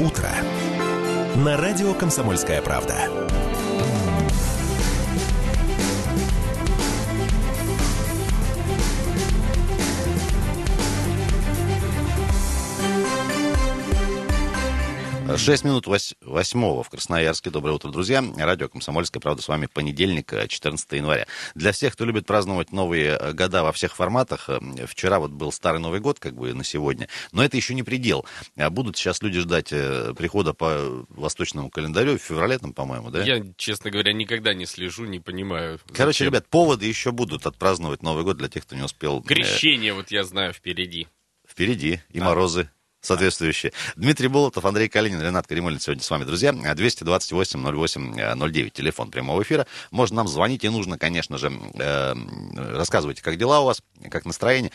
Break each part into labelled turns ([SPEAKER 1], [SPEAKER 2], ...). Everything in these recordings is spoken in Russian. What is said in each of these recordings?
[SPEAKER 1] утро» на радио «Комсомольская правда».
[SPEAKER 2] Шесть минут вось- восьмого в Красноярске. Доброе утро, друзья. Радио «Комсомольская правда» с вами понедельник, э, 14 января. Для всех, кто любит праздновать новые э, года во всех форматах, э, вчера вот был Старый Новый год, как бы на сегодня, но это еще не предел. А Будут сейчас люди ждать э, прихода по восточному календарю в феврале, там, по-моему, да?
[SPEAKER 3] Я, честно говоря, никогда не слежу, не понимаю.
[SPEAKER 2] Короче,
[SPEAKER 3] зачем.
[SPEAKER 2] ребят, поводы еще будут отпраздновать Новый год для тех, кто не успел. э,
[SPEAKER 3] Крещение, вот я знаю, впереди.
[SPEAKER 2] Впереди и морозы соответствующие. Дмитрий Болотов, Андрей Калинин, Ренат Каримулин сегодня с вами, друзья. 228-08-09, телефон прямого эфира. Можно нам звонить, и нужно, конечно же, э, рассказывайте, как дела у вас, как настроение.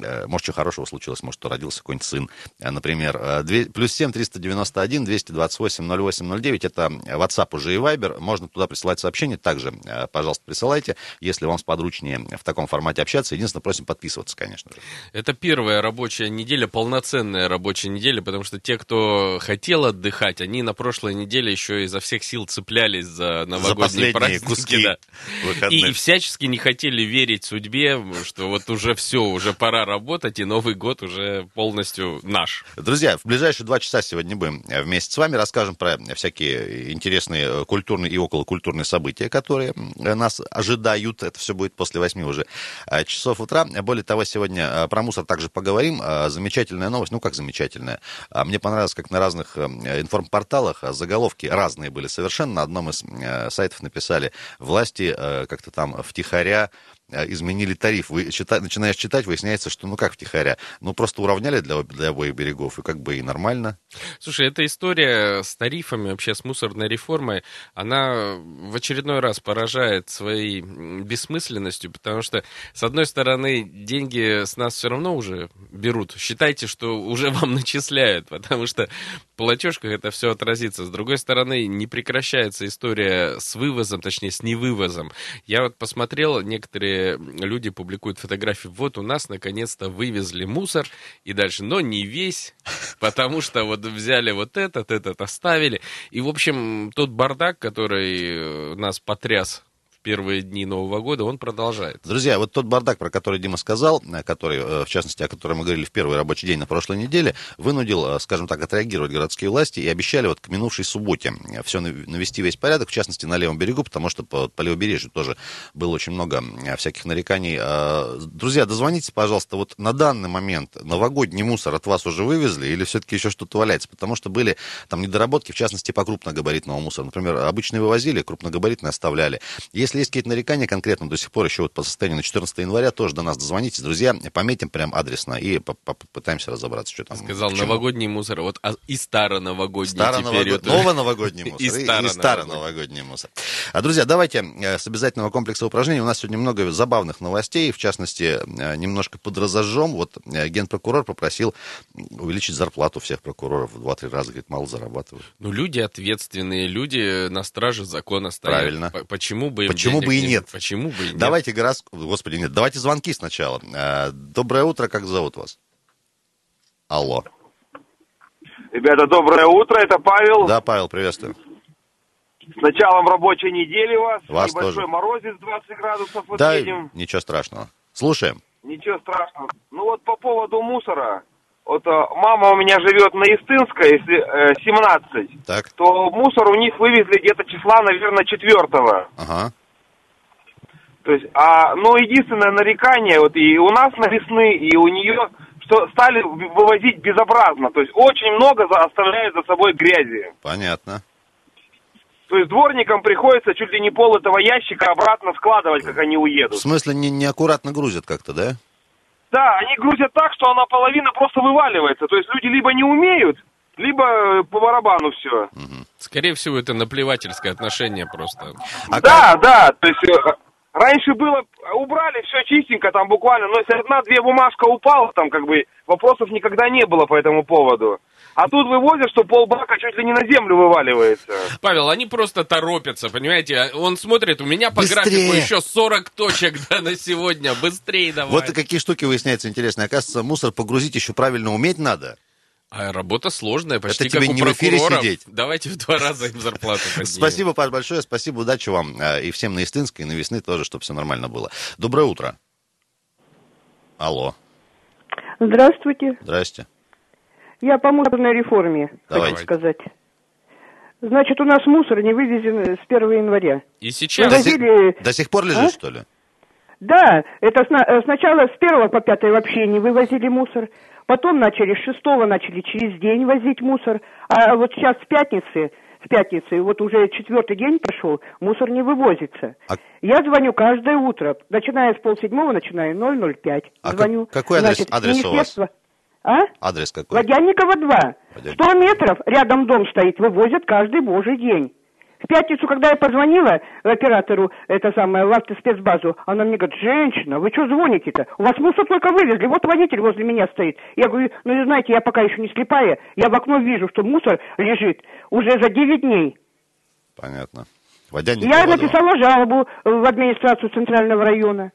[SPEAKER 2] Э, может, что хорошего случилось, может, что родился какой-нибудь сын, э, например. Э, две- Плюс 7 391 228 08 09, это WhatsApp уже и Viber. Можно туда присылать сообщения. Также, э, пожалуйста, присылайте, если вам сподручнее в таком формате общаться. Единственное, просим подписываться, конечно же.
[SPEAKER 3] Это первая рабочая неделя, полноценная рабочая неделя, потому что те, кто хотел отдыхать, они на прошлой неделе еще изо всех сил цеплялись за новогодние
[SPEAKER 2] последние
[SPEAKER 3] праздники.
[SPEAKER 2] куски
[SPEAKER 3] да.
[SPEAKER 2] выходных.
[SPEAKER 3] И, и всячески не хотели верить судьбе, что вот уже все, уже пора работать, и Новый год уже полностью наш.
[SPEAKER 2] Друзья, в ближайшие два часа сегодня будем э, вместе с вами расскажем про всякие интересные э, культурные и околокультурные события, которые э, нас ожидают. Это все будет после восьми уже часов утра. Более того, сегодня про мусор также поговорим. Замечательная новость, ну как замечательная. А Мне понравилось, как на разных э, информпорталах э, заголовки разные были совершенно. На одном из э, сайтов написали власти э, как-то там втихаря изменили тариф. Вы чита- начинаешь читать, выясняется, что ну как втихаря, ну просто уравняли для, для обоих берегов, и как бы и нормально.
[SPEAKER 3] Слушай, эта история с тарифами, вообще с мусорной реформой, она в очередной раз поражает своей бессмысленностью, потому что, с одной стороны, деньги с нас все равно уже берут. Считайте, что уже вам начисляют, потому что платежках это все отразится. С другой стороны, не прекращается история с вывозом, точнее, с невывозом. Я вот посмотрел, некоторые люди публикуют фотографии, вот у нас наконец-то вывезли мусор, и дальше, но не весь, потому что вот взяли вот этот, этот оставили. И, в общем, тот бардак, который э, нас потряс первые дни Нового года, он продолжает.
[SPEAKER 2] Друзья, вот тот бардак, про который Дима сказал, э, который, э, в частности, о котором мы говорили в первый рабочий день на прошлой неделе, вынудил, э, скажем так, отреагировать городские власти и обещали вот к минувшей субботе все навести весь порядок, в частности, на левом берегу, потому что по, по левобережью тоже было очень много всяких нареканий. Э, Друзья, дозвонитесь, пожалуйста, вот на данный момент новогодний мусор от вас уже вывезли или все-таки еще что-то валяется? Потому что были там недоработки, в частности, по крупногабаритному мусору. Например, обычные вывозили, крупногабаритные оставляли. Если есть какие-то нарекания конкретно до сих пор, еще вот по состоянию на 14 января, тоже до нас дозвонитесь, друзья, пометим прям адресно и по- по- попытаемся разобраться, что там.
[SPEAKER 3] Сказал новогодний мусор, вот а, и старо-новогодний
[SPEAKER 2] Старо
[SPEAKER 3] теперь.
[SPEAKER 2] Новоновогодний мусор
[SPEAKER 3] И
[SPEAKER 2] и,
[SPEAKER 3] старо-новогодний.
[SPEAKER 2] мусор. А, друзья, давайте э, с обязательного комплекса упражнений. У нас сегодня много забавных новостей, в частности, э, немножко под разожжем. Вот э, генпрокурор попросил увеличить зарплату всех прокуроров в 2-3 раза, говорит, мало зарабатывают.
[SPEAKER 3] Ну, люди ответственные, люди на страже закона стоят.
[SPEAKER 2] Правильно.
[SPEAKER 3] Почему бы им
[SPEAKER 2] Почему
[SPEAKER 3] денег
[SPEAKER 2] бы и
[SPEAKER 3] не-
[SPEAKER 2] нет?
[SPEAKER 3] Почему бы и нет?
[SPEAKER 2] Давайте городск... Господи, нет, давайте звонки сначала. Э, Доброе утро, как зовут вас? Алло.
[SPEAKER 4] Ребята, доброе утро, это Павел.
[SPEAKER 2] Да, Павел, приветствую.
[SPEAKER 4] С началом рабочей недели вас.
[SPEAKER 2] Вас
[SPEAKER 4] Небольшой
[SPEAKER 2] тоже.
[SPEAKER 4] морозец 20 градусов вот
[SPEAKER 2] Да,
[SPEAKER 4] едем.
[SPEAKER 2] ничего страшного. Слушаем.
[SPEAKER 4] Ничего страшного. Ну вот по поводу мусора. Вот э, мама у меня живет на Истынской, если э, 17,
[SPEAKER 2] Так,
[SPEAKER 4] то мусор у них вывезли где-то числа, наверное, 4
[SPEAKER 2] ага.
[SPEAKER 4] То есть, а, ну, единственное нарекание, вот и у нас на весны, и у нее, что стали в- вывозить безобразно. То есть, очень много за- оставляют за собой грязи.
[SPEAKER 2] Понятно.
[SPEAKER 4] То есть дворникам приходится чуть ли не пол этого ящика обратно складывать, как они
[SPEAKER 2] В
[SPEAKER 4] уедут.
[SPEAKER 2] смысле, не, неаккуратно грузят как-то, да?
[SPEAKER 4] Да, они грузят так, что она половина просто вываливается. То есть люди либо не умеют, либо э, по барабану все.
[SPEAKER 3] Скорее всего, это наплевательское отношение просто.
[SPEAKER 2] А
[SPEAKER 4] да, да, то есть э, раньше было, убрали все чистенько, там буквально, но если одна-две бумажка упала, там как бы вопросов никогда не было по этому поводу. А тут вывозят, что полбака чуть ли не на землю вываливается.
[SPEAKER 3] Павел, они просто торопятся, понимаете? Он смотрит, у меня по
[SPEAKER 2] Быстрее.
[SPEAKER 3] графику еще 40 точек да, на сегодня. Быстрее давай.
[SPEAKER 2] Вот и какие штуки выясняются интересные. Оказывается, мусор погрузить еще правильно уметь надо.
[SPEAKER 3] А работа сложная, почти
[SPEAKER 2] Это тебе
[SPEAKER 3] как у
[SPEAKER 2] не в эфире сидеть.
[SPEAKER 3] Давайте в два раза им зарплату поднимем.
[SPEAKER 2] Спасибо, Паш, большое. Спасибо, удачи вам. э, И всем на Истинской, и на Весны тоже, чтобы все нормально было. Доброе утро. Алло.
[SPEAKER 5] Здравствуйте.
[SPEAKER 2] Здрасте.
[SPEAKER 5] Я по мусорной реформе,
[SPEAKER 2] Давайте.
[SPEAKER 5] хочу сказать. Значит, у нас мусор не вывезен с 1 января.
[SPEAKER 3] И сейчас...
[SPEAKER 2] До, сих- до сих пор лежит,
[SPEAKER 5] А?
[SPEAKER 2] что ли?
[SPEAKER 5] Да, это сна- сначала с 1 по 5 вообще не вывозили мусор. Потом начали с 6 начали через день возить мусор. А вот сейчас с пятницы, с пятницы, вот уже четвертый день прошел, мусор не вывозится.
[SPEAKER 2] А-
[SPEAKER 5] Я звоню каждое утро, начиная с полседьмого, начинаю 005.
[SPEAKER 2] А как-
[SPEAKER 5] звоню.
[SPEAKER 2] какой адрес-
[SPEAKER 5] Значит,
[SPEAKER 2] адрес у вас?
[SPEAKER 5] А?
[SPEAKER 2] Адрес какой?
[SPEAKER 5] Водянникова 2.
[SPEAKER 2] Водянникова.
[SPEAKER 5] 100 метров, рядом дом стоит, вывозят каждый божий день. В пятницу, когда я позвонила оператору, это самое, в автоспецбазу, она мне говорит, женщина, вы что звоните-то? У вас мусор только вывезли, вот водитель возле меня стоит. Я говорю, ну, вы знаете, я пока еще не слепая, я в окно вижу, что мусор лежит уже за 9 дней.
[SPEAKER 2] Понятно. Водянникова,
[SPEAKER 5] Я написала жалобу в администрацию Центрального района.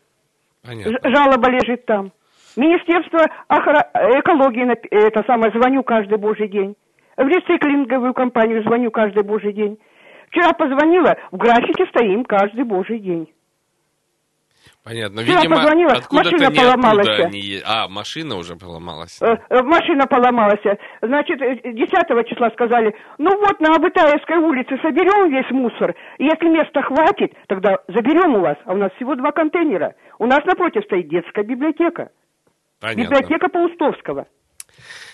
[SPEAKER 3] Понятно.
[SPEAKER 5] Жалоба лежит там. Министерство охра- экологии, это самое, звоню каждый божий день. В рециклинговую компанию звоню каждый божий день. Вчера позвонила, в графике стоим каждый божий день.
[SPEAKER 3] Понятно.
[SPEAKER 5] Вчера
[SPEAKER 3] Видимо,
[SPEAKER 5] позвонила, машина поломалась.
[SPEAKER 3] они А, машина уже поломалась.
[SPEAKER 5] Э, э, машина поломалась. Значит, э, 10 числа сказали, ну вот на Абытаевской улице соберем весь мусор. И если места хватит, тогда заберем у вас. А у нас всего два контейнера. У нас напротив стоит детская библиотека.
[SPEAKER 3] Понятно.
[SPEAKER 5] Библиотека Паустовского.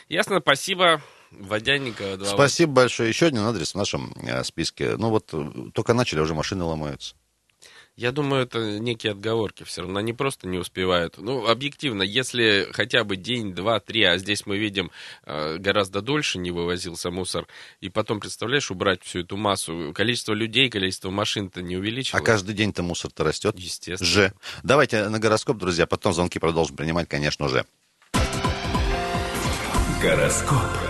[SPEAKER 3] Ясно, спасибо. Водянникова 2.
[SPEAKER 2] Спасибо большое. Еще один адрес в нашем э, списке. Ну вот э, только начали, а уже машины ломаются.
[SPEAKER 3] Я думаю, это некие отговорки все равно. Они просто не успевают. Ну, объективно, если хотя бы день, два, три, а здесь мы видим э, гораздо дольше не вывозился мусор, и потом, представляешь, убрать всю эту массу, количество людей, количество машин-то не
[SPEAKER 2] А
[SPEAKER 3] увеличилось.
[SPEAKER 2] каждый день-то мусор-то растет.
[SPEAKER 3] Естественно.
[SPEAKER 2] Же. Давайте на гороскоп, друзья, потом звонки продолжим принимать, конечно же.
[SPEAKER 1] Гороскоп.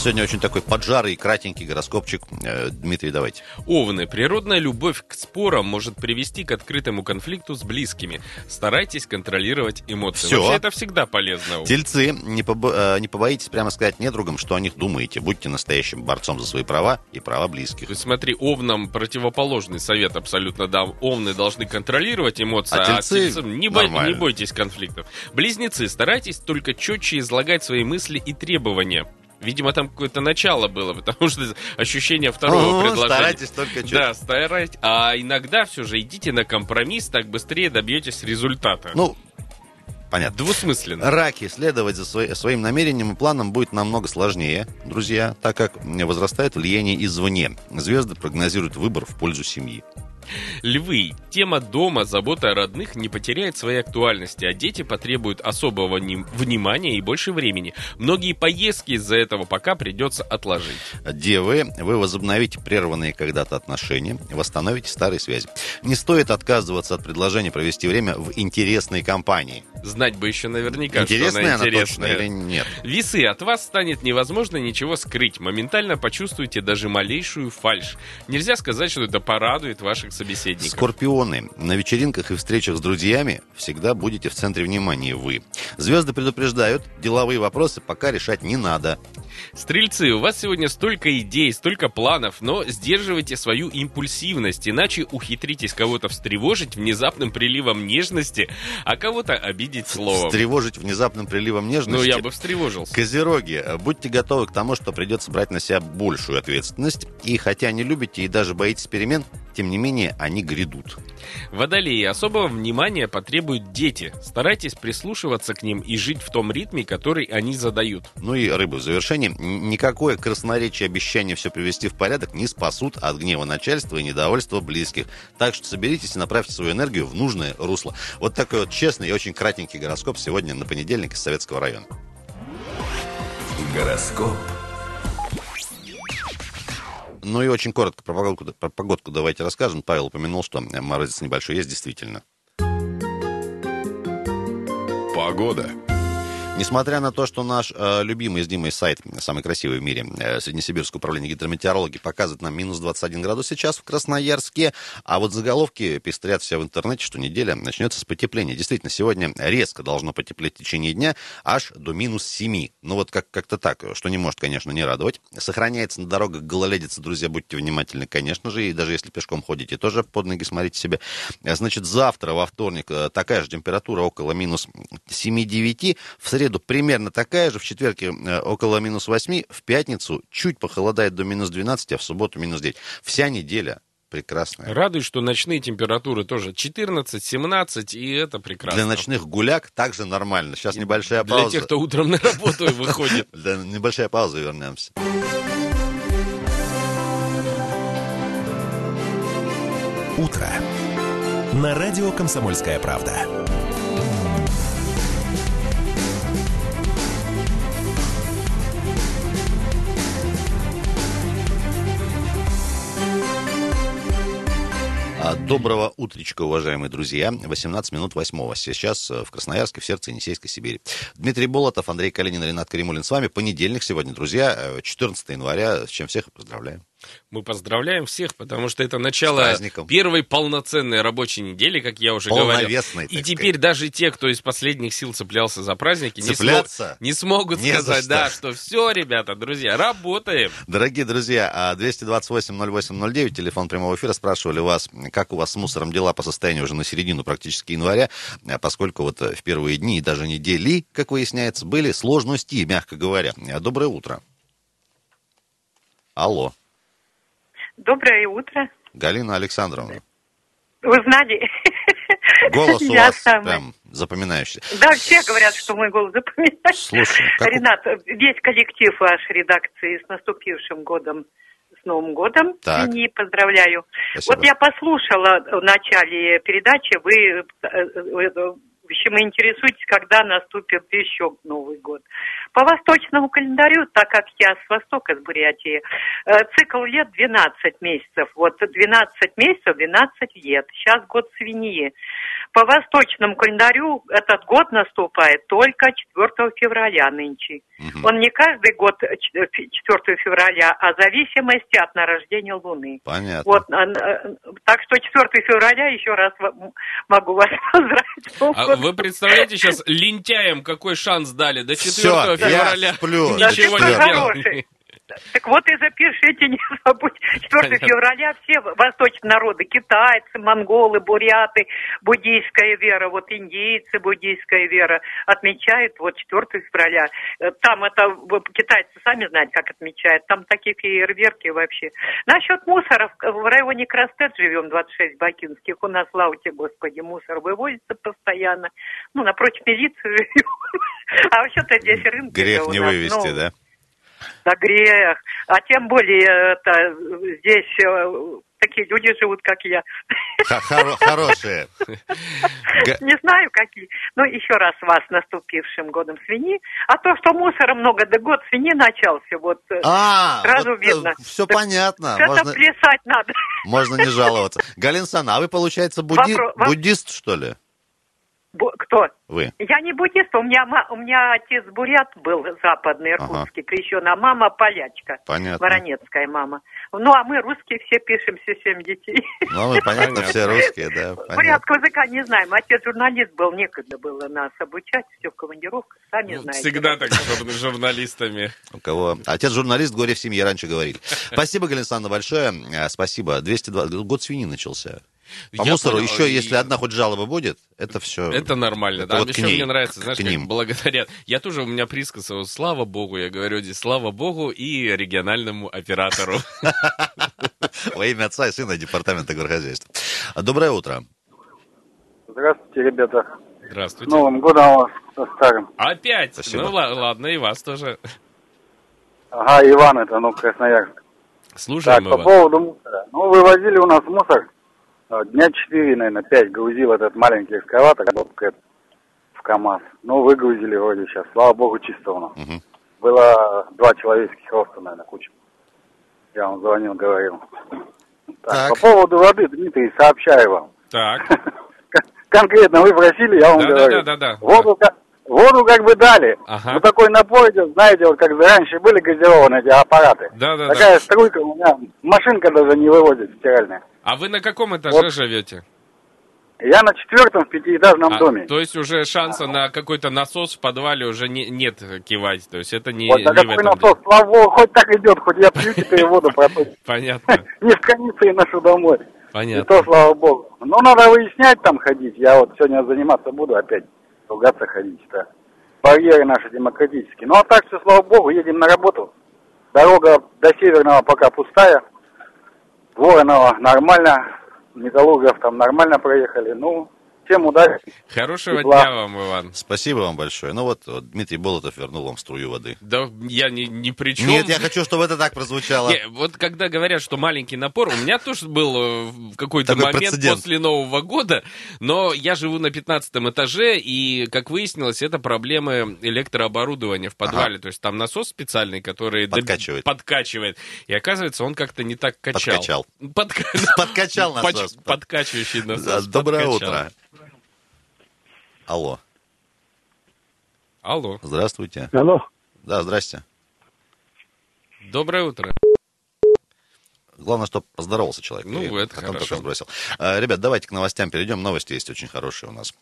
[SPEAKER 2] Сегодня очень такой поджарый, кратенький гороскопчик. Э, Дмитрий, давайте.
[SPEAKER 3] Овны. Природная любовь к спорам может привести к открытому конфликту с близкими. Старайтесь контролировать эмоции.
[SPEAKER 2] Всё.
[SPEAKER 3] Вообще, это всегда полезно.
[SPEAKER 2] Тельцы, не, побо- э, не побоитесь прямо сказать недругам, что о них думаете. Будьте настоящим борцом за свои права и права близких.
[SPEAKER 3] То есть, смотри, овнам противоположный совет абсолютно дам. Овны должны контролировать эмоции,
[SPEAKER 2] А
[SPEAKER 3] а,
[SPEAKER 2] тельцы
[SPEAKER 3] тельцам не,
[SPEAKER 2] нормально.
[SPEAKER 3] не бойтесь конфликтов. Близнецы, старайтесь только четче излагать свои мысли и требования. Видимо, там какое-то начало было, потому что ощущение второго
[SPEAKER 2] О,
[SPEAKER 3] предложения.
[SPEAKER 2] старайтесь только чуть.
[SPEAKER 3] Да, старайтесь. А иногда все же идите на компромисс, так быстрее добьетесь результата.
[SPEAKER 2] Ну, понятно.
[SPEAKER 3] Двусмысленно.
[SPEAKER 2] Раки. Следовать за свои- своим намерением и планом будет намного сложнее, друзья, так как возрастает влияние извне. Звезды прогнозируют выбор в пользу семьи.
[SPEAKER 3] Львы. Тема дома, забота о родных не потеряет своей актуальности, а дети потребуют особого ним- внимания и больше времени. Многие поездки из-за этого пока придется отложить.
[SPEAKER 2] Девы, вы возобновите прерванные когда-то отношения, восстановите старые связи. Не стоит отказываться от предложения провести время в интересной компании.
[SPEAKER 3] Знать бы еще наверняка,
[SPEAKER 2] Интересная
[SPEAKER 3] что
[SPEAKER 2] она
[SPEAKER 3] она
[SPEAKER 2] точно
[SPEAKER 3] интересная.
[SPEAKER 2] или нет?
[SPEAKER 3] Весы, от вас станет невозможно ничего скрыть. Моментально почувствуйте даже малейшую фальшь. Нельзя сказать, что это порадует ваших собеседников.
[SPEAKER 2] Скорпионы. На вечеринках и встречах с друзьями всегда будете в центре внимания вы. Звезды предупреждают, деловые вопросы пока решать не надо.
[SPEAKER 3] Стрельцы, у вас сегодня столько идей, столько планов, но сдерживайте свою импульсивность, иначе ухитритесь кого-то встревожить внезапным приливом нежности, а кого-то обидеть словом.
[SPEAKER 2] Встревожить внезапным приливом
[SPEAKER 3] Ну,
[SPEAKER 2] нежности.
[SPEAKER 3] я бы встревожился.
[SPEAKER 2] Козероги, будьте готовы к тому, что придется брать на себя большую ответственность. И хотя не любите и даже боитесь перемен, тем не менее они грядут.
[SPEAKER 3] Водолеи, особого внимания потребуют дети. Старайтесь прислушиваться к ним и жить в том ритме, который они задают.
[SPEAKER 2] Ну и рыбы в завершении. Никакое красноречие обещание все привести в порядок не спасут от гнева начальства и недовольства близких. Так что соберитесь и направьте свою энергию в нужное русло. Вот такой вот честный и очень кратенький гороскоп сегодня на понедельник из Советского района.
[SPEAKER 1] Гороскоп.
[SPEAKER 2] Ну и очень коротко про погодку, про погодку давайте расскажем. Павел упомянул, что морозец небольшой есть, действительно.
[SPEAKER 1] Погода.
[SPEAKER 2] Несмотря на то, что наш э, любимый с Димой сайт, самый красивый в мире, э, Среднесибирское управление гидрометеорологии, показывает нам минус 21 градус сейчас в Красноярске, а вот заголовки пестрят все в интернете, что неделя начнется с потепления. Действительно, сегодня резко должно потеплеть в течение дня аж до минус 7. Ну вот как- как-то так, что не может, конечно, не радовать. Сохраняется на дорогах гололедица, друзья, будьте внимательны, конечно же, и даже если пешком ходите, тоже под ноги смотрите себе. Значит, завтра, во вторник, э, такая же температура, около минус 7-9. В среду примерно такая же, в четверг э, около минус 8, в пятницу чуть похолодает до минус 12, а в субботу минус 9. Вся неделя прекрасная.
[SPEAKER 3] Радует, что ночные температуры тоже 14-17, и это прекрасно.
[SPEAKER 2] Для ночных гуляк также нормально. Сейчас небольшая
[SPEAKER 3] Для
[SPEAKER 2] пауза.
[SPEAKER 3] тех, кто утром на работу выходит.
[SPEAKER 2] Небольшая пауза, и вернемся.
[SPEAKER 1] Утро. На радио «Комсомольская правда».
[SPEAKER 2] Доброго утречка, уважаемые друзья. 18 минут восьмого. Сейчас э, в Красноярске, в сердце Енисейской Сибири. Дмитрий Болотов, Андрей Калинин, Ренат Каримулин с вами. Понедельник сегодня, друзья, э, 14 января. С чем всех поздравляем.
[SPEAKER 3] Мы поздравляем всех, потому что это начало первой полноценной рабочей недели, как я уже говорил. И
[SPEAKER 2] сказать.
[SPEAKER 3] теперь даже те, кто из последних сил цеплялся за праздники, не,
[SPEAKER 2] Цепляться?
[SPEAKER 3] смог- не смогут
[SPEAKER 2] Не за
[SPEAKER 3] сказать,
[SPEAKER 2] что.
[SPEAKER 3] да, что все, ребята, друзья, работаем.
[SPEAKER 2] Дорогие друзья, а 228-08-09, телефон прямого эфира, спрашивали вас, как у вас с мусором дела по состоянию уже на середину практически января, а поскольку вот э, в первые дни и даже недели, как выясняется, были сложности, мягко говоря. А, Доброе утро. Алло,
[SPEAKER 6] Доброе утро.
[SPEAKER 2] Галина Александровна.
[SPEAKER 6] Вы знали?
[SPEAKER 2] Голос у
[SPEAKER 6] Я
[SPEAKER 2] вас
[SPEAKER 6] самая.
[SPEAKER 2] прям запоминающийся.
[SPEAKER 6] Да, все говорят, что мой голос запоминается.
[SPEAKER 2] Слушай, как
[SPEAKER 6] Ренат, весь коллектив вашей редакции с наступившим годом, с Новым годом.
[SPEAKER 2] Так.
[SPEAKER 6] И поздравляю.
[SPEAKER 2] Спасибо.
[SPEAKER 6] Вот я послушала в начале передачи, вы, э, э, в общем, интересуетесь, когда наступит еще Новый год. По восточному календарю, так как я с востока, с Бурятии, э, цикл лет 12 месяцев. Вот 12 месяцев, 12 лет. Сейчас год свиньи. По восточному календарю этот год наступает только 4 февраля нынче.
[SPEAKER 2] Мгм.
[SPEAKER 6] Он не каждый год э, ч- 4 февраля, а в зависимости от нарождения Луны.
[SPEAKER 2] Понятно.
[SPEAKER 6] Вот, э, так что 4 февраля еще раз могу вас поздравить.
[SPEAKER 3] А. вы представляете сейчас лентяям какой шанс дали до 4
[SPEAKER 2] Всё, я
[SPEAKER 3] февраля?
[SPEAKER 2] сплю
[SPEAKER 3] Ничего не делали.
[SPEAKER 6] Так вот и запишите, не забудь. 4
[SPEAKER 3] Понятно.
[SPEAKER 6] февраля все восточные народы, китайцы, монголы, буряты, буддийская вера, вот индейцы, буддийская вера отмечают вот 4 февраля. Э, Там это, китайцы сами знаете, как отмечают, там такие фейерверки вообще. Насчет мусора, в- в районе Крастет живем, 26 бакинских, у нас, слава тебе, Господи, мусор вывозится постоянно. Ну, напротив милиции живем. А вообще-то здесь рынок.
[SPEAKER 2] Грех не вывести,
[SPEAKER 6] ну,
[SPEAKER 2] да?
[SPEAKER 6] Да грех. А тем более это, здесь э, такие люди живут, как я.
[SPEAKER 2] Хорошие.
[SPEAKER 6] Не знаю, какие. Но еще раз вас с наступившим годом свиньи. А то, что мусора много, да год свиньи начался, вот э,
[SPEAKER 2] А,
[SPEAKER 6] сразу видно.
[SPEAKER 2] Все
[SPEAKER 6] Так
[SPEAKER 2] понятно.
[SPEAKER 6] это
[SPEAKER 2] Можно,
[SPEAKER 6] плясать надо.
[SPEAKER 2] можно не жаловаться. Галина Сана, а вы, получается, будди-
[SPEAKER 6] Вопро-
[SPEAKER 2] буддист, что ли?
[SPEAKER 6] Бу- Кто?
[SPEAKER 2] Вы?
[SPEAKER 6] Я не буддист, у меня, у меня отец бурят был западный, иркутский, крещен, а мама полячка.
[SPEAKER 2] Понятно.
[SPEAKER 6] Воронецкая мама. Ну, а мы русские все пишемся, семь детей.
[SPEAKER 2] Ну, вы, понятно, все русские, да.
[SPEAKER 6] Бурятского языка не знаем. Отец журналист был, некогда было нас обучать, все в командировках, сами
[SPEAKER 3] Ну,
[SPEAKER 6] знаете.
[SPEAKER 3] Всегда так с жур- журналистами.
[SPEAKER 2] У кого? Отец журналист, горе в семье, раньше говорили. Спасибо, Галина Александровна, большое. А, Спасибо. 202... Год свиньи начался. По
[SPEAKER 3] Я
[SPEAKER 2] мусору
[SPEAKER 3] понял.
[SPEAKER 2] еще,
[SPEAKER 3] И-
[SPEAKER 2] если одна хоть жалоба будет, это все...
[SPEAKER 3] Это нормально,
[SPEAKER 2] Это
[SPEAKER 3] да.
[SPEAKER 2] вот
[SPEAKER 3] Еще
[SPEAKER 2] к ней,
[SPEAKER 3] мне нравится, знаешь,
[SPEAKER 2] к
[SPEAKER 3] как
[SPEAKER 2] ним.
[SPEAKER 3] благодарят. Я тоже, у меня присказ, вот, слава богу, я говорю здесь, слава богу и региональному оператору.
[SPEAKER 2] Во имя отца и сына департамента горхозяйства. Доброе утро.
[SPEAKER 7] Здравствуйте, ребята. С
[SPEAKER 3] Здравствуйте.
[SPEAKER 7] Новым годом вас со старым.
[SPEAKER 3] Опять?
[SPEAKER 2] Спасибо.
[SPEAKER 3] Ну ла- ладно, и вас тоже.
[SPEAKER 7] Ага, Иван, это, ну, Красноярск.
[SPEAKER 3] Слушаем
[SPEAKER 7] так, по поводу мусора. Ну, вывозили у нас мусор. А, Дня 4, наверное, 5 грузил этот маленький экскаватор в КАМАЗ. Ну, выгрузили вроде сейчас. Слава богу, чисто у нас.
[SPEAKER 2] Мгм.
[SPEAKER 7] Было два человеческих роста, наверное, куча. Я вам звонил, говорил. Так,
[SPEAKER 2] Так.
[SPEAKER 7] по поводу воды, Дмитрий, сообщаю вам.
[SPEAKER 3] Так.
[SPEAKER 7] Кон- Конкретно вы просили, я вам
[SPEAKER 3] Да, да,
[SPEAKER 7] говорю.
[SPEAKER 3] да, да, да.
[SPEAKER 7] Воду, ко- Воду как бы дали.
[SPEAKER 3] Ага.
[SPEAKER 7] Вот такой напор идет, знаете, вот как раньше были газированные эти аппараты.
[SPEAKER 3] Да-да-да.
[SPEAKER 7] Такая струйка у меня, машинка даже не выводит стиральная.
[SPEAKER 3] А вы на каком этаже
[SPEAKER 7] Вот.
[SPEAKER 3] живете?
[SPEAKER 7] Я на четвертом в пятиэтажном
[SPEAKER 3] А,
[SPEAKER 7] доме.
[SPEAKER 3] то есть уже шанса на какой-то насос в подвале уже не- нет кивать. То есть это не,
[SPEAKER 7] Вот,
[SPEAKER 3] не в
[SPEAKER 7] какой насос, слава богу, хоть так идет, хоть я пью теперь воду.
[SPEAKER 3] Понятно,
[SPEAKER 7] Не в кондиции ношу домой. И
[SPEAKER 3] понятно.
[SPEAKER 7] то, слава богу. Но надо выяснять там ходить. Я вот сегодня заниматься буду опять. Ругаться ходить. Да. Барьеры наши демократические. Ну а так все, слава богу, едем на работу. Дорога до Северного пока пустая. Воронова нормально. Металлургов там нормально проехали. Ну, всем удачи.
[SPEAKER 3] Хорошего
[SPEAKER 7] Тепла.
[SPEAKER 3] дня вам, Иван.
[SPEAKER 2] Спасибо вам большое. Ну вот, вот Дмитрий Болотов вернул вам струю воды.
[SPEAKER 3] Да я ни, ни при чем.
[SPEAKER 2] Нет, я хочу, чтобы это так прозвучало.
[SPEAKER 3] Не, вот когда говорят, что маленький напор, у меня тоже был э, какой-то
[SPEAKER 2] Такой
[SPEAKER 3] момент
[SPEAKER 2] прецедент.
[SPEAKER 3] после Нового года, но я живу на 15 этаже, и, как выяснилось, это проблемы электрооборудования в подвале. То есть там насос специальный, который доб-
[SPEAKER 2] Подкачивает.
[SPEAKER 3] подкачивает. И оказывается, он как-то не так качал.
[SPEAKER 2] Подкачал.
[SPEAKER 3] Подка-
[SPEAKER 2] Подкачал насос.
[SPEAKER 3] Подкачивающий насос.
[SPEAKER 2] Доброе
[SPEAKER 3] подкачал.
[SPEAKER 2] утро. Алло,
[SPEAKER 3] Алло.
[SPEAKER 2] здравствуйте.
[SPEAKER 8] Алло.
[SPEAKER 2] Да, здрасте.
[SPEAKER 3] Доброе утро.
[SPEAKER 2] Главное, чтобы поздоровался человек.
[SPEAKER 3] Ну,
[SPEAKER 2] и
[SPEAKER 3] это
[SPEAKER 2] потом
[SPEAKER 3] хорошо.
[SPEAKER 2] только сбросил. А, Ребят, давайте к новостям перейдем. Новости есть очень хорошие у нас.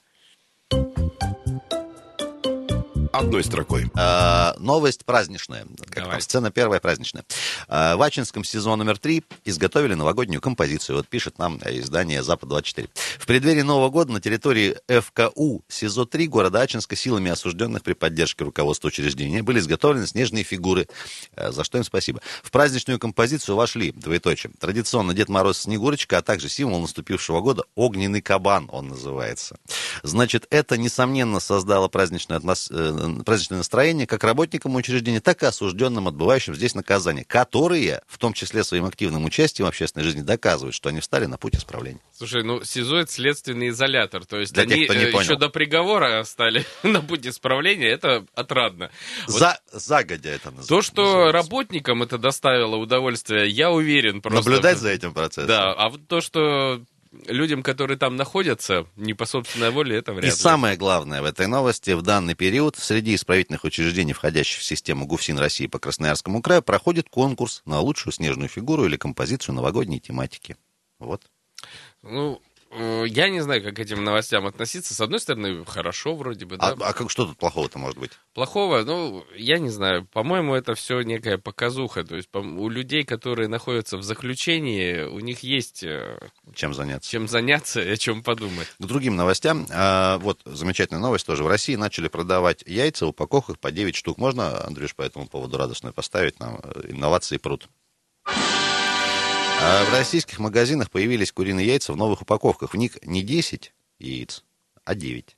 [SPEAKER 1] Одной строкой.
[SPEAKER 2] А, новость праздничная. Как
[SPEAKER 3] Давай.
[SPEAKER 2] там, сцена первая праздничная. А, в Ачинском сезон номер три изготовили новогоднюю композицию. Вот пишет нам э, издание «Запад-24». В преддверии Нового года на территории ФКУ СИЗО-3 города Ачинска силами осужденных при поддержке руководства учреждения были изготовлены снежные фигуры, э, за что им спасибо. В праздничную композицию вошли, двоеточие, традиционно Дед Мороз Снегурочка, а также символ наступившего года огненный кабан, он называется. Значит, это, несомненно, создало праздничное, атмос- э, праздничное настроение как работникам учреждения, так и осужденным, отбывающим здесь наказание, которые, в том числе своим активным участием в общественной жизни, доказывают, что они встали на путь исправления.
[SPEAKER 3] Слушай, ну СИЗО это следственный изолятор, то есть
[SPEAKER 2] Для
[SPEAKER 3] они
[SPEAKER 2] тех, кто не
[SPEAKER 3] э,
[SPEAKER 2] понял.
[SPEAKER 3] еще до приговора стали на путь исправления, это отрадно. Вот
[SPEAKER 2] За, загодя это называется.
[SPEAKER 3] То, что работникам это доставило удовольствие, я уверен. Просто.
[SPEAKER 2] Наблюдать за этим процессом.
[SPEAKER 3] Да, а вот то, что людям, которые там находятся, не по собственной воле, это вряд
[SPEAKER 2] И
[SPEAKER 3] ли.
[SPEAKER 2] самое главное в этой новости, в данный период среди исправительных учреждений, входящих в систему ГУФСИН России по Красноярскому краю, проходит конкурс на лучшую снежную фигуру или композицию новогодней тематики. Вот.
[SPEAKER 3] Ну, я не знаю, как к этим новостям относиться. С одной стороны, хорошо вроде бы,
[SPEAKER 2] А,
[SPEAKER 3] да.
[SPEAKER 2] а как, что тут плохого-то может быть?
[SPEAKER 3] Плохого, ну, я не знаю. По-моему, это все некая показуха. То есть по- у людей, которые находятся в заключении, у них есть э,
[SPEAKER 2] Чем заняться?
[SPEAKER 3] чем заняться и о чем подумать.
[SPEAKER 2] К другим новостям. А, вот замечательная новость тоже. В России начали продавать яйца в упаковках по 9 штук. Можно, Андрюш, по этому поводу радостную поставить нам? Э, Инновации пруд. А в российских магазинах появились куриные яйца в новых упаковках. В них не 10 яиц, а 9.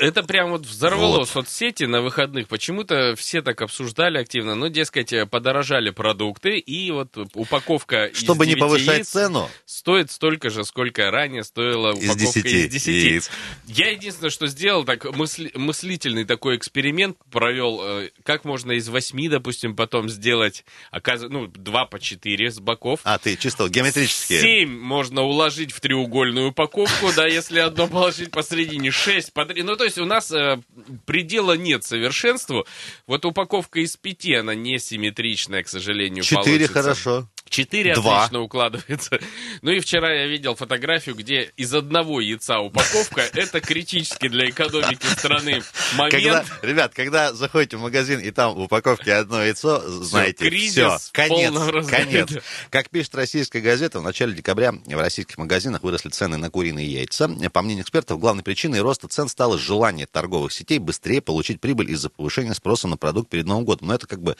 [SPEAKER 3] Это прям вот взорвало
[SPEAKER 2] Вот.
[SPEAKER 3] соцсети на выходных. Почему-то все так обсуждали активно. Ну, дескать, э, подорожали продукты, и вот упаковка из
[SPEAKER 2] Чтобы не
[SPEAKER 3] 9
[SPEAKER 2] повышать цену,
[SPEAKER 3] стоит столько же, сколько ранее стоила
[SPEAKER 2] из
[SPEAKER 3] упаковка
[SPEAKER 2] 10,
[SPEAKER 3] из 10.
[SPEAKER 2] яиц.
[SPEAKER 3] Я единственное, что сделал, так мысли- мыслительный такой эксперимент провел, э, как можно из 8, допустим, потом сделать, оказывается, ну, 2 по 4 с боков.
[SPEAKER 2] А, ты чисто геометрические.
[SPEAKER 3] 7 можно уложить в треугольную упаковку, да, если одно положить посередине, 6 по 3. Ну, то есть у нас э, предела нет совершенству. Вот упаковка из 5, она не симметричная, к сожалению,
[SPEAKER 2] Четыре
[SPEAKER 3] получится.
[SPEAKER 2] хорошо.
[SPEAKER 3] Четыре
[SPEAKER 2] Два.
[SPEAKER 3] отлично укладывается. Ну и вчера я видел фотографию, где из одного яйца упаковка. Это критически для экономики страны момент.
[SPEAKER 2] Когда, ребят, когда заходите в магазин и там в упаковке одно яйцо, знаете,
[SPEAKER 3] кризис
[SPEAKER 2] все, конец, конец. Как пишет российская газета, в начале декабря в российских магазинах выросли цены на куриные яйца. По мнению экспертов, главной причиной роста цен стало желание торговых сетей быстрее получить прибыль из-за повышения спроса на продукт перед Новым годом. Но это как бы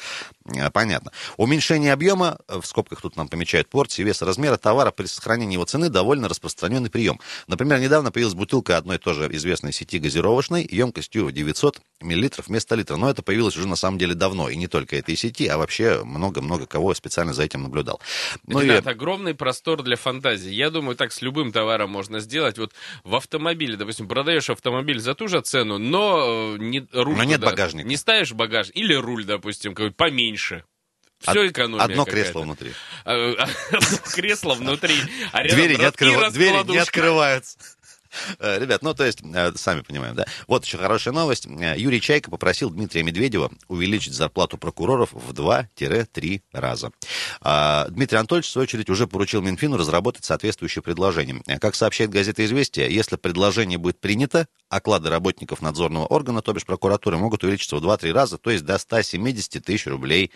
[SPEAKER 2] э, понятно. Уменьшение объема, э, в скобках тут нам помечают порции, веса размера товара при сохранении его цены довольно распространенный прием. Например, недавно появилась бутылка одной тоже известной сети газировочной емкостью в 900 миллилитров вместо литра. Но это появилось уже на самом деле давно. И не только этой сети, а вообще много-много кого специально за этим наблюдал. Ну и-
[SPEAKER 3] Ребят, огромный простор для фантазии. Я думаю, так с любым товаром можно сделать. Вот в автомобиле, допустим, продаешь автомобиль за ту же цену, но э, не, руль
[SPEAKER 2] Но нет
[SPEAKER 3] туда-
[SPEAKER 2] багажника.
[SPEAKER 3] Не ставишь багаж. Или руль, допустим, какой поменьше. Все
[SPEAKER 2] Од-
[SPEAKER 3] экономия
[SPEAKER 2] Одно кресло внутри.
[SPEAKER 3] А, кресло внутри. а
[SPEAKER 2] Двери не, открыва- двери не открываются. Э, Ребят, ну то есть, э, сами понимаем, да. Вот еще хорошая новость. Э, Юрий Чайка попросил Дмитрия Медведева увеличить зарплату прокуроров в 2-3 раза. А Дмитрий Анатольевич, в свою очередь, уже поручил Минфину разработать соответствующее предложение. Как сообщает газета «Известия», если предложение будет принято, оклады работников надзорного органа, то бишь прокуратуры, могут увеличиться в 2-3 раза, то есть до 170 тысяч рублей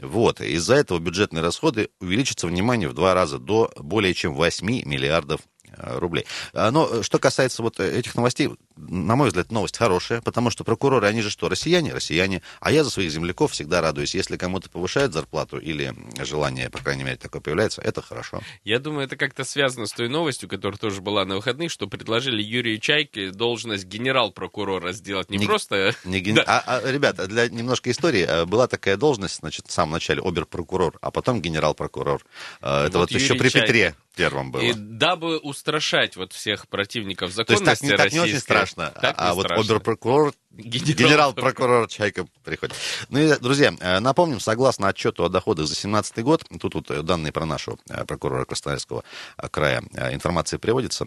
[SPEAKER 2] вот, из-за этого бюджетные расходы увеличатся, внимание, в два раза, до более чем 8 миллиардов э, рублей. А, Но э, что касается вот э, этих новостей, на мой взгляд, новость хорошая, потому что прокуроры, они же что, россияне? Россияне. А я за своих земляков всегда радуюсь. Если кому-то повышают зарплату или желание, по крайней мере, такое появляется, это хорошо.
[SPEAKER 3] Я думаю, это как-то связано с той новостью, которая тоже была на выходных, что предложили Юрию Чайке должность генерал-прокурора сделать. Не,
[SPEAKER 2] Не-
[SPEAKER 3] просто...
[SPEAKER 2] Не ген-
[SPEAKER 3] Да.
[SPEAKER 2] а, а, ребята, для немножко истории, э, была такая должность, значит, в самом начале обер-прокурор, а потом генерал-прокурор. Э, Это
[SPEAKER 3] Вот
[SPEAKER 2] вот, еще при
[SPEAKER 3] Чайка.
[SPEAKER 2] Петре первом было.
[SPEAKER 3] И дабы устрашать вот всех противников
[SPEAKER 2] То есть так,
[SPEAKER 3] законности
[SPEAKER 2] не, так не очень
[SPEAKER 3] российской,
[SPEAKER 2] страшно,
[SPEAKER 3] так
[SPEAKER 2] а,
[SPEAKER 3] не
[SPEAKER 2] а вот
[SPEAKER 3] страшно.
[SPEAKER 2] обер-прокурор,
[SPEAKER 3] Генерал-
[SPEAKER 2] генерал-прокурор Чайка приходит. Ну и, друзья, э, напомним, согласно отчету о доходах за 2017 год, тут вот э, данные про нашего э, прокурора Красноярского края, информация приводится,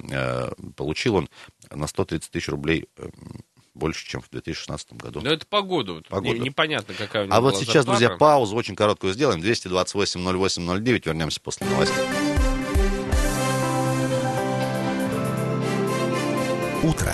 [SPEAKER 2] получил он на 130 тысяч рублей больше, чем в 2016 году.
[SPEAKER 3] Ну, это по году.
[SPEAKER 2] По году.
[SPEAKER 3] Не- непонятно, какая у него
[SPEAKER 2] А вот сейчас,
[SPEAKER 3] зарплата.
[SPEAKER 2] друзья, паузу очень короткую сделаем. 228-08-09. Вернемся после новостей.
[SPEAKER 1] Утро.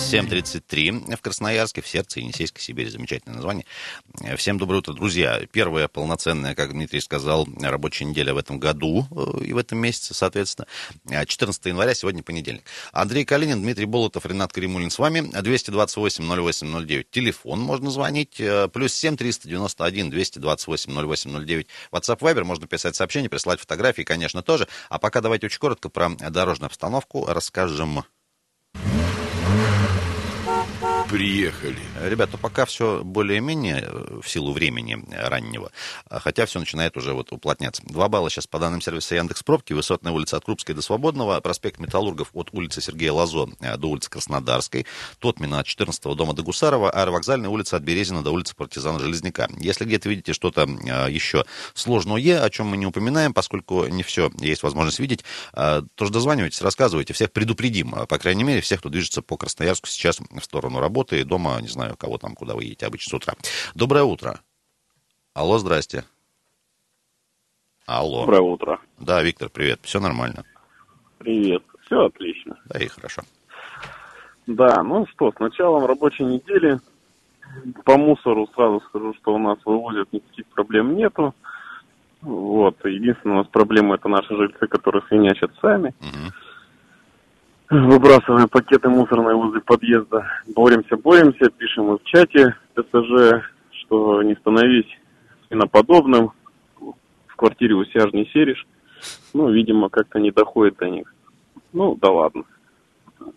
[SPEAKER 2] 7.33 в Красноярске, в сердце Енисейской Сибири. Замечательное название. Э, Всем доброе утро, друзья. Первая полноценная, как Дмитрий сказал, рабочая неделя в этом году э, и в этом месяце, соответственно. Э, 14 января, сегодня понедельник. Андрей Калинин, Дмитрий Болотов, Ренат Каримулин с вами. 228-08-09. Телефон можно звонить. Э, Плюс 7 391 228 08 WhatsApp Viber. Можно писать сообщения, присылать фотографии, конечно, тоже. А пока давайте очень коротко про дорожную обстановку расскажем.
[SPEAKER 8] Приехали.
[SPEAKER 2] Ребята, пока все более-менее э, в силу времени раннего, а хотя все начинает уже вот уплотняться. Два балла сейчас по данным сервиса Яндекс Пробки, Высотная улица от Крупской до Свободного, проспект Металлургов от улицы Сергея Лазо э, до улицы Краснодарской, Тотмина от 14 дома до Гусарова, аэровокзальная улица от Березина до улицы Партизана Железняка. Если где-то видите что-то э, еще сложное, о чем мы не упоминаем, поскольку не все есть возможность видеть, тоже дозванивайтесь, рассказывайте, всех предупредим, по крайней мере, всех, кто движется по Красноярску сейчас в сторону работы и дома, не знаю, кого там, куда вы едете обычно с утра. Доброе утро. Алло, здрасте. Алло.
[SPEAKER 9] Доброе утро.
[SPEAKER 2] Да, Виктор, привет. Все нормально.
[SPEAKER 9] Привет. Все отлично.
[SPEAKER 2] Да и хорошо.
[SPEAKER 9] Да, ну что, с началом рабочей недели по мусору сразу скажу, что у нас вывозят никаких проблем нету. Вот. Единственная у нас проблема это наши жильцы, которые свинячат сами.
[SPEAKER 2] Мгм.
[SPEAKER 9] Выбрасываем пакеты мусорные возле подъезда. Боремся, боремся, пишем в чате ТСЖ, что не становись свиноподобным. В квартире у себя ж не серишь. Ну, видимо, как-то не доходит до них. Ну, да ладно.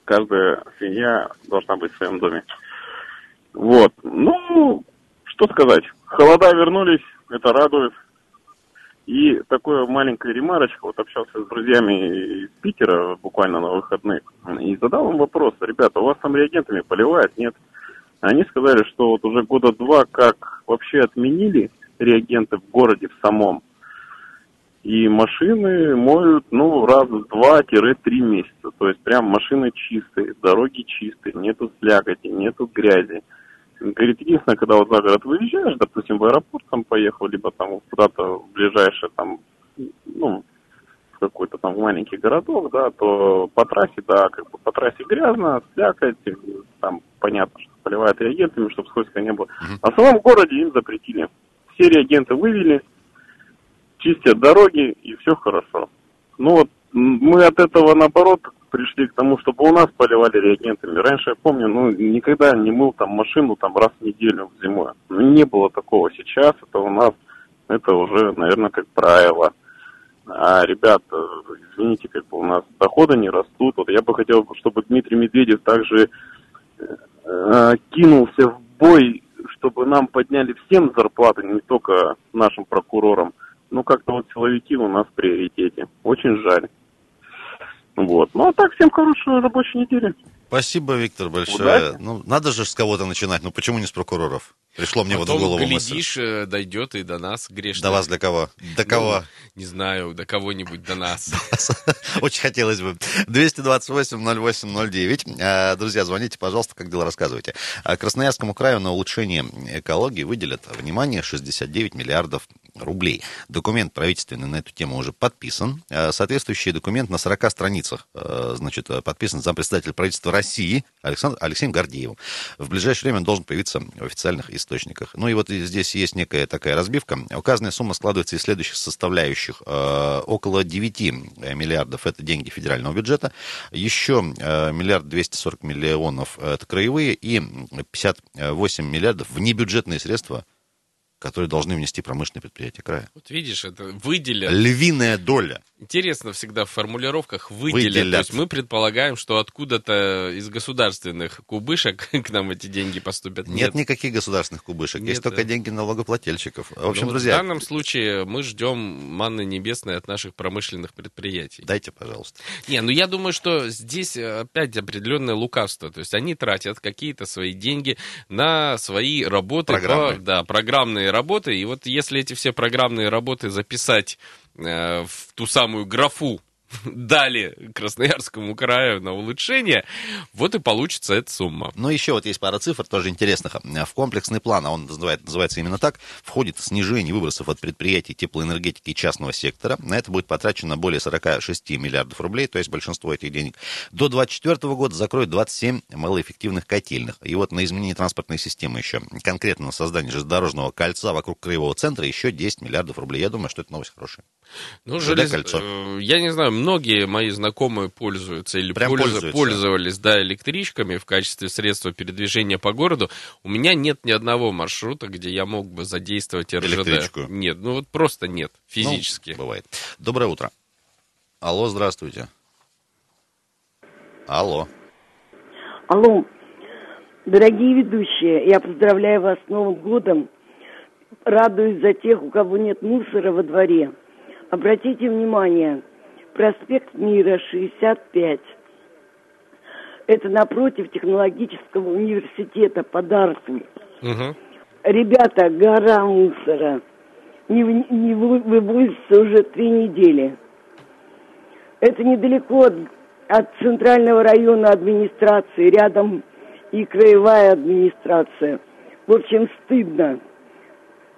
[SPEAKER 9] Каждая свинья должна быть в своем доме. Вот. Ну, что сказать. Холода вернулись, это радует. И такое маленькая ремарочка, вот общался с друзьями из Питера буквально на выходных, и задал им вопрос, ребята, у вас там реагентами поливают, нет? Они сказали, что вот уже года два как вообще отменили реагенты в городе в самом, и машины моют, ну, раз в два-три месяца. То есть прям машины чистые, дороги чистые, нету слякоти, нету грязи. Говорит, единственное, когда вот за город выезжаешь, допустим, в аэропорт там поехал, либо там куда-то в ближайшее там, ну, в какой-то там маленький городок, да, то по трассе, да, как бы по трассе грязно, слякоть, там понятно, что поливают реагентами, чтобы скользко не было. А в самом городе им запретили. Все реагенты вывели, чистят дороги, и все хорошо. Ну вот мы от этого, наоборот, пришли к тому, чтобы у нас поливали реагентами. Раньше, я помню, ну, никогда не мыл там машину там раз в неделю зимой. Ну, не было такого. Сейчас это у нас, это уже, наверное, как правило. А, ребят, э, извините, как бы у нас доходы не растут. Вот я бы хотел, чтобы Дмитрий Медведев также э, кинулся в бой, чтобы нам подняли всем зарплаты, не только нашим прокурорам. Ну, как-то вот силовики у нас в приоритете. Очень жаль. Вот. Ну, а так, всем хорошей рабочей недели.
[SPEAKER 2] Спасибо, Виктор, большое.
[SPEAKER 7] Удачи.
[SPEAKER 2] Ну, надо же с кого-то начинать. Ну, почему не с прокуроров? Пришло мне вот в
[SPEAKER 3] Потом,
[SPEAKER 2] голову мысль.
[SPEAKER 3] глядишь, э, дойдет и до нас грешно.
[SPEAKER 2] До вас для кого? До кого?
[SPEAKER 3] Ну, не знаю, до кого-нибудь до нас.
[SPEAKER 2] Очень хотелось бы. 228-08-09. А, Друзья, звоните, пожалуйста, как дела рассказывайте. А, Красноярскому краю на улучшение экологии выделят, внимание, 69 миллиардов рублей. Документ правительственный на эту тему уже подписан. А, Соответствующий документ на 40 страницах, значит, подписан зампредседатель правительства России Александр, Алексеем Гордеевым. В ближайшее время он должен появиться в официальных источниках. Ну и вот здесь есть некая такая разбивка. Указанная сумма складывается из следующих составляющих. Э, Около 9 миллиардов это деньги федерального бюджета, еще э, миллиард 240 миллионов это краевые и 58 миллиардов внебюджетные средства, которые должны внести промышленные предприятия края.
[SPEAKER 3] Вот видишь, это выделят.
[SPEAKER 2] Львиная доля.
[SPEAKER 3] Интересно всегда в формулировках выделят.
[SPEAKER 2] Выделят.
[SPEAKER 3] То есть мы предполагаем, что откуда-то из государственных кубышек к нам эти деньги поступят.
[SPEAKER 2] Нет, никаких государственных кубышек, есть
[SPEAKER 3] Нет,
[SPEAKER 2] только
[SPEAKER 3] да.
[SPEAKER 2] деньги налогоплательщиков. В
[SPEAKER 3] Ну
[SPEAKER 2] общем,
[SPEAKER 3] вот
[SPEAKER 2] друзья,
[SPEAKER 3] В данном случае мы ждем манны небесной от наших промышленных предприятий.
[SPEAKER 2] дайте, пожалуйста.
[SPEAKER 3] Не, ну я думаю, что здесь э, опять определенное лукавство. То есть они тратят какие-то свои деньги на свои работы,
[SPEAKER 2] Программы.
[SPEAKER 3] по- да, программные работы. И вот если эти все программные работы записать э, в ту самую графу дали Красноярскому краю на улучшение, вот и получится эта сумма.
[SPEAKER 2] Но еще вот есть пара цифр тоже интересных. В комплексный план, а он называет- называется именно так, входит снижение выбросов от предприятий теплоэнергетики и частного сектора. На это будет потрачено более 46 миллиардов рублей, то есть большинство этих денег. До 2024 года закроют 27 малоэффективных котельных. И вот на изменение транспортной системы еще, конкретно на создание железнодорожного кольца вокруг краевого центра еще 10 миллиардов рублей. Я думаю, что это новость хорошая.
[SPEAKER 3] Ну, желез-
[SPEAKER 2] кольцо.
[SPEAKER 3] э, Я не знаю, многие мои знакомые пользуются или
[SPEAKER 2] Прям
[SPEAKER 3] пользу-
[SPEAKER 2] пользуются.
[SPEAKER 3] пользовались, да, электричками в качестве средства передвижения по городу. У меня нет ни одного маршрута, где я мог бы задействовать РЖД.
[SPEAKER 2] Электричку.
[SPEAKER 3] Нет, ну вот просто нет, физически.
[SPEAKER 2] Ну, бывает. Доброе утро. Алло, здравствуйте. Алло.
[SPEAKER 10] Алло, дорогие ведущие, я поздравляю вас с Новым годом. Радуюсь за тех, у кого нет мусора во дворе. Обратите внимание, проспект Мира, 65. Это напротив технологического университета подарки.
[SPEAKER 3] Мгм.
[SPEAKER 10] Ребята, гора мусора. Не, не вы- вывозится уже три недели. Это недалеко от, от центрального района администрации, рядом и краевая администрация. В общем, стыдно.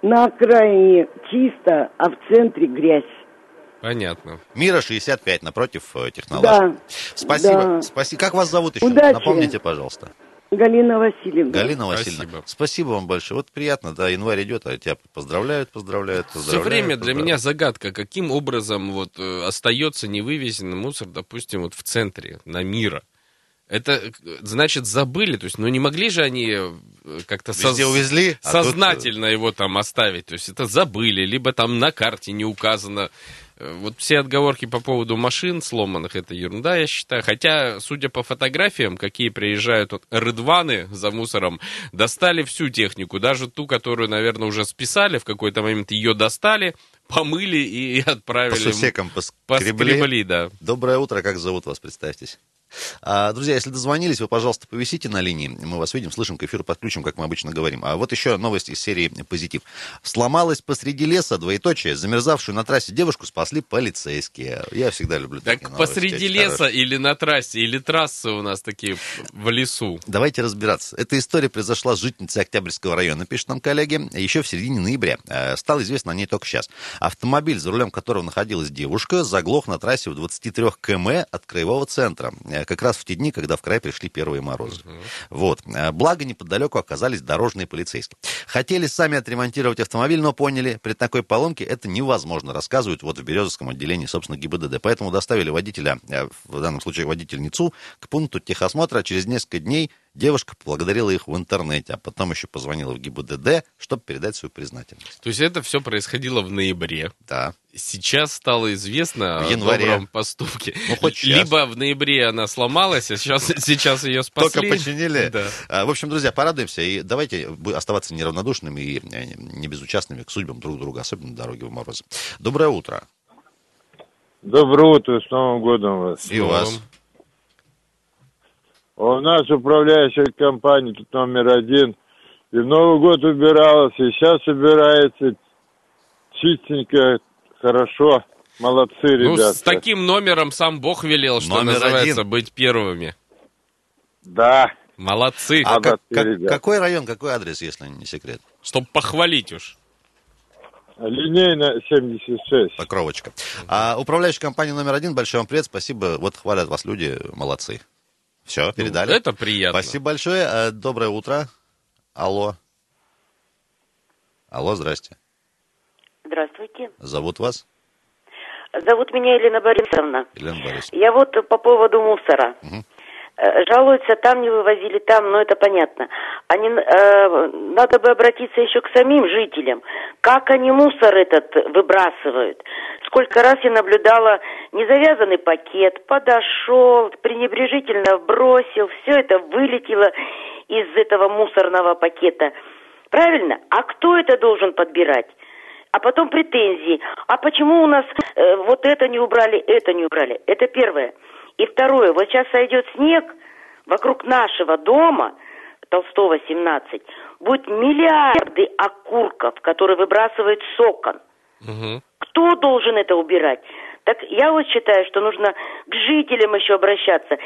[SPEAKER 10] На окраине чисто, а в центре грязь.
[SPEAKER 3] Понятно.
[SPEAKER 2] Мира 65 напротив э, технологий.
[SPEAKER 10] Да.
[SPEAKER 2] Спасибо.
[SPEAKER 10] да.
[SPEAKER 2] Спасибо. Как вас зовут еще?
[SPEAKER 10] Удачи.
[SPEAKER 2] Напомните, пожалуйста.
[SPEAKER 10] Галина Васильевна.
[SPEAKER 2] Галина Васильевна.
[SPEAKER 3] Спасибо.
[SPEAKER 2] Спасибо вам большое. Вот приятно, да, январь идет, а тебя поздравляют, поздравляют,
[SPEAKER 3] Все
[SPEAKER 2] поздравляют.
[SPEAKER 3] время для меня загадка, каким образом вот э, остается невывезенный мусор, допустим, вот в центре, на мира. Это э, значит забыли, то есть, ну не могли же они как-то
[SPEAKER 2] Везде увезли, а тут,
[SPEAKER 3] сознательно его там оставить, то есть это забыли, либо там на карте не указано. Э, Вот все отговорки по поводу машин сломанных, это ерунда, я считаю. Хотя, судя по фотографиям, какие приезжают вот, рыдваны за мусором, достали всю технику, даже ту, которую, наверное, уже списали, в какой-то момент ее достали, помыли и
[SPEAKER 2] По
[SPEAKER 3] отправили.
[SPEAKER 2] сусекам поскребли.
[SPEAKER 3] Поскребли, да.
[SPEAKER 2] Доброе утро, как зовут вас, представьтесь. А, друзья, если дозвонились, вы, пожалуйста, повисите на линии. Мы вас видим, слышим, к эфиру подключим, как мы обычно говорим. А вот еще новость из серии «Позитив». Сломалась посреди леса, двоеточие, замерзавшую на трассе девушку спасли полицейские. Я всегда люблю
[SPEAKER 3] Так
[SPEAKER 2] такие новости,
[SPEAKER 3] посреди леса
[SPEAKER 2] хорошие.
[SPEAKER 3] или на трассе, или трассы у нас такие в лесу.
[SPEAKER 2] Давайте разбираться. Эта история произошла с жительницей Октябрьского района, пишет нам коллеги, еще в середине ноября. Э, Стало известно о ней только сейчас. Автомобиль, за рулем которого находилась девушка, заглох на трассе в 23 км от краевого центра. Э, Как раз в те дни, когда в край пришли первые морозы. Вот. Э, Благо, неподалеку оказались дорожные полицейские. Хотели сами отремонтировать автомобиль, но поняли, при такой поломке это невозможно, рассказывают вот в Березовском отделении, собственно, ГИБДД. Поэтому доставили водителя, э, в данном случае водительницу, к пункту техосмотра. Через несколько дней девушка поблагодарила их в интернете, а потом еще позвонила в ГИБДД, чтобы передать свою признательность.
[SPEAKER 3] То есть это все происходило в ноябре.
[SPEAKER 2] Да.
[SPEAKER 3] Сейчас стало известно
[SPEAKER 2] В
[SPEAKER 3] о
[SPEAKER 2] январе.
[SPEAKER 3] добром поступке.
[SPEAKER 2] Ну, хоть сейчас.
[SPEAKER 3] Либо в ноябре она сломалась, а сейчас, сейчас ее спасли.
[SPEAKER 2] Только починили.
[SPEAKER 3] Да.
[SPEAKER 2] А, В общем, друзья, порадуемся и давайте оставаться неравнодушными и э, не безучастными к судьбам друг друга, особенно на дороге в морозы. Доброе утро.
[SPEAKER 11] Доброе утро, с Новым годом вас.
[SPEAKER 2] И у вас.
[SPEAKER 11] У нас управляющая компания тут номер один. И в Новый год убиралась, и сейчас убирается чистенько, хорошо. Молодцы,
[SPEAKER 3] Ну,
[SPEAKER 11] ребята.
[SPEAKER 3] с таким номером сам Бог велел, что
[SPEAKER 2] Номер
[SPEAKER 3] называется,
[SPEAKER 2] один.
[SPEAKER 3] быть первыми.
[SPEAKER 11] Да.
[SPEAKER 3] Молодцы.
[SPEAKER 2] А
[SPEAKER 11] Молодцы,
[SPEAKER 2] как-
[SPEAKER 11] ребят.
[SPEAKER 2] какой район, какой адрес, если не секрет?
[SPEAKER 3] Чтоб похвалить уж.
[SPEAKER 11] Линейная 76.
[SPEAKER 2] Покровочка. А управляющая компания номер один, большой вам привет, спасибо. Вот хвалят вас люди, молодцы. Все, передали.
[SPEAKER 3] Ну, это приятно.
[SPEAKER 2] Спасибо большое. Э, Доброе утро. Алло. Алло, здрасте.
[SPEAKER 12] Здравствуйте.
[SPEAKER 2] Зовут вас?
[SPEAKER 12] Зовут меня Елена Борисовна.
[SPEAKER 2] Елена Борисовна.
[SPEAKER 12] Я вот по поводу мусора.
[SPEAKER 2] Мгм.
[SPEAKER 12] Э, Жалуются, там не вывозили, там, но это понятно. Они, э, надо бы обратиться еще к самим жителям. Как они мусор этот выбрасывают? Сколько раз я наблюдала незавязанный пакет, подошел, пренебрежительно бросил, все это вылетело из этого мусорного пакета. Правильно? А кто это должен подбирать? а потом претензии. А почему у нас э, вот это не убрали, это не убрали? Это первое. И второе, вот сейчас сойдет снег, вокруг нашего дома, Толстого 17, будет миллиарды окурков, которые выбрасывают с окон.
[SPEAKER 3] Мгм.
[SPEAKER 12] Кто должен это убирать? Так я вот считаю, что нужно к жителям еще обращаться,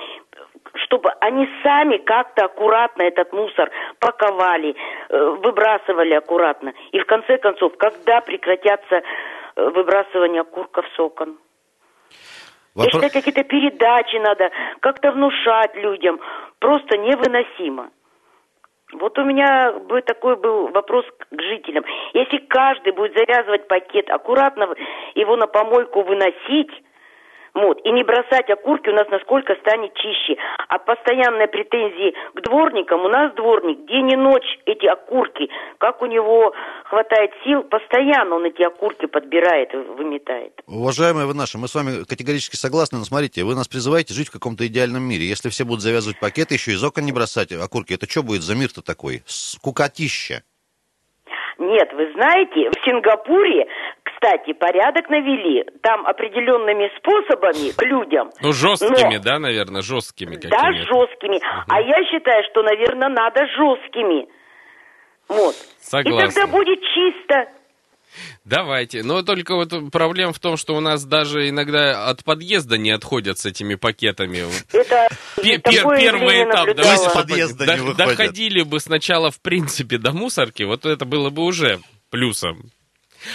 [SPEAKER 12] чтобы они сами как-то аккуратно этот мусор паковали, э, выбрасывали аккуратно. И в конце концов, когда прекратятся э, выбрасывание окурков с окон? Я считаю, какие-то передачи надо, как-то внушать людям. Просто невыносимо. Вот у меня бы такой был вопрос к жителям. Если каждый будет завязывать пакет, аккуратно его на помойку выносить, вот, и не бросать окурки, у нас насколько станет чище. А постоянные претензии к дворникам, у нас дворник день и ночь эти окурки, как у него хватает сил, постоянно он эти окурки подбирает, выметает.
[SPEAKER 2] Уважаемые вы наши, мы с вами категорически согласны, но смотрите, вы нас призываете жить в каком-то идеальном мире. Если все будут завязывать пакеты, еще из окон не бросать окурки, это что будет за мир-то такой? Скукотища.
[SPEAKER 12] Нет, вы знаете, в Сингапуре, кстати, порядок навели. Там определенными способами к людям.
[SPEAKER 3] Ну, жесткими,
[SPEAKER 12] Но-
[SPEAKER 3] да, наверное, жесткими
[SPEAKER 12] Да,
[SPEAKER 3] какими-то.
[SPEAKER 12] жесткими. А я считаю, что, наверное, надо жесткими. Вот. И
[SPEAKER 3] Согласен.
[SPEAKER 12] тогда будет чисто.
[SPEAKER 3] Давайте. Но только вот проблема в том, что у нас даже иногда от подъезда не отходят с этими пакетами.
[SPEAKER 12] Это
[SPEAKER 3] пер- первый этап.
[SPEAKER 2] Из
[SPEAKER 3] так,
[SPEAKER 2] подъезда
[SPEAKER 3] до-
[SPEAKER 2] не выходят.
[SPEAKER 3] доходили бы сначала, в принципе, до мусорки, вот это было бы уже плюсом.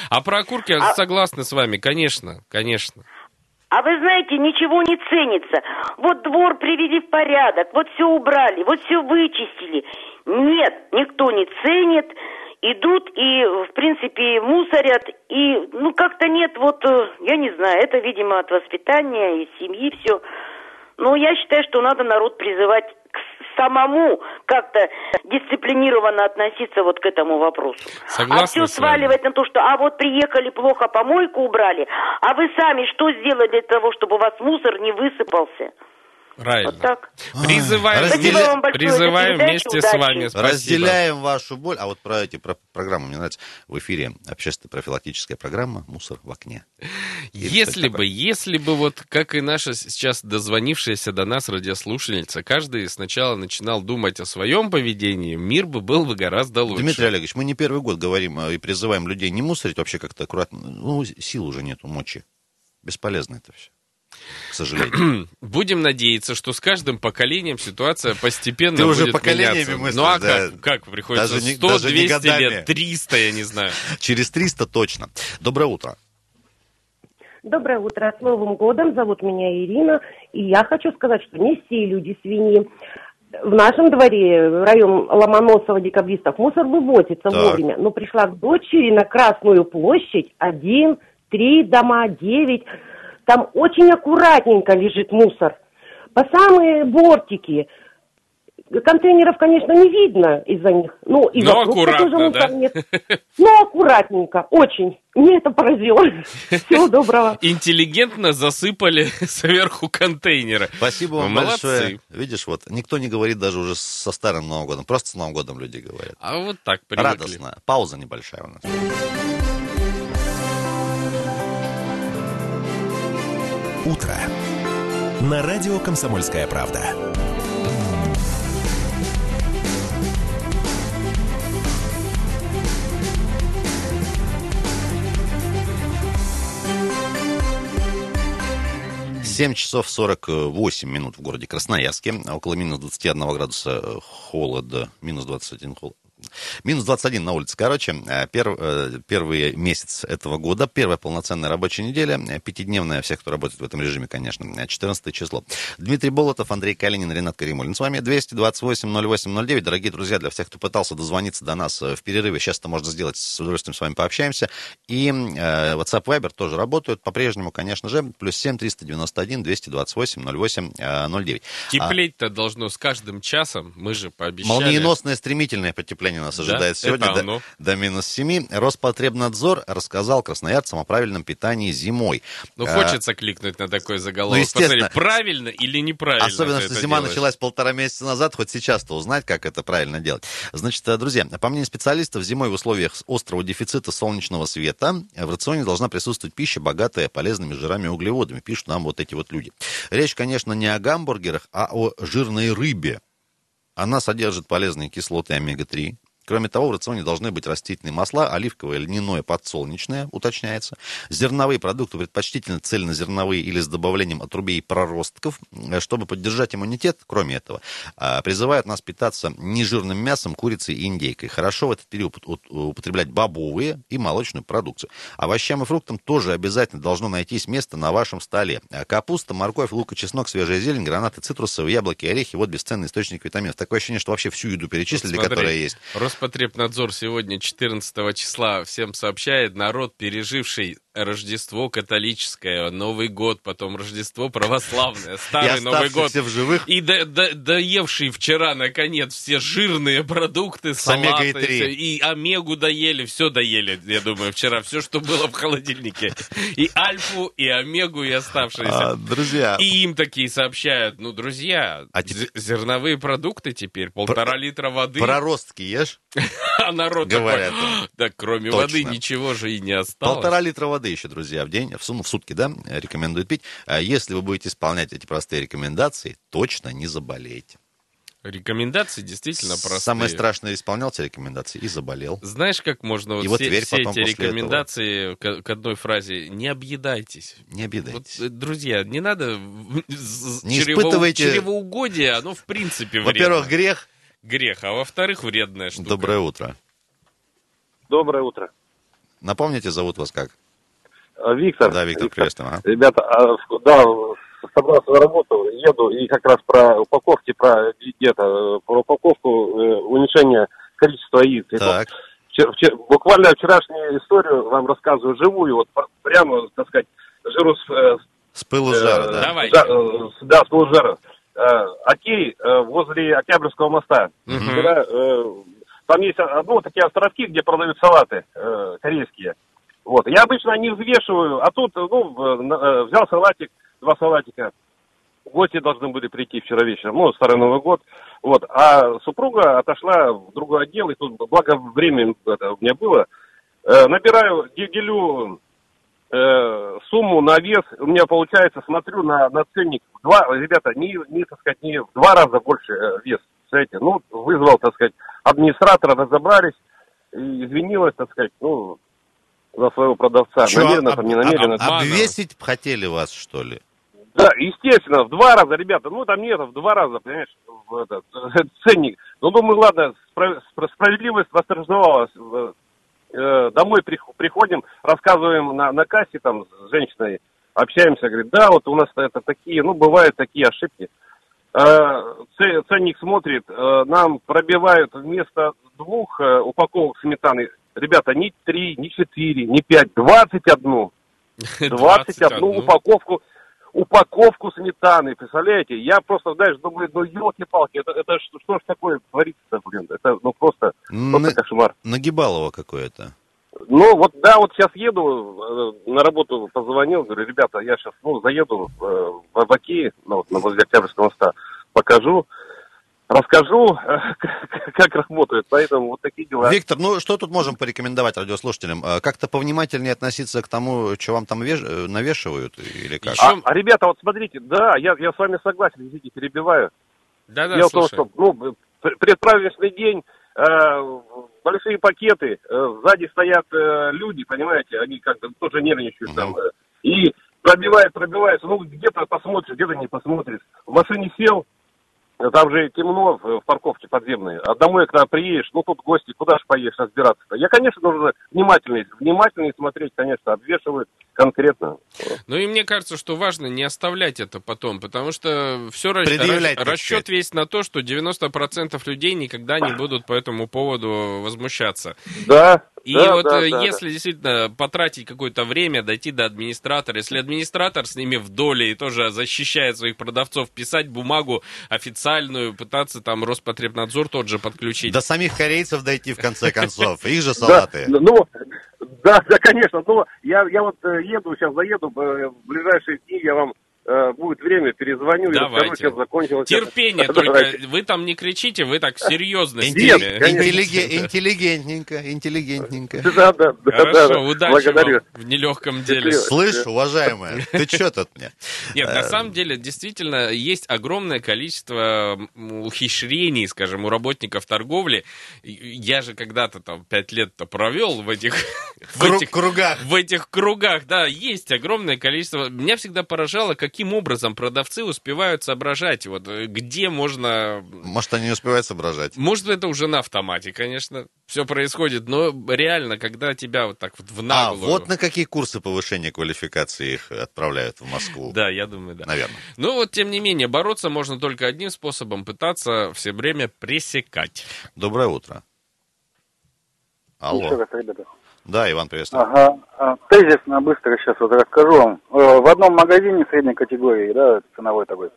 [SPEAKER 3] А про окурки
[SPEAKER 12] А-
[SPEAKER 3] согласны с вами, конечно, конечно.
[SPEAKER 12] А вы знаете, ничего не ценится. Вот двор привели в порядок, вот все убрали, вот все вычистили. Нет, никто не ценит. Идут и, в принципе, мусорят. И, ну, как-то нет, вот, э, я не знаю, это, видимо, от воспитания и семьи все. Но я считаю, что надо народ призывать самому как-то дисциплинированно относиться вот к этому вопросу.
[SPEAKER 3] Согласна
[SPEAKER 12] а все сваливать на то, что а вот приехали плохо помойку убрали, а вы сами что сделали для того, чтобы у вас мусор не высыпался?
[SPEAKER 3] Правильно.
[SPEAKER 12] Вот так.
[SPEAKER 3] Призываем,
[SPEAKER 12] большое за
[SPEAKER 3] призываем вместе с
[SPEAKER 12] удачи.
[SPEAKER 3] вами. Спасибо.
[SPEAKER 2] Разделяем вашу боль. А вот про эти про программы мне нравится. В эфире общественная профилактическая программа «Мусор в окне».
[SPEAKER 3] Если бы, если бы вот, как и наша сейчас дозвонившаяся до нас радиослушательница, каждый сначала начинал думать о своем поведении, мир бы был бы гораздо лучше.
[SPEAKER 2] Дмитрий Олегович, мы не первый год говорим э, и призываем людей не мусорить, вообще как-то аккуратно. Ну, сил уже нету, мочи. Бесполезно это все. К сожалению.
[SPEAKER 3] Будем надеяться, что с каждым поколением ситуация постепенно
[SPEAKER 2] Ты уже
[SPEAKER 3] будет
[SPEAKER 2] поколениями
[SPEAKER 3] меняться.
[SPEAKER 2] мыслишь,
[SPEAKER 3] Ну а
[SPEAKER 2] да.
[SPEAKER 3] как, как приходится?
[SPEAKER 2] Даже не-
[SPEAKER 3] 100,
[SPEAKER 2] даже не
[SPEAKER 3] 200
[SPEAKER 2] годами.
[SPEAKER 3] лет, 300, я не знаю.
[SPEAKER 2] Через 300 точно. Доброе утро.
[SPEAKER 13] Доброе утро. С Новым годом. Зовут меня Ирина. И я хочу сказать, что не все люди свиньи. В нашем дворе, район Ломоносова, декабристов, мусор вывозится
[SPEAKER 2] Так.
[SPEAKER 13] вовремя. Но пришла к дочери на Красную площадь один, три дома, девять. Там очень аккуратненько лежит мусор. По самые бортики. Контейнеров, конечно, не видно из-за них. Ну, и
[SPEAKER 3] Но
[SPEAKER 13] вокруг
[SPEAKER 3] аккуратно,
[SPEAKER 13] тоже
[SPEAKER 3] да?
[SPEAKER 13] мусор нет. Но аккуратненько, очень. Мне это поразило. Всего доброго.
[SPEAKER 3] Интеллигентно засыпали сверху контейнеры.
[SPEAKER 2] Спасибо вам
[SPEAKER 3] Ну, молодцы.
[SPEAKER 2] большое. Видишь, вот никто не говорит даже уже со старым Новым годом. Просто с Новым годом люди говорят.
[SPEAKER 3] А вот так привыкли.
[SPEAKER 2] Радостно. Пауза небольшая у нас.
[SPEAKER 1] утро» на радио «Комсомольская правда».
[SPEAKER 2] Семь часов сорок восемь минут в городе Красноярске. Около минус двадцати одного градуса холода. Минус двадцать один холод. Минус 21 на улице. Короче, э, пер, э, первый месяц этого года, первая полноценная рабочая неделя, э, пятидневная, всех, кто работает в этом режиме, конечно, 14 число. Дмитрий Болотов, Андрей Калинин, Ренат Каримулин. С вами 228-08-09. Дорогие друзья, для всех, кто пытался дозвониться до нас в перерыве, сейчас это можно сделать, с удовольствием с вами пообщаемся. И э, WhatsApp Viber тоже работают по-прежнему, конечно же, плюс 7 391 228 08 09.
[SPEAKER 3] Теплеть-то должно с каждым часом, мы же пообещали.
[SPEAKER 2] Молниеносное стремительное потепление нас ожидает
[SPEAKER 3] Да?
[SPEAKER 2] сегодня
[SPEAKER 3] Это
[SPEAKER 2] до, до минус 7. Роспотребнадзор рассказал красноярцам о правильном питании зимой.
[SPEAKER 3] Ну,
[SPEAKER 2] А,
[SPEAKER 3] хочется кликнуть на такой заголовок.
[SPEAKER 2] Ну, естественно.
[SPEAKER 3] Посмотри, правильно или неправильно
[SPEAKER 2] Особенно, что зима
[SPEAKER 3] делаешь?
[SPEAKER 2] началась полтора месяца назад, хоть сейчас-то узнать, как это правильно делать. Значит, э, друзья, по мнению специалистов, зимой в условиях острого дефицита солнечного света в рационе должна присутствовать пища, богатая полезными жирами и углеводами, пишут нам вот эти вот люди. Речь, конечно, не о гамбургерах, а о жирной рыбе. Она содержит полезные кислоты омега-3. Кроме того, в рационе должны быть растительные масла, оливковое, льняное, подсолнечное, уточняется. Зерновые продукты, предпочтительно цельнозерновые или с добавлением отрубей проростков, э, чтобы поддержать иммунитет, кроме этого, а, призывают нас питаться нежирным мясом, курицей и индейкой. Хорошо в этот период упот- употреблять бобовые и молочную продукцию. Овощам и фруктам тоже обязательно должно найтись место на вашем столе. А Капуста, морковь, лук и чеснок, свежая зелень, гранаты, цитрусовые, яблоки, орехи. Вот бесценный источник витаминов. Такое ощущение, что вообще всю еду перечислили,
[SPEAKER 3] Смотри,
[SPEAKER 2] которая есть.
[SPEAKER 3] Роспотребнадзор сегодня, 14 числа, всем сообщает, народ, переживший Рождество католическое, Новый год, потом Рождество православное, Старый
[SPEAKER 2] И
[SPEAKER 3] Новый год.
[SPEAKER 2] оставшихся в живых.
[SPEAKER 3] И до- до- доевший вчера, наконец, все жирные продукты, салаты,
[SPEAKER 2] омегой-3.
[SPEAKER 3] всё, и омегу доели, все доели, я думаю, вчера, все, что было в холодильнике. И альфу, и омегу, и оставшиеся.
[SPEAKER 2] А, друзья,
[SPEAKER 3] И им такие сообщают, ну, друзья,
[SPEAKER 2] А
[SPEAKER 3] зе- зерновые продукты теперь, полтора литра воды.
[SPEAKER 2] проростки ешь?
[SPEAKER 3] А народ
[SPEAKER 2] Говорят.
[SPEAKER 3] такой, да кроме
[SPEAKER 2] Точно.
[SPEAKER 3] воды ничего же и не осталось.
[SPEAKER 2] Полтора литра воды еще, друзья, в день, в, су- в сутки, да, рекомендуют пить. А Если вы будете исполнять эти простые рекомендации, точно не заболеете.
[SPEAKER 3] Рекомендации действительно простые.
[SPEAKER 2] Самое страшное исполнял эти рекомендации и заболел.
[SPEAKER 3] Знаешь, как можно вот
[SPEAKER 2] И вот
[SPEAKER 3] все,
[SPEAKER 2] верь
[SPEAKER 3] все эти
[SPEAKER 2] после этого.
[SPEAKER 3] рекомендации к, одной фразе «не объедайтесь».
[SPEAKER 2] Не обидайтесь.
[SPEAKER 3] Вот, друзья, не надо
[SPEAKER 2] Не
[SPEAKER 3] чрево-
[SPEAKER 2] испытывайте-
[SPEAKER 3] чревоугодие, оно в принципе вредно.
[SPEAKER 2] Во-первых, грех.
[SPEAKER 3] Грех, а во-вторых, вредная штука.
[SPEAKER 2] Доброе утро.
[SPEAKER 14] Доброе утро.
[SPEAKER 2] Напомните, зовут вас как?
[SPEAKER 14] А, Виктор.
[SPEAKER 2] Да, Виктор, приветствуем. ага.
[SPEAKER 14] Ребята, а, да, собрался на работу, еду, и как раз про упаковки, про где-то, э, про упаковку, э, уменьшение количества яиц.
[SPEAKER 2] Так.
[SPEAKER 14] вот вчера- вчера- буквально вчерашнюю историю вам рассказываю живую, вот пр- прямо, так сказать, жиру с, э,
[SPEAKER 2] С пылу с жара, да.
[SPEAKER 3] Давай.
[SPEAKER 14] Да, э, да, с пылу жара. Э, Окей, э, возле Октябрьского моста.
[SPEAKER 3] Мгм.
[SPEAKER 14] Вчера, э, там есть ну, такие островки, где продают салаты э, корейские. Вот. Я обычно не взвешиваю, а тут, ну, э, взял салатик, два салатика. Гости должны были прийти вчера вечером, ну, Старый Новый год. Вот. А супруга отошла в другой отдел, и тут, благо, время это у меня было. Э, набираю, де- делю э, сумму на вес, у меня получается, смотрю на, на ценник, два, ребята, не, не, так сказать, не в два раза больше э, вес, представляете, ну, вызвал, так сказать, администратора, разобрались, извинилась, так сказать, ну, за своего продавца,
[SPEAKER 2] Чё,
[SPEAKER 14] намеренно,
[SPEAKER 2] об-
[SPEAKER 14] там, не намеренно.
[SPEAKER 2] об- обвесить хотели вас, что ли?
[SPEAKER 14] Да, естественно, в два раза, ребята, ну там нет, в два раза, понимаешь, в этот, ценник. Ну, думаю, ладно, спра- спра- справедливость восторжествовалась. Э, э, Домой прих- приходим, рассказываем на, на кассе там с женщиной, общаемся, говорит, да, вот у нас это такие, ну, бывают такие ошибки. Э, Ценник смотрит, э, нам пробивают вместо двух э, упаковок сметаны, ребята, не три, не четыре, не пять, двадцать одну. 21 упаковку упаковку сметаны, представляете? Я просто, знаешь, думаю, ну елки-палки, это, это что, что ж такое творится, блин? Это ну просто,
[SPEAKER 2] На-
[SPEAKER 14] просто кошмар.
[SPEAKER 2] Нагибалово какое-то.
[SPEAKER 14] Ну вот да, вот сейчас еду, э, на работу позвонил, говорю, ребята, я сейчас, ну, заеду э, в Абаки, ну, вот, на возле Октябрьского моста, покажу, расскажу, как, как работает, поэтому вот такие дела.
[SPEAKER 2] Виктор, ну что тут можем порекомендовать радиослушателям? Э, Как-то повнимательнее относиться к тому, что вам там веш- э, навешивают или как?
[SPEAKER 14] А, а, ребята, вот смотрите, да, я, я с вами согласен, извините, перебиваю.
[SPEAKER 3] Да-да,
[SPEAKER 14] Дело в том, что ну, пр- предпраздничный день, э, большие пакеты, э, сзади стоят э, люди, понимаете, они как-то тоже нервничают там. э, и пробивает, пробивается, ну, где-то посмотришь, где-то не посмотришь. В машине сел, там же темно в парковке подземной. А домой, когда приедешь, ну тут гости, куда же поедешь разбираться-то? Я, конечно, должен внимательнее, внимательнее смотреть, конечно, обвешивают конкретно.
[SPEAKER 3] Ну и мне кажется, что важно не оставлять это потом, потому что все
[SPEAKER 2] Предъявлять,
[SPEAKER 3] расчет
[SPEAKER 2] сказать.
[SPEAKER 3] весь на то, что 90% людей никогда не будут по этому поводу возмущаться.
[SPEAKER 14] Да.
[SPEAKER 3] И
[SPEAKER 14] да,
[SPEAKER 3] вот
[SPEAKER 14] да,
[SPEAKER 3] э,
[SPEAKER 14] да,
[SPEAKER 3] если действительно потратить какое-то время, дойти до администратора, если администратор с ними в доле и тоже защищает своих продавцов, писать бумагу официальную, пытаться там Роспотребнадзор тот же подключить.
[SPEAKER 2] До самих корейцев дойти в конце концов. Их же
[SPEAKER 14] Да,
[SPEAKER 2] салаты.
[SPEAKER 14] ну, да, да, конечно. Но я, я вот э, еду, сейчас заеду, э, в ближайшие дни я вам будет время, перезвоню и
[SPEAKER 3] Давайте.
[SPEAKER 14] расскажу, чем закончилось.
[SPEAKER 3] Терпение
[SPEAKER 14] это.
[SPEAKER 3] только.
[SPEAKER 14] Давайте.
[SPEAKER 3] Вы там не кричите, вы так серьезно с ними.
[SPEAKER 2] Интеллигентненько, интеллигентненько.
[SPEAKER 14] Да, да, да,
[SPEAKER 3] Хорошо,
[SPEAKER 14] да, да.
[SPEAKER 3] удачи
[SPEAKER 14] Благодарю.
[SPEAKER 3] вам в нелегком деле.
[SPEAKER 2] Слышь, уважаемая, ты что тут мне?
[SPEAKER 3] Нет, на
[SPEAKER 2] Э,
[SPEAKER 3] самом деле, действительно, есть огромное количество ухищрений, скажем, у работников торговли. И Я же когда-то там пять лет-то провел в этих, в этих
[SPEAKER 2] кругах.
[SPEAKER 3] В этих кругах, да, есть огромное количество. Меня всегда поражало, каким образом продавцы успевают соображать, вот э, где можно
[SPEAKER 2] Может, они не успевают соображать.
[SPEAKER 3] может, это уже на автомате, конечно, все происходит, но реально, когда тебя вот так вот в
[SPEAKER 2] А,
[SPEAKER 3] наглую...
[SPEAKER 2] вот на какие курсы повышения квалификации их отправляют в Москву.
[SPEAKER 3] Да, я думаю, да.
[SPEAKER 2] Наверное.
[SPEAKER 3] Ну вот, тем не менее, бороться можно только одним способом, пытаться все время пресекать.
[SPEAKER 2] Доброе утро. Алло.
[SPEAKER 7] Еще раз, ребята.
[SPEAKER 2] Да, Иван, приветствую.
[SPEAKER 7] Ага. А, Тезисно, быстро сейчас вот расскажу вам. Э, В одном магазине средней категории, да, ценовой такой,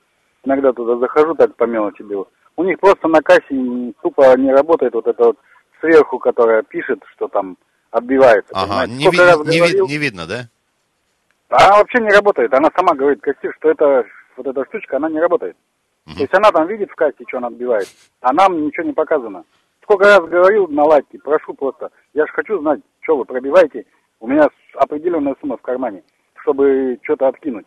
[SPEAKER 7] иногда туда захожу так по мелочи беру. У них просто на кассе тупо не работает вот это вот сверху, которая пишет, что там отбивается.
[SPEAKER 2] Ага,
[SPEAKER 7] понимаете?
[SPEAKER 2] не,
[SPEAKER 7] Сколько
[SPEAKER 2] ви-
[SPEAKER 7] раз
[SPEAKER 2] не ви-
[SPEAKER 7] говорил,
[SPEAKER 2] не видно, да?
[SPEAKER 7] она вообще не работает. Она сама говорит, кассир, что это вот эта штучка, она не работает. То есть она там видит в кассе, что она отбивает, а нам ничего не показано. Сколько раз говорил, наладьте, прошу просто. Я же хочу знать, что вы пробиваете. У меня определенная сумма в кармане, чтобы что-то откинуть.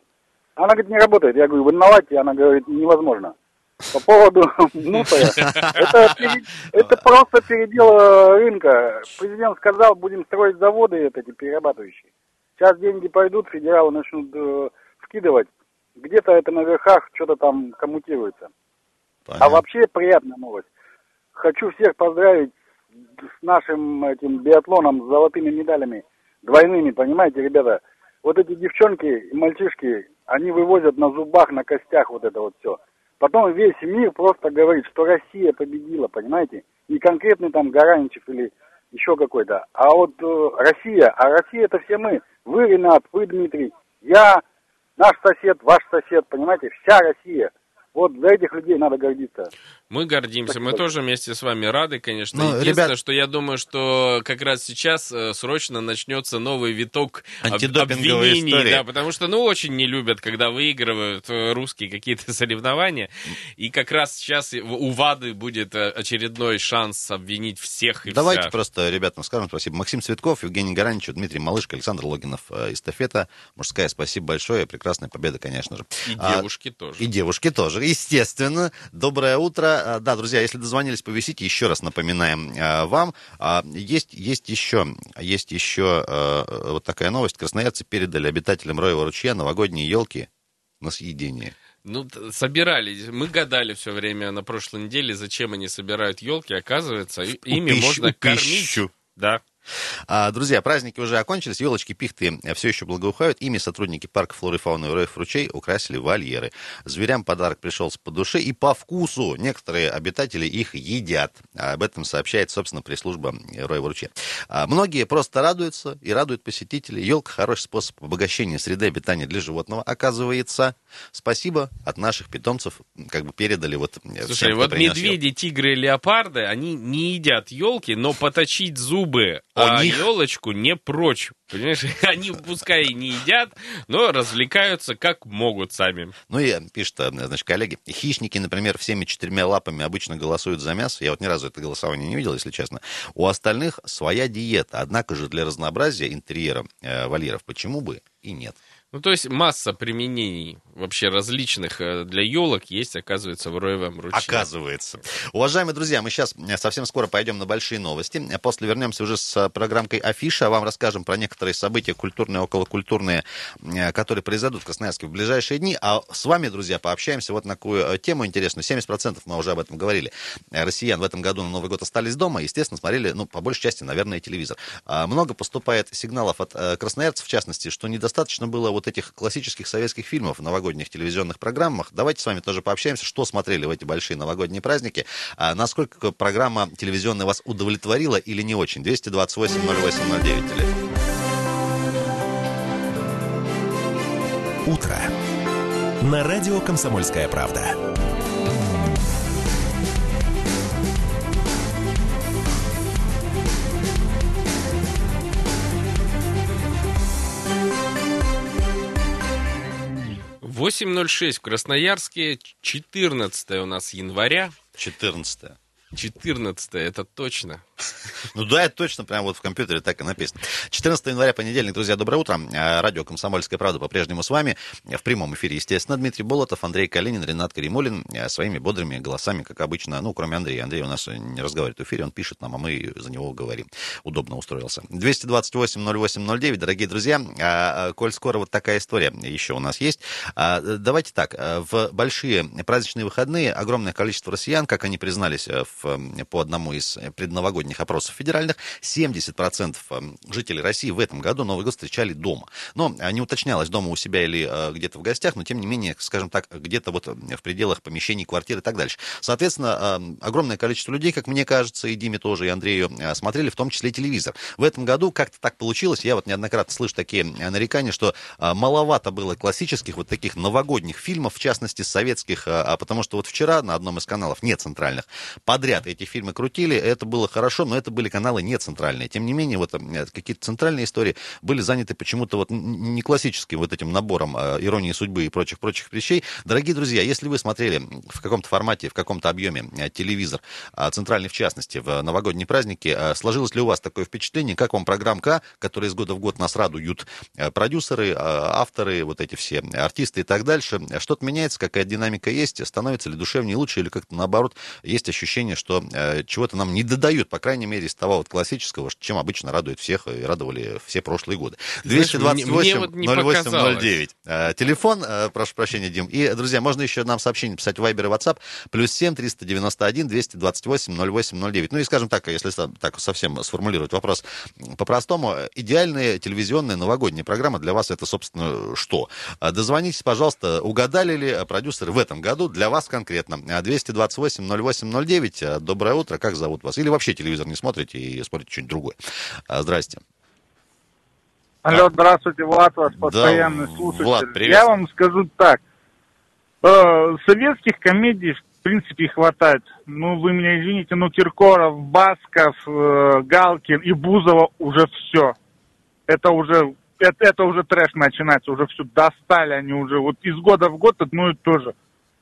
[SPEAKER 7] Она говорит, не работает. Я говорю, вы наладьте. Она говорит, невозможно. По поводу мусора, это, это просто передел э, рынка. Президент сказал, будем строить заводы вот эти перерабатывающие. Сейчас деньги пойдут, федералы начнут э, вкидывать. Где-то это на верхах что-то там коммутируется. А вообще приятная новость. Хочу всех поздравить с нашим этим биатлоном с золотыми медалями. Двойными, понимаете, ребята? Вот эти девчонки и мальчишки, они вывозят на зубах, на костях вот это вот все. Потом весь мир просто говорит, что Россия победила, понимаете? Не конкретный там Гараничев или еще какой-то, а вот э, Россия. А Россия это все мы. Вы, Ренат, вы, Дмитрий, я, наш сосед, ваш сосед, понимаете? Вся Россия. Вот за этих людей надо гордиться.
[SPEAKER 3] Мы гордимся, мы
[SPEAKER 7] Спасибо.
[SPEAKER 3] тоже вместе с вами рады, конечно.
[SPEAKER 2] Ну,
[SPEAKER 3] Единственное,
[SPEAKER 2] ребят-
[SPEAKER 3] что я думаю, что как раз сейчас э, срочно начнется новый виток обвинений,
[SPEAKER 2] истории.
[SPEAKER 3] да, потому что, ну, очень не любят, когда выигрывают э, русские какие-то соревнования, и как раз сейчас у ВАДы будет э, очередной шанс обвинить всех и
[SPEAKER 2] Давайте
[SPEAKER 3] вся.
[SPEAKER 2] просто ребятам скажем спасибо. Максим Цветков, Евгений Гараничев, Дмитрий Малышко, Александр Логинов. Эстафета мужская. Спасибо большое. Прекрасная победа, конечно же.
[SPEAKER 3] И
[SPEAKER 2] А,
[SPEAKER 3] девушки тоже.
[SPEAKER 2] И девушки тоже, естественно. Доброе утро. А, Да, друзья, если дозвонились, повисите, еще раз напоминаем а, вам. А, Есть, есть еще, есть еще э, вот такая новость. Красноярцы передали обитателям Роева ручья новогодние елки на съедение.
[SPEAKER 3] Ну, собирались. Мы гадали все время на прошлой неделе, зачем они собирают елки. Оказывается, ими
[SPEAKER 2] пищу-
[SPEAKER 3] можно кормить.
[SPEAKER 2] пищу.
[SPEAKER 3] Да.
[SPEAKER 2] А, Друзья, праздники уже окончились, елочки, пихты все еще благоухают. Ими сотрудники парка флоры и фауны Роев ручей украсили вольеры. Зверям подарок пришелся по душе и по вкусу. Некоторые обитатели их едят. А Об этом сообщает, собственно, пресс-служба Роева ручья. А, Многие просто радуются и радуют посетителей. Елка хороший способ обогащения среды обитания для животного, оказывается. Спасибо от наших питомцев, как бы передали вот э,
[SPEAKER 3] Слушай,
[SPEAKER 2] всем,
[SPEAKER 3] вот медведи, тигры и леопарды, они не едят елки, но поточить зубы а
[SPEAKER 2] них-
[SPEAKER 3] елочку не прочь. Понимаешь, они пускай не едят, но развлекаются как могут сами.
[SPEAKER 2] Ну и пишет, э, значит, коллеги, хищники, например, всеми четырьмя лапами обычно голосуют за мясо. Я вот ни разу это голосование не видел, если честно. У остальных своя диета. Однако же для разнообразия интерьера э, вольеров почему бы и нет.
[SPEAKER 3] Ну, то есть масса применений вообще различных э, для елок есть, оказывается, в Роевом ручье.
[SPEAKER 2] Оказывается. Уважаемые друзья, мы сейчас совсем скоро пойдем на большие новости. После вернемся уже с программкой Афиша. Вам расскажем про некоторые события культурные, околокультурные, э, которые произойдут в Красноярске в ближайшие дни. А с вами, друзья, пообщаемся вот на какую э, тему интересную. 70% мы уже об этом говорили. Россиян в этом году на Новый год остались дома. Естественно, смотрели, ну, по большей части, наверное, телевизор. А много поступает сигналов от красноярцев, в частности, что недостаточно было вот этих классических советских фильмов в новогодних телевизионных программах. Давайте с вами тоже пообщаемся, что смотрели в эти большие новогодние праздники, а насколько программа телевизионная вас удовлетворила или не очень. 228 08 09 телефон.
[SPEAKER 1] Утро. На радио «Комсомольская правда».
[SPEAKER 3] 8.06 в Красноярске, 14 у нас января.
[SPEAKER 2] 14
[SPEAKER 3] 14 это точно.
[SPEAKER 2] Ну да, это точно, прямо вот в компьютере так и написано. 14 января, понедельник, друзья, доброе утро. А, радио «Комсомольская правда» по-прежнему с вами. В прямом эфире, естественно, Дмитрий Болотов, Андрей Калинин, Ренат Каримулин а, своими бодрыми голосами, как обычно, ну, кроме Андрея. Андрей у нас не разговаривает в эфире, он пишет нам, а мы за него говорим. Удобно устроился. 228-08-09, дорогие друзья, коль скоро вот такая история еще у нас есть, давайте так, в большие праздничные выходные огромное количество россиян, как они признались в, по одному из предновогодних опросов федеральных 70% эм, жителей России в этом году Новый год встречали дома. Но э, не уточнялось, дома у себя или э, где-то в гостях, но тем не менее, скажем так, где-то вот в пределах помещений, квартир и так дальше. Соответственно, огромное количество людей, как мне кажется, и Диме тоже, и Андрею, э, смотрели в том числе телевизор. В этом году как-то так получилось, я вот неоднократно слышу такие нарекания, что маловато было классических вот таких новогодних фильмов, в частности, советских, а потому что вот вчера на одном из каналов, не центральных, подряд эти фильмы крутили, это было хорошо, хорошо, но это были каналы не центральные. Тем не менее, вот э, какие-то центральные истории были заняты почему-то вот не классическим вот этим набором э, иронии судьбы и прочих-прочих вещей. Дорогие друзья, если вы смотрели в каком-то формате, в каком-то объеме э, телевизор, центральный в частности, в новогодние праздники, сложилось ли у вас такое впечатление, как вам программка, которая из года в год нас радуют продюсеры, авторы, вот эти все артисты и так дальше, что-то меняется, какая динамика есть, становится ли душевнее лучше, или как-то наоборот, есть ощущение, что чего-то нам не додают, по крайней мере, из того вот классического, чем обычно радует всех и радовали все прошлые годы. 228-08-09. Вот Телефон, э, прошу прощения, Дим. И, друзья, можно еще нам сообщение писать в Viber и WhatsApp. Плюс 7 391 228 08 09. Ну и, скажем так, если так совсем сформулировать вопрос по-простому, идеальная телевизионная новогодняя программа для вас это, собственно, что? Э, дозвонитесь, пожалуйста, угадали ли продюсеры в этом году для вас конкретно? 228 08 09. Доброе утро, как зовут вас? Или вообще телевизор не смотрите и смотрите что-нибудь другое. А, здрасте.
[SPEAKER 15] Алло, здравствуйте, Влад, вас постоянный да, слушатель.
[SPEAKER 2] Влад, привет.
[SPEAKER 15] Я вам скажу так. Э, советских комедий, в принципе, хватает. Ну, вы меня извините, но Киркоров, Басков, э, Галкин и Бузова уже все. Это уже, это, это уже трэш начинается, уже все достали они уже. Вот из года в год одно и то же.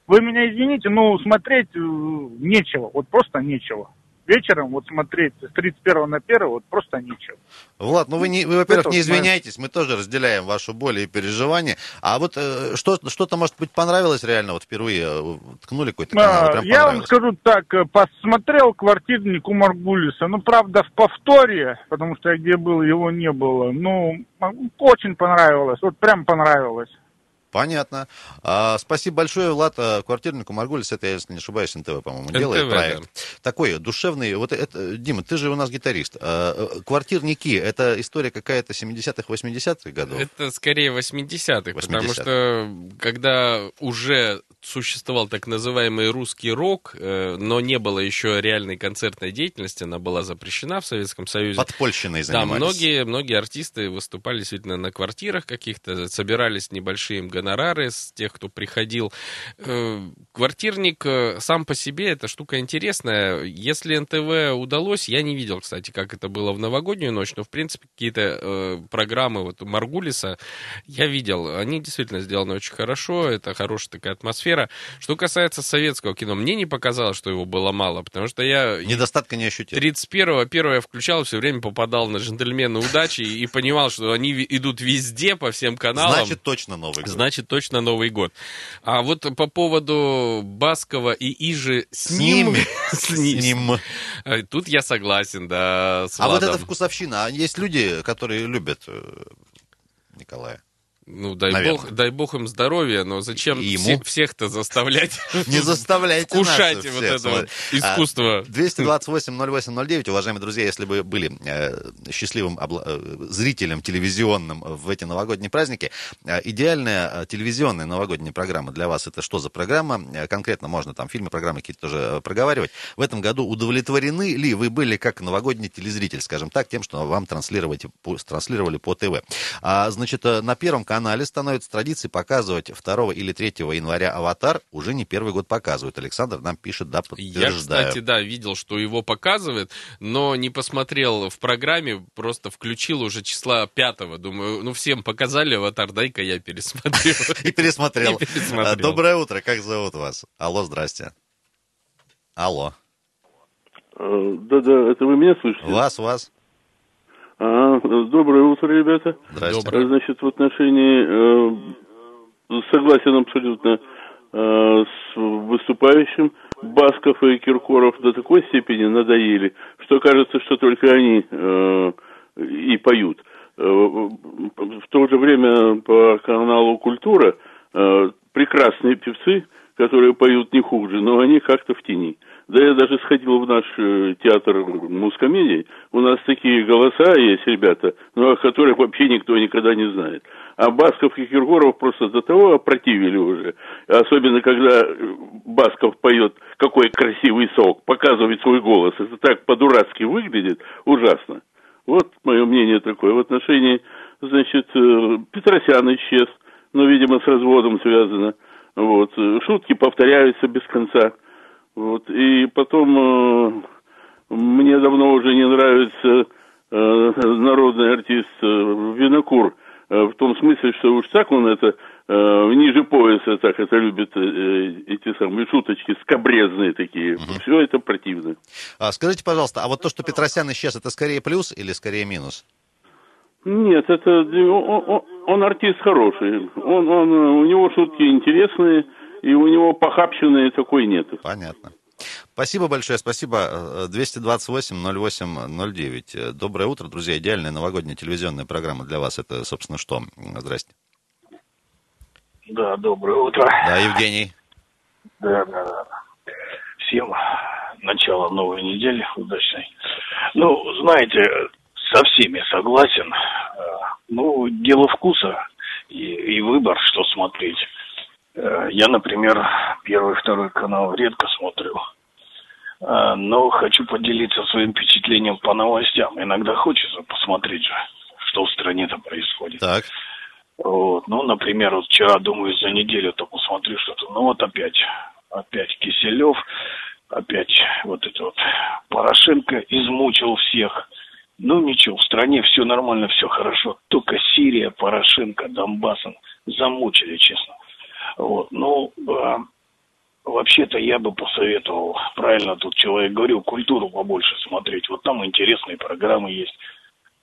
[SPEAKER 15] Вы меня извините, ну, смотреть э, нечего, вот просто нечего вечером вот смотреть с 31 на 1 вот просто ничего.
[SPEAKER 2] Влад, ну вы, не, вы во-первых, не извиняйтесь, мы тоже разделяем вашу боль и переживания. А вот э, что, что-то, может быть, понравилось реально, вот впервые э, ткнули какой-то канал,
[SPEAKER 15] а, Я вам скажу так, э, посмотрел «Квартирник» у Маргулиса, ну, правда, в повторе, потому что я где был, его не было, ну, очень понравилось, вот прям понравилось.
[SPEAKER 2] Понятно. А, спасибо большое, Влад. А, квартирнику Маргулис, это, если не ошибаюсь, НТВ, по-моему, делает проект. Да. Такой душевный. Вот это, Дима, ты же у нас гитарист. А, квартирники, это история какая-то 70-х, 80-х годов?
[SPEAKER 3] Это скорее 80-х, 80 потому что когда уже существовал так называемый русский рок, э, но не было еще реальной концертной деятельности, она была запрещена в Советском Союзе.
[SPEAKER 2] Подпольщиной занимались.
[SPEAKER 3] Да, многие, многие артисты выступали действительно на квартирах каких-то, собирались небольшие гонорары с тех, кто приходил. Э, квартирник э, сам по себе, эта штука интересная. Если НТВ удалось, я не видел, кстати, как это было в новогоднюю ночь, но, в принципе, какие-то программы вот Маргулиса я видел. Они действительно сделаны очень хорошо, это хорошая такая атмосфера. Что касается советского кино, мне не показалось, что его было мало, потому что я...
[SPEAKER 2] Недостатка не ощутил.
[SPEAKER 3] 31-го, первого я включал, все время попадал на джентльмены удачи и понимал, что они идут везде по всем каналам.
[SPEAKER 2] Значит, точно Новый год.
[SPEAKER 3] Значит, точно Новый год. А вот по поводу Баскова и Ижи с ним...
[SPEAKER 2] С ним.
[SPEAKER 3] Э, Тут я согласен, да, с
[SPEAKER 2] А вот это вкусовщина. А есть люди, которые любят э, Николая.
[SPEAKER 3] Ну, дай
[SPEAKER 2] Наверное.
[SPEAKER 3] бог, дай бог им здоровья, но зачем
[SPEAKER 2] ему.
[SPEAKER 3] все- всех-то заставлять?
[SPEAKER 2] Не заставляйте
[SPEAKER 3] Вкушать
[SPEAKER 2] нас
[SPEAKER 3] вот это вот
[SPEAKER 2] смотри.
[SPEAKER 3] искусство.
[SPEAKER 2] А, 228-08-09, уважаемые друзья, если вы были э, счастливым э, зрителем телевизионным в эти новогодние праздники, э, идеальная телевизионная новогодняя программа для вас это что за программа? Конкретно можно там фильмы, программы какие-то тоже проговаривать. В этом году удовлетворены ли вы были как новогодний телезритель, скажем так, тем, что вам транслировали по ТВ? А, значит, на Первом канале становится традицией показывать 2 или 3 января «Аватар». Уже не первый год показывают. Александр нам пишет, да,
[SPEAKER 3] Я,
[SPEAKER 2] подтверждаю.
[SPEAKER 3] кстати, да, видел, что его показывают, но не посмотрел в программе, просто включил уже числа пятого. Думаю, ну всем показали аватар, дай-ка я пересмотрю.
[SPEAKER 2] И пересмотрел.
[SPEAKER 3] И пересмотрел.
[SPEAKER 2] А, Доброе утро, как зовут вас? Алло, здрасте. Алло.
[SPEAKER 16] Да-да, это вы меня слышите?
[SPEAKER 2] Вас, вас.
[SPEAKER 16] А, доброе утро, ребята. Доброе. Значит, в отношении, э, согласен абсолютно э, с выступающим, Басков и Киркоров до такой степени надоели, что кажется, что только они э, и поют. Э, в то же время по каналу «Культура» э, прекрасные певцы, которые поют не хуже, но они как-то в тени. Да я даже сходил в наш э, театр мускомедий. У нас такие голоса есть, ребята, ну, о которых вообще никто никогда не знает. А Басков и Киркоров просто до того опротивили уже. Особенно, когда э, Басков поет «Какой красивый сок», показывает свой голос. Это так по-дурацки выглядит, ужасно. Вот мое мнение такое. В отношении, значит, э, Петросян исчез, но, видимо, с разводом связано. Вот. Шутки повторяются без конца. Вот. И потом э, мне давно уже не нравится э, народный артист э, Винокур. Э, в том смысле, что уж так он это э, ниже пояса так это любит э, эти самые шуточки скобрезные такие. Все это противно.
[SPEAKER 2] А, скажите, пожалуйста, а вот то, что Петросян исчез, это скорее плюс или скорее минус?
[SPEAKER 16] Нет, это он, он- он артист хороший. Он, он, э, у него шутки интересные, и у него похабщины такой нету.
[SPEAKER 2] Понятно. Спасибо большое, спасибо. Э, 228-08-09. Э, Доброе утро, друзья. Идеальная новогодняя телевизионная программа для вас. Это, собственно, что? Здрасте.
[SPEAKER 17] Да, доброе утро.
[SPEAKER 2] Да, Евгений.
[SPEAKER 17] Да, да, да. Всем начало новой недели удачной. Ну, знаете, со всеми согласен. Э, Ну, дело вкуса и, и выбор, что смотреть. Э, Я, например, первый, второй канал редко смотрю. Э, Но хочу поделиться своим впечатлением по новостям. Иногда хочется посмотреть же, что в стране-то происходит.
[SPEAKER 2] Так.
[SPEAKER 17] Вот. Ну, например, вот вчера, думаю, за неделю-то посмотрю что-то. Ну, вот опять, опять Киселев, опять вот это вот Порошенко измучил всех. Ну, ничего, в стране все нормально, все хорошо. Только Сирия, Порошенко, Донбассом замучили, честно. Вот, ну, а, вообще-то я бы посоветовал, правильно тут человек говорил, культуру побольше смотреть. Вот там интересные программы есть.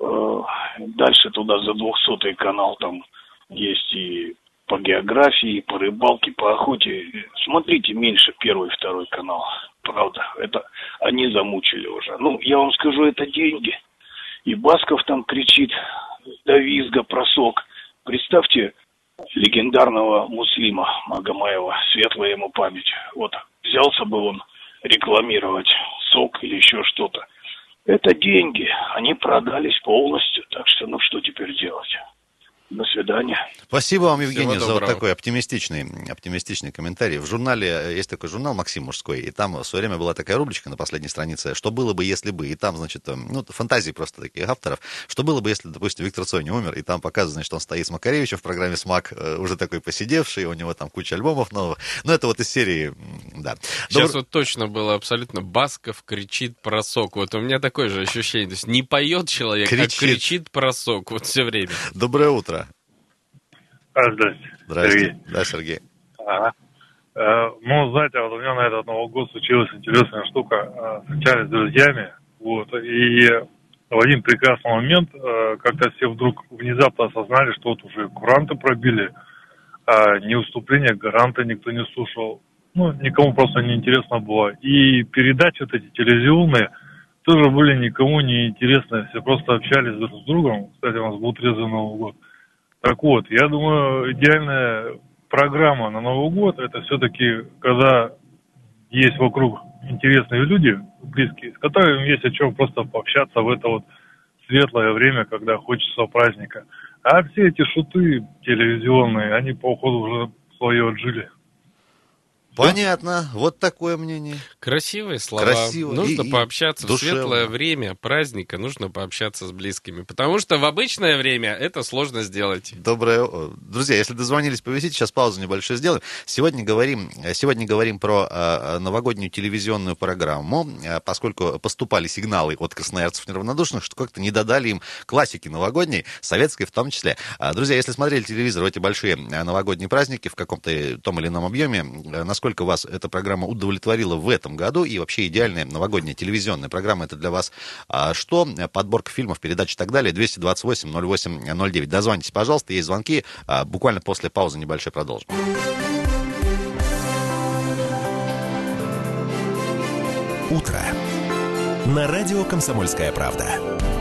[SPEAKER 17] Э, Дальше туда за 200 канал там есть и по географии, по рыбалке, по охоте. Смотрите меньше первый, второй канал. Правда, это они замучили уже. Ну, я вам скажу, это деньги. И Басков там кричит до визга про сок. Представьте легендарного муслима Магомаева, светлая ему память. Вот, взялся бы он рекламировать сок или еще что-то. Это деньги, они продались полностью, так что ну что теперь делать? До свидания.
[SPEAKER 2] Спасибо вам, Евгений, за вот такой оптимистичный, оптимистичный комментарий. В журнале э, есть такой журнал «Максим мужской», и там в свое время была такая рубричка на последней странице «Что было бы, если бы?» И там, значит, э, ну, фантазии просто таких авторов. Что было бы, если, допустим, Виктор Цой не умер, и там показано, что он стоит с Макаревичем в программе «Смак», э, уже такой посидевший, у него там куча альбомов новых. Ну, это вот из серии, да.
[SPEAKER 3] Сейчас
[SPEAKER 2] Добр-
[SPEAKER 3] вот точно было абсолютно Басков кричит про сок. Вот у меня такое же ощущение. То есть не поет человек,
[SPEAKER 2] Кричит.
[SPEAKER 3] а кричит про сок. Вот все время.
[SPEAKER 2] Доброе утро.
[SPEAKER 18] А, здрасте.
[SPEAKER 2] Здрасте.
[SPEAKER 18] Сергей.
[SPEAKER 2] Да, Сергей.
[SPEAKER 18] Ага. Э, Ну, знаете, вот у меня на этот Новый год случилась интересная штука. Э, Встречались с друзьями, вот, и в один прекрасный момент э, как-то все вдруг внезапно осознали, что вот уже куранты пробили, а ни выступления гаранта никто не слушал. Ну, никому просто не интересно было. И передачи вот эти телевизионные тоже были никому не интересны. Все просто общались друг с другом. Кстати, у нас был трезвый Новый год. Так вот, я думаю, идеальная программа на Новый год это все-таки, когда есть вокруг интересные люди, близкие, с которыми есть о чем просто пообщаться в это вот светлое время, когда хочется праздника. А все эти шуты телевизионные, они по уходу уже свое отжили.
[SPEAKER 2] Понятно, вот такое мнение.
[SPEAKER 3] Красивые слова.
[SPEAKER 2] Красиво.
[SPEAKER 3] Нужно
[SPEAKER 2] И- и
[SPEAKER 3] пообщаться в
[SPEAKER 2] душевно.
[SPEAKER 3] светлое время праздника, нужно пообщаться с близкими. Потому что в обычное время это сложно сделать.
[SPEAKER 2] Доброе, друзья, если дозвонились, повесите, сейчас паузу небольшую сделаем. Сегодня говорим, сегодня говорим про э, новогоднюю телевизионную программу, э, поскольку поступали сигналы от красноярцев неравнодушных, что как-то не додали им классики новогодней, советской в том числе. А, Друзья, если смотрели телевизор в эти большие новогодние праздники в каком-то том или ином объеме, э, насколько вас эта программа удовлетворила в этом году и вообще идеальная новогодняя телевизионная программа это для вас а, что? Подборка фильмов, передач и так далее. 228 08 09. Дозвонитесь, пожалуйста, есть звонки. А, Буквально после паузы небольшой продолжим.
[SPEAKER 1] Утро. На радио «Комсомольская правда».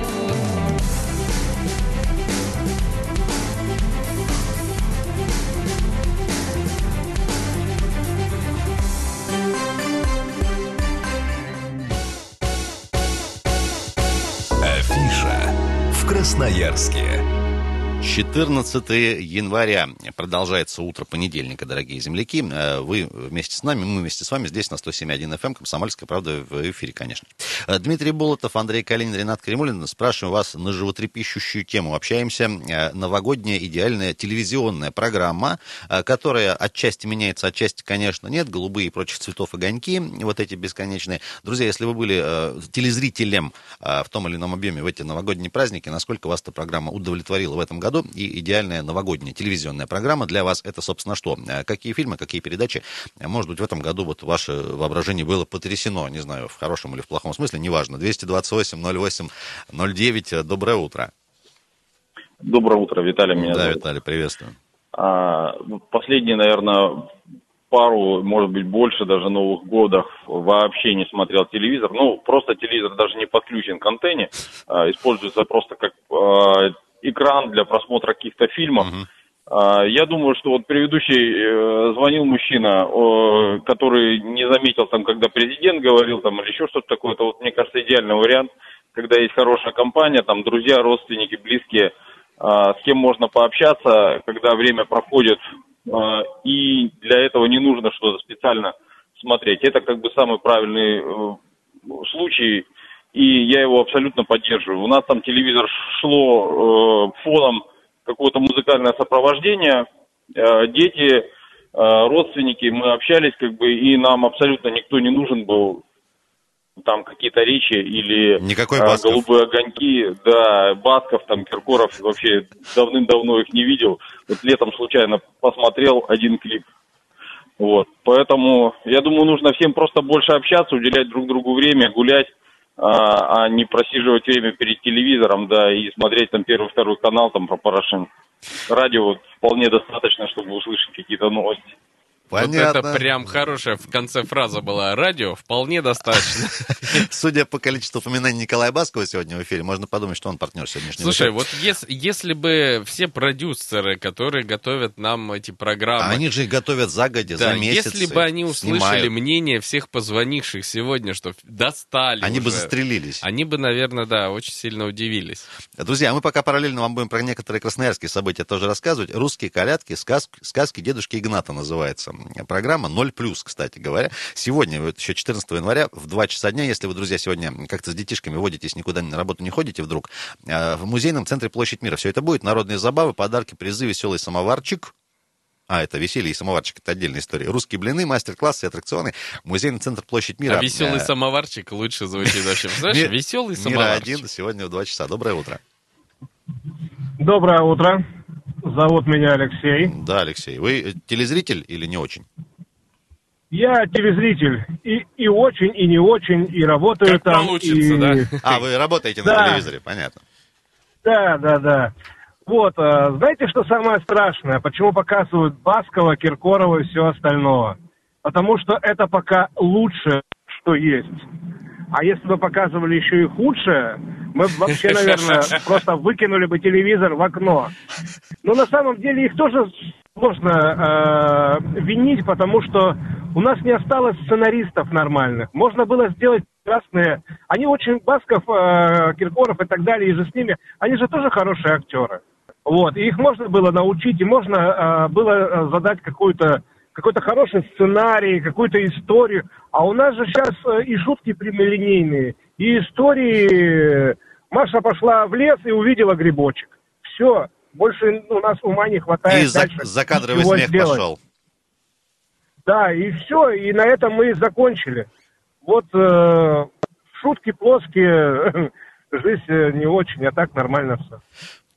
[SPEAKER 1] Красноярске.
[SPEAKER 2] 14 января продолжается утро понедельника, дорогие земляки. Э, Вы вместе с нами, мы вместе с вами здесь на 107.1 FM, эм, Комсомольская правда в эфире, конечно. Э, Дмитрий Болотов, Андрей Калинин, Ренат Кремулин. Спрашиваем вас на животрепещущую тему. Общаемся. Э, Новогодняя идеальная телевизионная программа, которая отчасти меняется, отчасти, конечно, нет. Голубые и прочих цветов огоньки, вот эти бесконечные. Друзья, если вы были телезрителем в том или ином объеме в эти новогодние праздники, насколько вас эта программа удовлетворила в этом году? И идеальная новогодняя телевизионная программа для вас это, собственно, что? Э, Какие фильмы, какие передачи? Э, Может быть, в этом году вот ваше воображение было потрясено, не знаю, в хорошем или в плохом смысле, неважно. 228 08 09. Э, Доброе утро.
[SPEAKER 19] Доброе утро, Виталий меня
[SPEAKER 2] Да,
[SPEAKER 19] зовут.
[SPEAKER 2] Виталий, приветствую.
[SPEAKER 19] А, ну, последние, наверное, пару, может быть, больше даже Новых годов вообще не смотрел телевизор. Ну, просто телевизор даже не подключен к антенне, а, используется просто как а, экран для просмотра каких-то фильмов. А, Я думаю, что вот предыдущий э, звонил мужчина, который не заметил там, когда президент говорил там или еще что-то такое. Это вот, мне кажется, идеальный вариант, когда есть хорошая компания, там друзья, родственники, близкие, а, с кем можно пообщаться, когда время проходит, а, и для этого не нужно что-то специально смотреть. Это как бы самый правильный э, случай, и я его абсолютно поддерживаю. У нас там телевизор шло э, фоном какое-то музыкальное сопровождение, э, дети, э, родственники, мы общались как бы, и нам абсолютно никто не нужен был там какие-то речи или
[SPEAKER 2] Никакой Басков.
[SPEAKER 19] голубые огоньки, да, Басков, там, Киркоров, вообще давным-давно их не видел. Вот летом случайно посмотрел один клип. Вот, поэтому, я думаю, нужно всем просто больше общаться, уделять друг другу время, гулять, а, а не просиживать время перед телевизором, да, и смотреть там первый, второй канал там про Порошенко. Радио вполне достаточно, чтобы услышать какие-то новости.
[SPEAKER 2] Понятно.
[SPEAKER 3] Вот это прям хорошая в конце фраза была. Радио вполне достаточно.
[SPEAKER 2] Судя по количеству упоминаний Николая Баскова сегодня в эфире, можно подумать, что он партнер сегодняшнего
[SPEAKER 3] Слушай,
[SPEAKER 2] эфира.
[SPEAKER 3] вот ес- если бы все продюсеры, которые готовят нам эти программы...
[SPEAKER 2] А они же их готовят загодя,
[SPEAKER 3] Да,
[SPEAKER 2] за месяц.
[SPEAKER 3] если бы они услышали
[SPEAKER 2] снимают.
[SPEAKER 3] мнение всех позвонивших сегодня, что достали
[SPEAKER 2] Они бы застрелились.
[SPEAKER 3] Они бы, наверное, да, очень сильно удивились.
[SPEAKER 2] Друзья, мы пока параллельно вам будем про некоторые красноярские события тоже рассказывать. «Русские колядки. Сказки, сказки дедушки Игната» называется. Программа 0+, кстати говоря. Сегодня, вот еще 14 января, в 2 часа дня, если вы, друзья, сегодня как-то с детишками водитесь, никуда на работу не ходите вдруг, э, в музейном центре Площадь Мира все это будет. Народные забавы, подарки, призы, веселый самоварчик. А, это веселье и самоварчик, это отдельная история. Русские блины, мастер-классы, аттракционы, музейный центр Площадь Мира.
[SPEAKER 3] А веселый самоварчик лучше звучит вообще. Знаешь, веселый
[SPEAKER 2] Мира
[SPEAKER 3] самоварчик.
[SPEAKER 2] один сегодня в 2 часа. Доброе утро.
[SPEAKER 18] Доброе утро. Зовут меня Алексей.
[SPEAKER 2] Да, Алексей. Вы э, телезритель или не очень?
[SPEAKER 20] Я телезритель. И, и очень, и не очень, и работаю
[SPEAKER 3] Как
[SPEAKER 20] там.
[SPEAKER 3] получится,
[SPEAKER 20] и...
[SPEAKER 3] да?
[SPEAKER 2] А, вы работаете на
[SPEAKER 20] Да.
[SPEAKER 2] телевизоре, понятно.
[SPEAKER 20] Да, да, да. Вот, а, знаете, что самое страшное? Почему показывают Баскова, Киркорова и все остальное? Потому что это пока лучшее, что есть. А если бы показывали еще и худшее, мы бы вообще, наверное, просто выкинули бы телевизор в окно. Но на самом деле их тоже сложно э, винить, потому что у нас не осталось сценаристов нормальных. Можно было сделать прекрасные... Они очень, Басков, э, Киркоров и так далее, и же с ними, они же тоже хорошие актеры. Вот, и их можно было научить, и можно э, было э, задать какую-то какой-то хороший сценарий, какую-то историю. А у нас же сейчас э, и шутки прямолинейные, и истории. Маша пошла в лес и увидела грибочек. Все, больше у нас ума не хватает.
[SPEAKER 2] И за, закадровый смех
[SPEAKER 20] сделать.
[SPEAKER 2] пошел.
[SPEAKER 20] Да, и все, и на этом мы и закончили. Вот э, шутки плоские, жизнь э, не очень, а так нормально все.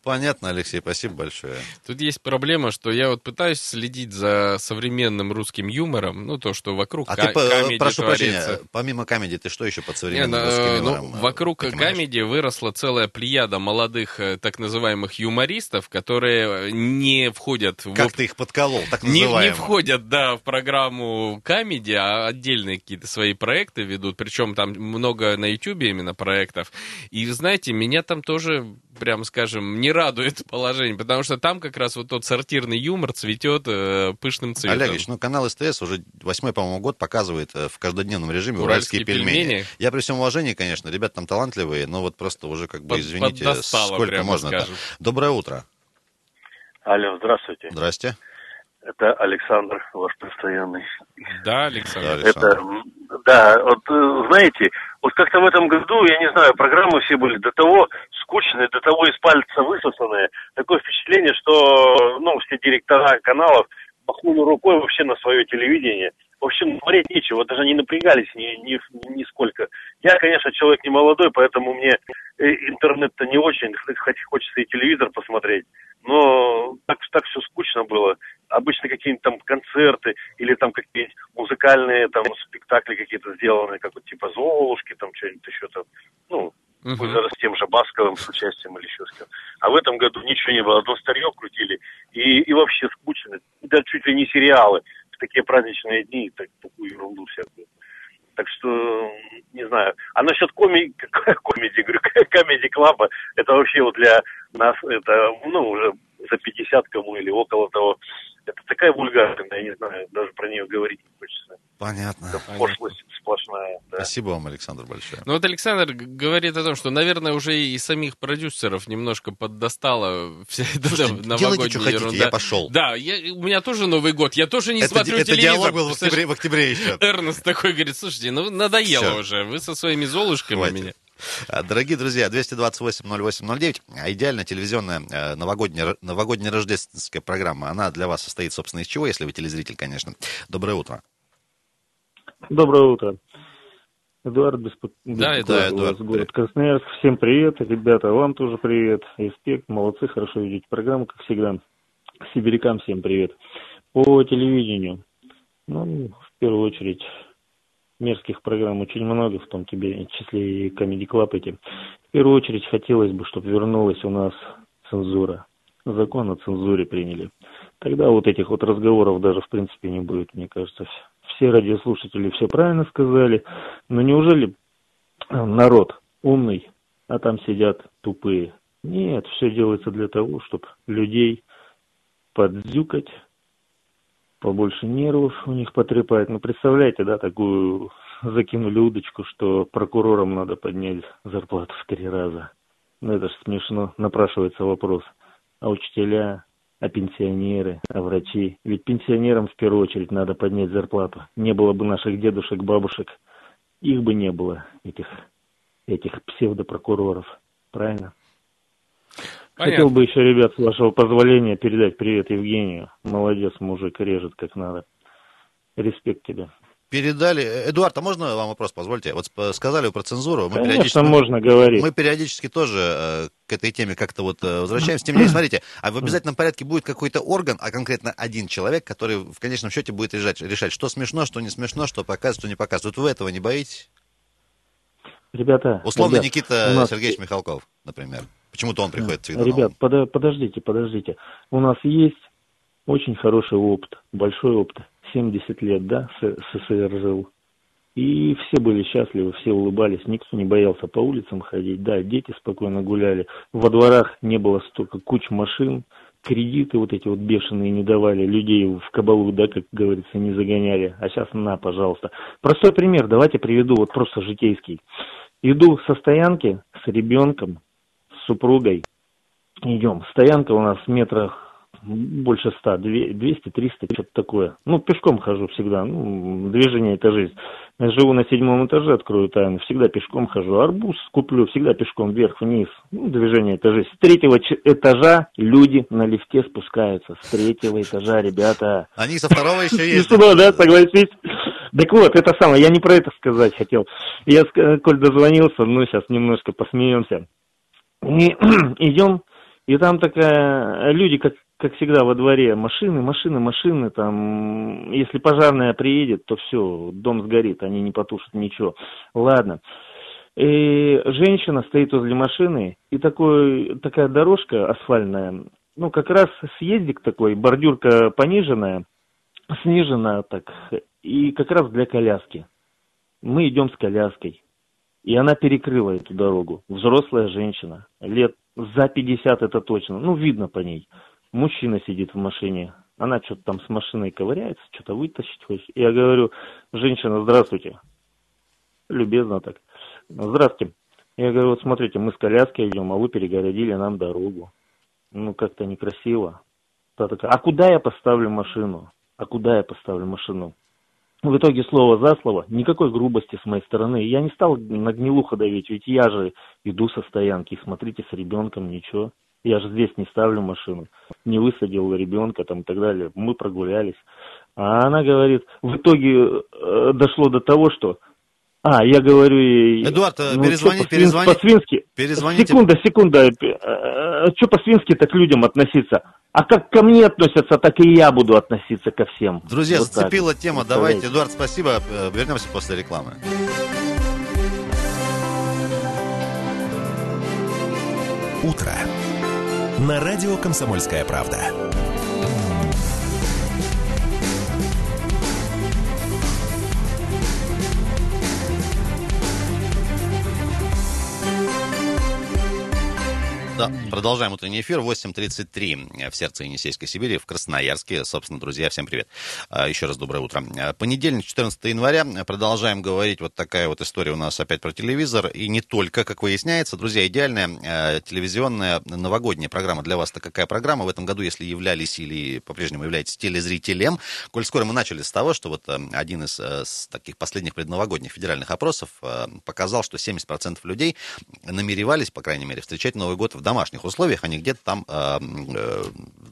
[SPEAKER 2] Понятно, Алексей, спасибо большое.
[SPEAKER 3] Тут есть проблема, что я вот пытаюсь следить за современным русским юмором, ну, то, что вокруг
[SPEAKER 2] А ты, по-
[SPEAKER 3] камеди
[SPEAKER 2] прошу
[SPEAKER 3] творится.
[SPEAKER 2] прощения, помимо комедии, ты что еще под
[SPEAKER 3] Не,
[SPEAKER 2] современным
[SPEAKER 3] ну,
[SPEAKER 2] русским
[SPEAKER 3] э,
[SPEAKER 2] юмором,
[SPEAKER 3] ну,
[SPEAKER 2] э,
[SPEAKER 3] вокруг комедии выросла целая плеяда молодых э, так называемых юмористов, которые не входят в...
[SPEAKER 2] Как ты их подколол, так
[SPEAKER 3] не, не входят, да, в программу комедии, а отдельные какие-то свои проекты ведут. Причем там много на Ютубе именно проектов. И, знаете, меня там тоже, прям скажем, не радует положение, потому что там как раз вот тот сортирный юмор цветет э, пышным цветом.
[SPEAKER 2] Олегович, ну канал СТС уже восьмой, по-моему, год показывает э, в каждодневном режиме
[SPEAKER 3] Уральские
[SPEAKER 2] уральские, пельмени.
[SPEAKER 3] пельмени.
[SPEAKER 2] Я при всем уважении, конечно, ребята там талантливые, но вот просто уже как бы,
[SPEAKER 3] Под-
[SPEAKER 2] извините,
[SPEAKER 3] поддостало,
[SPEAKER 2] сколько можно-то.
[SPEAKER 3] скажем.
[SPEAKER 2] Доброе утро.
[SPEAKER 21] Алло, здравствуйте.
[SPEAKER 2] Здрасте.
[SPEAKER 21] Это Александр, ваш постоянный.
[SPEAKER 3] Да, Александр.
[SPEAKER 21] Это, да, вот э, знаете, вот как-то в этом году, я не знаю, программы все были до того скучные, до того из пальца высосанные. Такое впечатление, что, ну, все директора каналов махнули рукой вообще на свое телевидение. В общем, смотреть нечего, даже не напрягались ни, ни, нисколько. Я, конечно, человек не молодой, поэтому мне э, интернет-то не очень, хоть хочется и телевизор посмотреть. Но так, так все скучно было. Обычно какие-нибудь там концерты или там какие-нибудь музыкальные там спектакли какие-то сделаны, как вот типа Золушки, там что-нибудь еще там. Ну, пусть даже с тем же Басковым с участием или еще с кем. А в этом году ничего не было. Одно старье крутили и, и вообще скучно. Да чуть ли не сериалы такие праздничные дни, так, такую ерунду всякую. Так что, не знаю. А насчет коми... комедии, говорю, комедий клаба, это вообще вот для нас, это, ну, уже за 50 кому или около того. Это такая вульгарная, я не знаю, даже про нее говорить не хочется.
[SPEAKER 2] Понятно.
[SPEAKER 21] Это пошлость сплошная. Да.
[SPEAKER 2] Спасибо вам, Александр, большое.
[SPEAKER 3] Ну вот Александр говорит о том, что, наверное, уже и самих продюсеров немножко поддостала вся эта
[SPEAKER 2] Слушайте,
[SPEAKER 3] новогодняя
[SPEAKER 2] делайте, что хотите,
[SPEAKER 3] ерунда.
[SPEAKER 2] я пошел.
[SPEAKER 3] Да, я- у меня тоже Новый год, я тоже не
[SPEAKER 2] Это
[SPEAKER 3] смотрю
[SPEAKER 2] это
[SPEAKER 3] телевизор.
[SPEAKER 2] диалог был в октябре- в октябре еще.
[SPEAKER 3] Эрнест такой говорит, слушайте, ну надоело
[SPEAKER 2] Всё.
[SPEAKER 3] уже, вы со своими золушками
[SPEAKER 2] Хватит.
[SPEAKER 3] меня.
[SPEAKER 2] А, Дорогие друзья, 228-08-09, а идеально телевизионная э, новогодняя, новогодняя рождественская программа, она для вас состоит, собственно, из чего, если вы телезритель, конечно. Доброе утро.
[SPEAKER 22] Доброе утро. Эдуард Беспо...
[SPEAKER 3] Да,
[SPEAKER 22] Беспокоит
[SPEAKER 2] Эдуард,
[SPEAKER 22] вас, город Красноярск. Всем привет, ребята, вам тоже привет. Респект, молодцы, хорошо ведете программу, как всегда. Сибирякам всем привет. По телевидению, ну, в первую очередь, мерзких программ очень много, в том числе и Comedy Club эти. В первую очередь хотелось бы, чтобы вернулась у нас цензура. Закон о цензуре приняли. Тогда вот этих вот разговоров даже в принципе не будет, мне кажется. Все радиослушатели все правильно сказали. Но неужели э, народ умный, а там сидят тупые? Нет, все делается для того, чтобы людей подзюкать, побольше нервов у них потрепать. Ну, представляете, да, такую закинули удочку, что прокурорам надо поднять зарплату в три раза. Ну, это же смешно. Напрашивается вопрос. А учителя, а пенсионеры, а врачи? Ведь пенсионерам в первую очередь надо поднять зарплату. Не было бы наших дедушек, бабушек, их бы не было, этих, этих псевдопрокуроров. Правильно?
[SPEAKER 3] Понятно.
[SPEAKER 22] Хотел бы еще, ребят, с вашего позволения передать привет Евгению. Молодец, мужик, режет как надо. Респект тебе.
[SPEAKER 2] передали... Эдуард, а можно вам вопрос, позвольте? Вот сказали про цензуру. Мы
[SPEAKER 22] Конечно,
[SPEAKER 2] периодически,
[SPEAKER 22] можно говорить.
[SPEAKER 2] Мы периодически тоже э, к этой теме как-то вот э, возвращаемся. Тем не менее, смотрите, а в обязательном порядке будет какой-то орган, а конкретно один человек, который в конечном счете будет решать, решать, что смешно, что не смешно, что показывать, что не показывать. Вот вы этого не боитесь?
[SPEAKER 22] Ребята,
[SPEAKER 2] Условно
[SPEAKER 22] ребят,
[SPEAKER 2] Никита
[SPEAKER 22] нас-
[SPEAKER 2] Сергеевич Михалков, например. Почему-то он приходит всегда.
[SPEAKER 22] Ребят, подо- подождите, подождите. У нас есть очень хороший опыт, большой опыт. 70 лет, да, СССР жил. И все были счастливы, все улыбались, никто не боялся по улицам ходить. Да, дети спокойно гуляли. Во дворах не было столько куч машин, кредиты вот эти вот бешеные не давали, людей в кабалу, да, как говорится, не загоняли. А сейчас на, пожалуйста. Простой пример, давайте приведу, вот просто житейский. Иду со стоянки с ребенком, супругой, идем. Стоянка у нас в метрах больше ста, 200-300, что-то такое. Ну, пешком хожу всегда, ну, движение это жизнь. Я живу на седьмом этаже, открою тайну, всегда пешком хожу. Арбуз куплю, всегда пешком вверх-вниз. Ну, движение это жизнь. С третьего этажа люди на лифте спускаются. С третьего этажа, ребята.
[SPEAKER 2] Они со второго еще есть.
[SPEAKER 22] сюда, да, согласись. Так вот, это самое, я не про это сказать хотел. Я, коль дозвонился, ну, сейчас немножко посмеемся. И идем, и там такая, люди, как, как всегда, во дворе, машины, машины, машины, там, если пожарная приедет, то все, дом сгорит, они не потушат ничего. Ладно. И женщина стоит возле машины, и такой, такая дорожка асфальтная, ну, как раз съездик такой, бордюрка пониженная, снижена так, и как раз для коляски. Мы идем с коляской. И она перекрыла эту дорогу. Взрослая женщина, лет за 50 это точно, ну, видно по ней. Мужчина сидит в машине, она что-то там с машиной ковыряется, что-то вытащить хочет. Я говорю, женщина, здравствуйте. Любезно так. Здравствуйте. Я говорю, вот смотрите, мы с коляской идем, а вы перегородили нам дорогу. Ну, как-то некрасиво. Та такая, а куда я поставлю машину? А куда я поставлю машину? В итоге слово за слово, никакой грубости с моей стороны. Я не стал на гнилуху давить, ведь я же иду со стоянки, смотрите, с ребенком ничего. Я же здесь не ставлю машину, не высадил ребенка там и так далее. Мы прогулялись. А она говорит, в итоге э, дошло до того, что... А, я говорю.
[SPEAKER 2] Эдуард, э,
[SPEAKER 22] ну,
[SPEAKER 2] перезвони-
[SPEAKER 22] по-свин-
[SPEAKER 2] перезвони-
[SPEAKER 22] По-свински...
[SPEAKER 2] перезвоните.
[SPEAKER 22] Секунда, секунда. Что по-свински так к людям относиться? А как ко мне относятся, так и я буду относиться ко всем.
[SPEAKER 2] Друзья,
[SPEAKER 22] Вот так.
[SPEAKER 2] зацепила тема. Давайте, Эдуард, спасибо. Э, Вернемся после рекламы.
[SPEAKER 1] Утро. На радио «Комсомольская правда».
[SPEAKER 2] Да, продолжаем утренний эфир. 8.33 в сердце Енисейской Сибири, в Красноярске. Собственно, друзья, всем привет. А, Еще раз доброе утро. А, Понедельник, 14 января. Продолжаем говорить. Вот такая вот история у нас опять про телевизор. И не только, как выясняется. Друзья, идеальная э, телевизионная новогодняя программа для вас. Это какая программа? В этом году, если являлись или по-прежнему являетесь телезрителем, коль скоро мы начали с того, что вот один из таких последних предновогодних федеральных опросов показал, что 70% людей намеревались, по крайней мере, встречать Новый год в домашних условиях, а не где-то там э, э,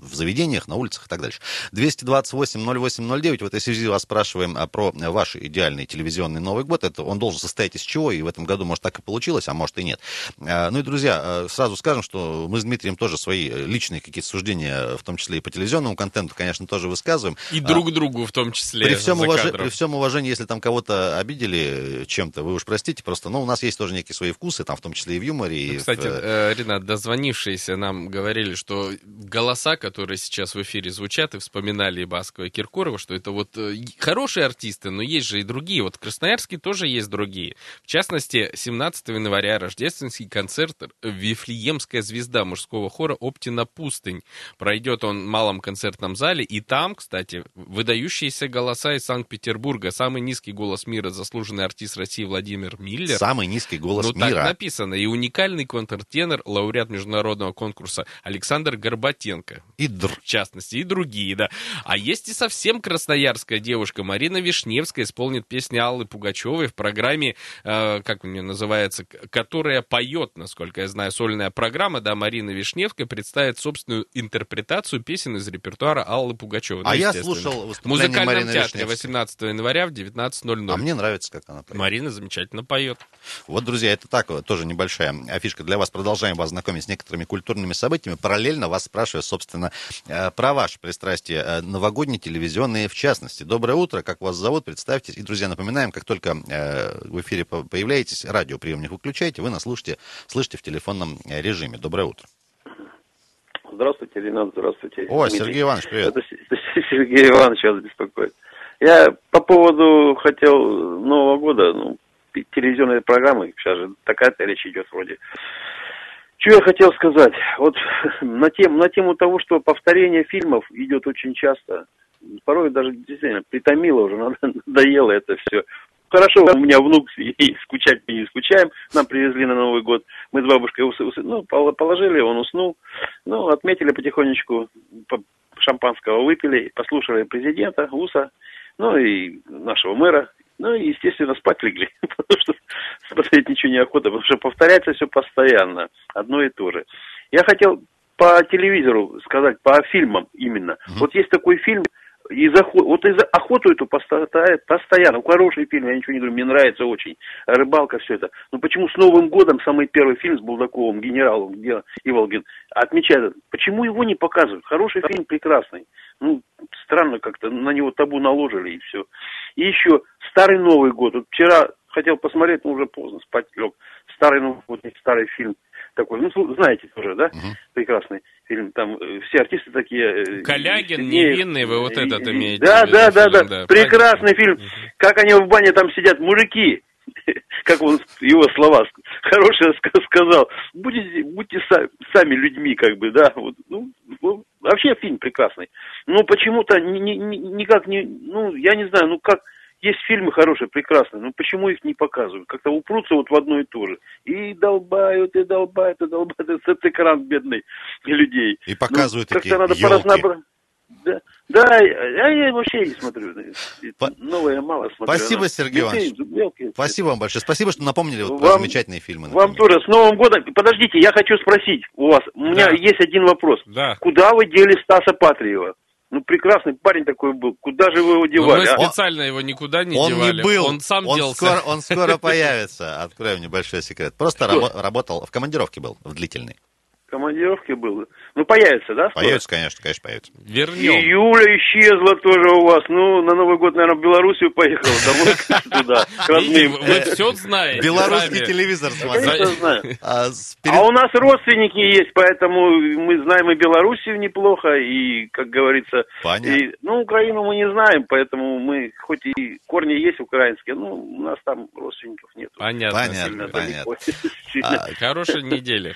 [SPEAKER 2] в заведениях, на улицах и так дальше. 228-08-09, в этой связи вас спрашиваем а, про ваш идеальный телевизионный Новый год. Это он должен состоять из чего, и в этом году, может, так и получилось, а может и нет. Э, Ну и, друзья, э, сразу скажем, что мы с Дмитрием тоже свои личные какие-то суждения, в том числе и по телевизионному контенту, конечно, тоже высказываем.
[SPEAKER 3] И
[SPEAKER 2] А,
[SPEAKER 3] друг другу в том числе.
[SPEAKER 2] при всем, уваж- при всем уважении, если там кого-то обидели чем-то, вы уж простите, просто, ну, у нас есть тоже некие свои вкусы, там, в том числе и в юморе. И
[SPEAKER 3] Ну, Кстати,
[SPEAKER 2] в,
[SPEAKER 3] э, Ренат, дозвонившиеся нам говорили, что голоса, которые сейчас в эфире звучат, и вспоминали и Баскова, и Киркорова, что это вот э, хорошие артисты, но есть же и другие. Вот в Красноярске тоже есть другие. В частности, 17 января рождественский концерт «Вифлеемская звезда» мужского хора «Оптина пустынь». Пройдет он в малом концертном зале, и там, кстати, выдающиеся голоса из Санкт-Петербурга. Самый низкий голос мира, заслуженный артист России Владимир Миллер.
[SPEAKER 2] Самый низкий голос
[SPEAKER 3] ну,
[SPEAKER 2] мира.
[SPEAKER 3] так написано. И уникальный контртенор, лауреат международного конкурса Александр Горбатенко.
[SPEAKER 2] И Идр.
[SPEAKER 3] в частности, и другие, да. А есть и совсем красноярская девушка, Марина Вишневская, исполнит песни Аллы Пугачевой в программе, э, как у нее называется, которая поет, насколько я знаю, сольная программа, да, Марина Вишневская представит собственную интерпретацию песен из репертуара Аллы Пугачевой.
[SPEAKER 2] А
[SPEAKER 3] Ну,
[SPEAKER 2] я слушал выступление
[SPEAKER 3] музыкальном
[SPEAKER 2] Марины
[SPEAKER 3] театре
[SPEAKER 2] Вишневской.
[SPEAKER 3] 18 января в 19.00.
[SPEAKER 2] А мне нравится, как она поет.
[SPEAKER 3] Марина замечательно поет.
[SPEAKER 2] Вот, друзья, это так, тоже небольшая афишка для вас. Продолжаем вас знакомить с некоторыми культурными событиями. Параллельно вас спрашиваю, собственно, э, про ваше пристрастие э, новогодние, телевизионные в частности. Доброе утро, как вас зовут, представьтесь. И, друзья, напоминаем, как только э, в эфире по- появляетесь, радиоприемник выключаете, вы нас слушаете, слышите в телефонном режиме. Доброе утро.
[SPEAKER 21] Здравствуйте, Ренат, здравствуйте.
[SPEAKER 2] О,
[SPEAKER 21] Дмитрий.
[SPEAKER 2] Сергей Иванович, привет.
[SPEAKER 21] Это Сергей Иванович вас беспокоит. Я по поводу хотел Нового года, ну, телевизионной программы, сейчас же такая-то речь идет вроде. Что я хотел сказать? Вот на, тем, на тему того, что повторение фильмов идет очень часто, порой даже действительно притомило уже, надо- надоело это все. Хорошо, у меня внук, и скучать мы не скучаем, нам привезли на Новый год, мы с бабушкой усы, усы- ну, пол- положили, он уснул, ну, отметили потихонечку, по- шампанского выпили, послушали президента, УСа, ну, и нашего мэра, ну, и, естественно, спать легли, потому что смотреть ничего не охота, потому что повторяется все постоянно, одно и то же. Я хотел по телевизору сказать, по фильмам именно. Вот есть такой фильм, из охо- вот из охоту эту постоянно, постоянно, хороший фильм, я ничего не говорю, мне нравится очень, рыбалка, все это. Но почему с Новым годом самый первый фильм с Булдаковым, генералом, где Иволгин, отмечает, почему его не показывают? Хороший фильм, прекрасный. Ну, странно как-то, на него табу наложили и все. И еще Старый Новый год. Вот вчера хотел посмотреть, но уже поздно, спать лег. Старый Новый год, старый фильм такой, ну, знаете тоже, да? Прекрасный фильм. Там э, все артисты такие. э,
[SPEAKER 3] Калягин,
[SPEAKER 21] Сергеев,
[SPEAKER 3] невинный, вы вот этот имеете
[SPEAKER 21] Да,
[SPEAKER 3] в виду
[SPEAKER 21] да, да,
[SPEAKER 3] фильм,
[SPEAKER 21] да.
[SPEAKER 3] да,
[SPEAKER 21] Прекрасный фильм. Как они в бане там сидят, мужики. Как он, его слова ска- сказал. Будете, будьте са- сами людьми, как бы, да. Вот, ну, ну, вообще фильм прекрасный. Но почему-то ни- ни- никак не, ну, я не знаю, ну как, есть фильмы хорошие, прекрасные, но почему их не показывают? Как-то упрутся вот в одно и то же. И долбают, и долбают, и долбают этот экран бедный людей.
[SPEAKER 2] И показывают
[SPEAKER 21] ну,
[SPEAKER 2] такие
[SPEAKER 21] как-то надо поразнообразить. Да, да, я, я вообще не смотрю. Новое мало смотрю.
[SPEAKER 2] Спасибо, Сергей Иванович.
[SPEAKER 21] мелкие.
[SPEAKER 2] Спасибо вам большое. Спасибо, что напомнили вот про
[SPEAKER 21] Вам-
[SPEAKER 2] замечательные фильмы.
[SPEAKER 21] Вам тоже с Новым годом. Подождите, я хочу спросить у вас. У меня
[SPEAKER 3] Да.
[SPEAKER 21] есть один вопрос.
[SPEAKER 3] Да.
[SPEAKER 21] Куда вы дели Стаса Патриева? Ну, прекрасный парень такой был. Куда же вы его
[SPEAKER 3] Но
[SPEAKER 21] девали?
[SPEAKER 3] мы
[SPEAKER 21] а?
[SPEAKER 3] специально его никуда не
[SPEAKER 2] он
[SPEAKER 3] девали.
[SPEAKER 2] не был.
[SPEAKER 3] Он сам
[SPEAKER 2] он
[SPEAKER 3] делся.
[SPEAKER 2] Скоро, он скоро появится. Откроем небольшой секрет. Просто рабо- работал, в командировке был, в длительной.
[SPEAKER 21] Командировке был. Ну, появится, да? скоро?
[SPEAKER 2] Появится, конечно, конечно, появится.
[SPEAKER 21] И
[SPEAKER 3] Вернем.
[SPEAKER 21] Юля исчезла тоже у вас. Ну, на Новый год, наверное, в Белоруссию поехала. Домой туда, к родным.
[SPEAKER 3] Вы все знаете.
[SPEAKER 2] Белорусский телевизор
[SPEAKER 21] знаю.
[SPEAKER 2] А,
[SPEAKER 21] А у нас родственники есть, поэтому мы знаем и Белоруссию неплохо, и, как говорится,
[SPEAKER 2] Понятно.
[SPEAKER 21] и, ну, Украину мы не знаем, поэтому мы, хоть и корни есть украинские, ну, у нас там родственников нет.
[SPEAKER 3] Понятно.
[SPEAKER 2] Понятно, понятно. А,
[SPEAKER 3] Хорошей недели.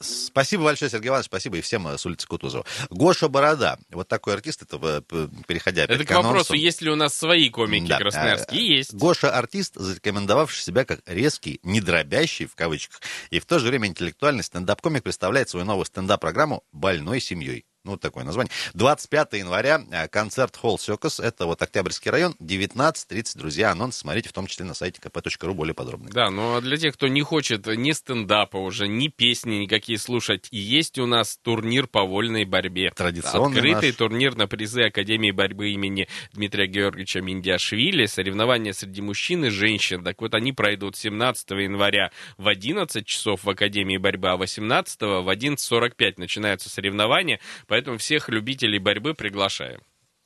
[SPEAKER 2] Спасибо большое, Сергей Иванович, спасибо и всем э, с улицы Кутузова. Гоша Борода, вот такой артист, это э, переходя
[SPEAKER 3] Это к
[SPEAKER 2] анонсу.
[SPEAKER 3] вопросу, есть ли у нас свои комики
[SPEAKER 2] Да.
[SPEAKER 3] красноярские? Есть.
[SPEAKER 2] Гоша артист, зарекомендовавший себя как резкий, не дробящий в кавычках, и в то же время интеллектуальный стендап-комик представляет свою новую стендап-программу «Больной семьей». Ну, вот такое название. 25 января э, концерт Холл Сёкос. Это вот Октябрьский район. 19.30, друзья. Анонс смотрите в том числе на сайте kp.ru более подробно.
[SPEAKER 3] Да, но для тех, кто не хочет ни стендапа уже, ни песни никакие слушать, и есть у нас турнир по вольной борьбе.
[SPEAKER 2] Традиционный
[SPEAKER 3] Открытый
[SPEAKER 2] наш.
[SPEAKER 3] турнир на призы Академии борьбы имени Дмитрия Георгиевича Миндиашвили. Соревнования среди мужчин и женщин. Так вот, они пройдут 17 января в 11 часов в Академии борьбы, а 18 в 11.45 начинаются соревнования. Поэтому всех любителей борьбы приглашаем.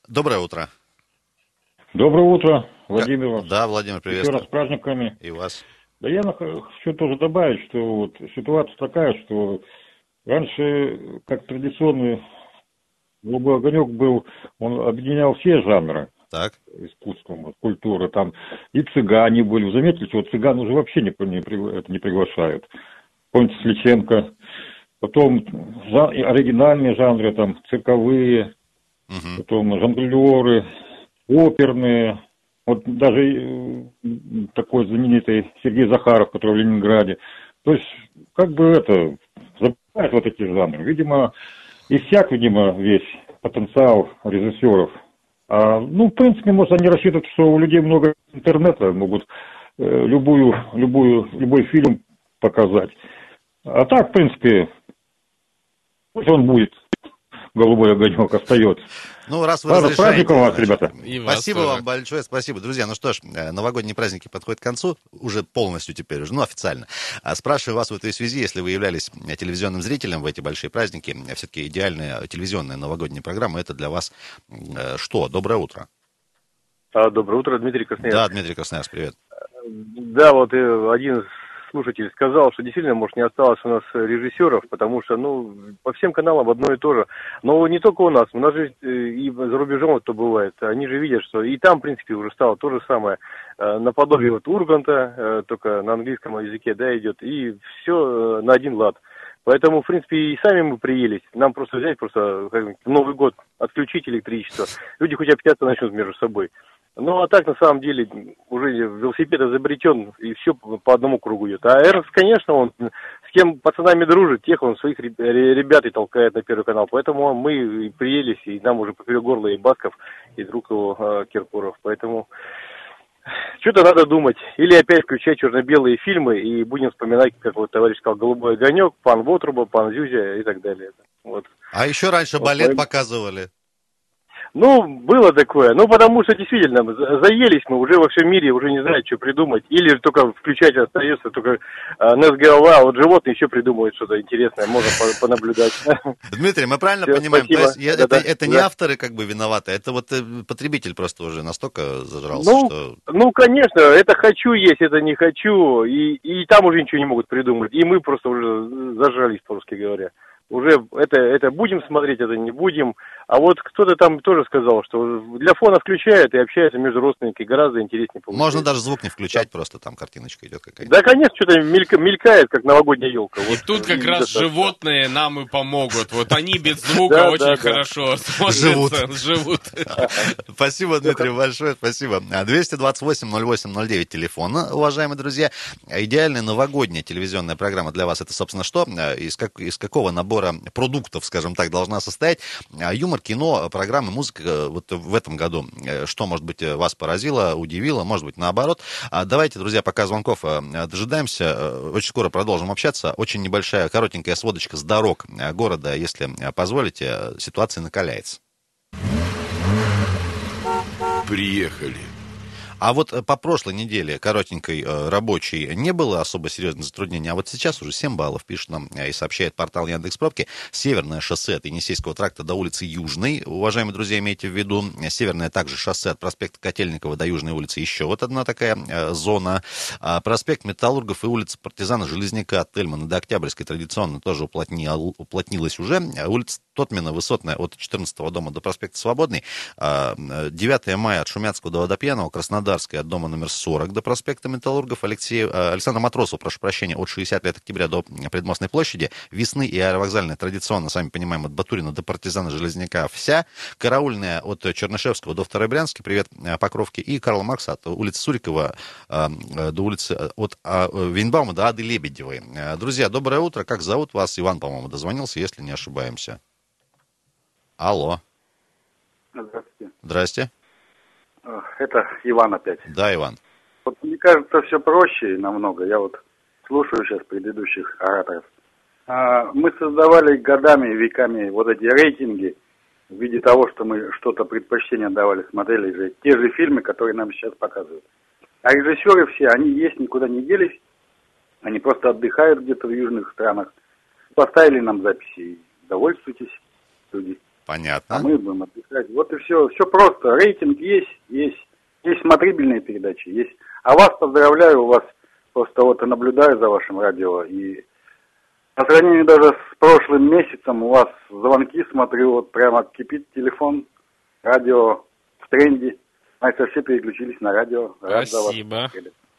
[SPEAKER 2] Доброе утро.
[SPEAKER 23] Доброе утро, Владимир. вас.
[SPEAKER 2] Да, Владимир,
[SPEAKER 23] Еще
[SPEAKER 2] приветствую.
[SPEAKER 23] раз с праздниками.
[SPEAKER 2] И вас.
[SPEAKER 23] Да я хочу тоже добавить, что вот ситуация такая, что раньше, как традиционный голубой огонек был, он объединял все жанры
[SPEAKER 2] Так.
[SPEAKER 23] искусства, вот, культуры. Там и цыгане были. Вы заметили, что цыган уже вообще не, не это не приглашают. Помните Сличенко. Потом жа- и оригинальные жанры, там, цирковые, потом жонглеры, оперные. Вот даже э, такой знаменитый Сергей Захаров, который в Ленинграде. То есть, как бы это, забывают вот эти жанры. Видимо, иссяк, видимо, весь потенциал режиссеров. А, ну, в принципе, может, они рассчитывают, что у людей много интернета, могут э, любую, любую, любой фильм показать. А так, в принципе, пусть он будет голубой огонек остается.
[SPEAKER 2] Ну, раз вы
[SPEAKER 23] Ладно,
[SPEAKER 2] разрешаете,
[SPEAKER 23] праздником вас, ребята.
[SPEAKER 3] И вас
[SPEAKER 2] Спасибо
[SPEAKER 3] тоже.
[SPEAKER 2] вам большое, спасибо. Друзья, ну что ж, э, новогодние праздники подходят к концу, уже полностью теперь, уже, ну, официально. А Спрашиваю вас в этой связи, если вы являлись э, телевизионным зрителем в эти большие праздники, э, все-таки идеальная телевизионная новогодняя программа, это для вас что? Доброе утро.
[SPEAKER 24] А, доброе утро, Дмитрий Красноярск.
[SPEAKER 2] Да, Дмитрий Красноярск, привет.
[SPEAKER 24] Да, вот один слушатель сказал, что действительно, может, не осталось у нас режиссеров, потому что, ну, по всем каналам одно и то же. Но не только у нас, у нас же э, и за рубежом это бывает. Они же видят, что и там, в принципе, уже стало то же самое. Э, Наподобие вот Урганта, э, только на английском языке, да, идет, и все на один лад. Поэтому, в принципе, и сами мы приелись. Нам просто взять, просто как Новый год отключить электричество. Люди хоть общаться начнут между собой. Ну, а так, на самом деле, уже велосипед изобретен, и все по одному кругу идет. А Эрнст, конечно, он с кем пацанами дружит, тех он своих реб- ре- ребят и толкает на Первый канал. Поэтому мы и приелись, и нам уже поперек горла и Басков, и друг его э, Киркоров. Поэтому что-то надо думать. Или опять включать черно-белые фильмы, и будем вспоминать, как вот товарищ сказал, «Голубой огонек», «Пан Вотруба», «Пан Зюзя» и так далее. Вот.
[SPEAKER 2] А еще раньше
[SPEAKER 24] Вот
[SPEAKER 2] балет
[SPEAKER 24] мы-
[SPEAKER 2] показывали.
[SPEAKER 24] Ну, было такое. Ну, потому что действительно, заелись мы уже во всем мире, уже не знают, что придумать. Или только включать остается, только а, НСГЛА, вот животные еще придумывают что-то интересное, можно по- понаблюдать.
[SPEAKER 2] Дмитрий, мы правильно
[SPEAKER 24] Всё,
[SPEAKER 2] понимаем, то
[SPEAKER 24] спасибо.
[SPEAKER 2] есть я- это,
[SPEAKER 24] Да-да,
[SPEAKER 2] это не
[SPEAKER 24] да.
[SPEAKER 2] авторы как бы виноваты, это вот э, потребитель просто уже настолько зажрался,
[SPEAKER 24] Ну,
[SPEAKER 2] что...
[SPEAKER 24] ну, конечно, это хочу есть, это не хочу, и, и там уже ничего не могут придумать. И мы просто уже зажрались, по-русски говоря. Уже это, это будем смотреть, это не будем. А вот кто-то там тоже сказал, что для фона включают и общаются между родственниками гораздо интереснее получается.
[SPEAKER 2] Можно даже звук не включать, просто там картиночка идет какая-то.
[SPEAKER 24] Да, конечно, что-то мелька- мелькает, как новогодняя елка.
[SPEAKER 3] И тут как раз
[SPEAKER 24] достаточно.
[SPEAKER 3] животные нам и помогут. Вот они без звука очень хорошо
[SPEAKER 2] Живут.
[SPEAKER 3] смотрятся, живут.
[SPEAKER 2] Спасибо, Дмитрий, большое спасибо. А, 228-08-09 телефон, уважаемые друзья. Идеальная новогодняя телевизионная программа для вас это, собственно, что? А, Из, как, из какого набора продуктов, скажем так, должна состоять? А, Юмор, кино, программы, музыка э, вот в этом году. Э, Что, может быть, э, вас поразило, удивило, может быть, наоборот. А Давайте, друзья, пока звонков дожидаемся. Очень скоро продолжим общаться. Очень небольшая, коротенькая сводочка с дорог города, если позволите. Ситуация накаляется.
[SPEAKER 25] Приехали.
[SPEAKER 2] А вот э, по прошлой неделе, коротенькой, э, рабочей, не было особо серьезных затруднений, а вот сейчас уже 7 баллов, пишет нам э, и сообщает портал Яндекс Пробки. Северное шоссе от Енисейского тракта до улицы Южной, уважаемые друзья, имейте в виду. Северное также шоссе от проспекта Котельникова до Южной улицы, еще вот одна такая зона. А проспект Металлургов и улица Партизана Железняка от Тельмана до Октябрьской традиционно тоже уплотнил, уплотнилась уже. А Улица Тотмина высотная от 14 дома до проспекта Свободный. А, э, 9 мая от Шумяцкого до Водопьяного, Краснодарская от дома номер 40 до проспекта Металлургов, Алексей, э, Александра Матросова, прошу прощения, от 60 лет октября до Предмостной площади, Весны и Аэровокзальная традиционно, сами понимаем, от Батурина до Партизана Железняка вся, Караульная от Чернышевского до Второй Брянской, привет, э, Покровки, и Карла Маркса от улицы Сурикова э, э, до улицы, от а, Вейнбаума до Ады Лебедевой. Друзья, доброе утро, как зовут вас? Иван, по-моему, дозвонился, если не ошибаемся. Алло.
[SPEAKER 7] Здравствуйте.
[SPEAKER 2] Здрасте.
[SPEAKER 7] Это Иван опять.
[SPEAKER 2] Да, Иван.
[SPEAKER 7] Вот мне кажется, все проще намного. Я вот слушаю сейчас предыдущих ораторов. А, Мы создавали годами, веками вот эти рейтинги в виде того, что мы что-то предпочтение давали, смотрели же те же фильмы, которые нам сейчас показывают. А режиссеры все, они есть, никуда не делись. Они просто отдыхают где-то в южных странах. Поставили нам записи и довольствуйтесь, люди.
[SPEAKER 2] Понятно.
[SPEAKER 7] А мы будем отдыхать. Вот и все. Все просто. Рейтинг есть, есть. Есть смотрибельные передачи, есть. А вас поздравляю, у вас просто вот и наблюдаю за вашим радио. И по сравнению даже с прошлым месяцем у вас звонки, смотрю, вот прямо кипит телефон, радио в тренде. Знаете, все переключились на радио. Рад за вас.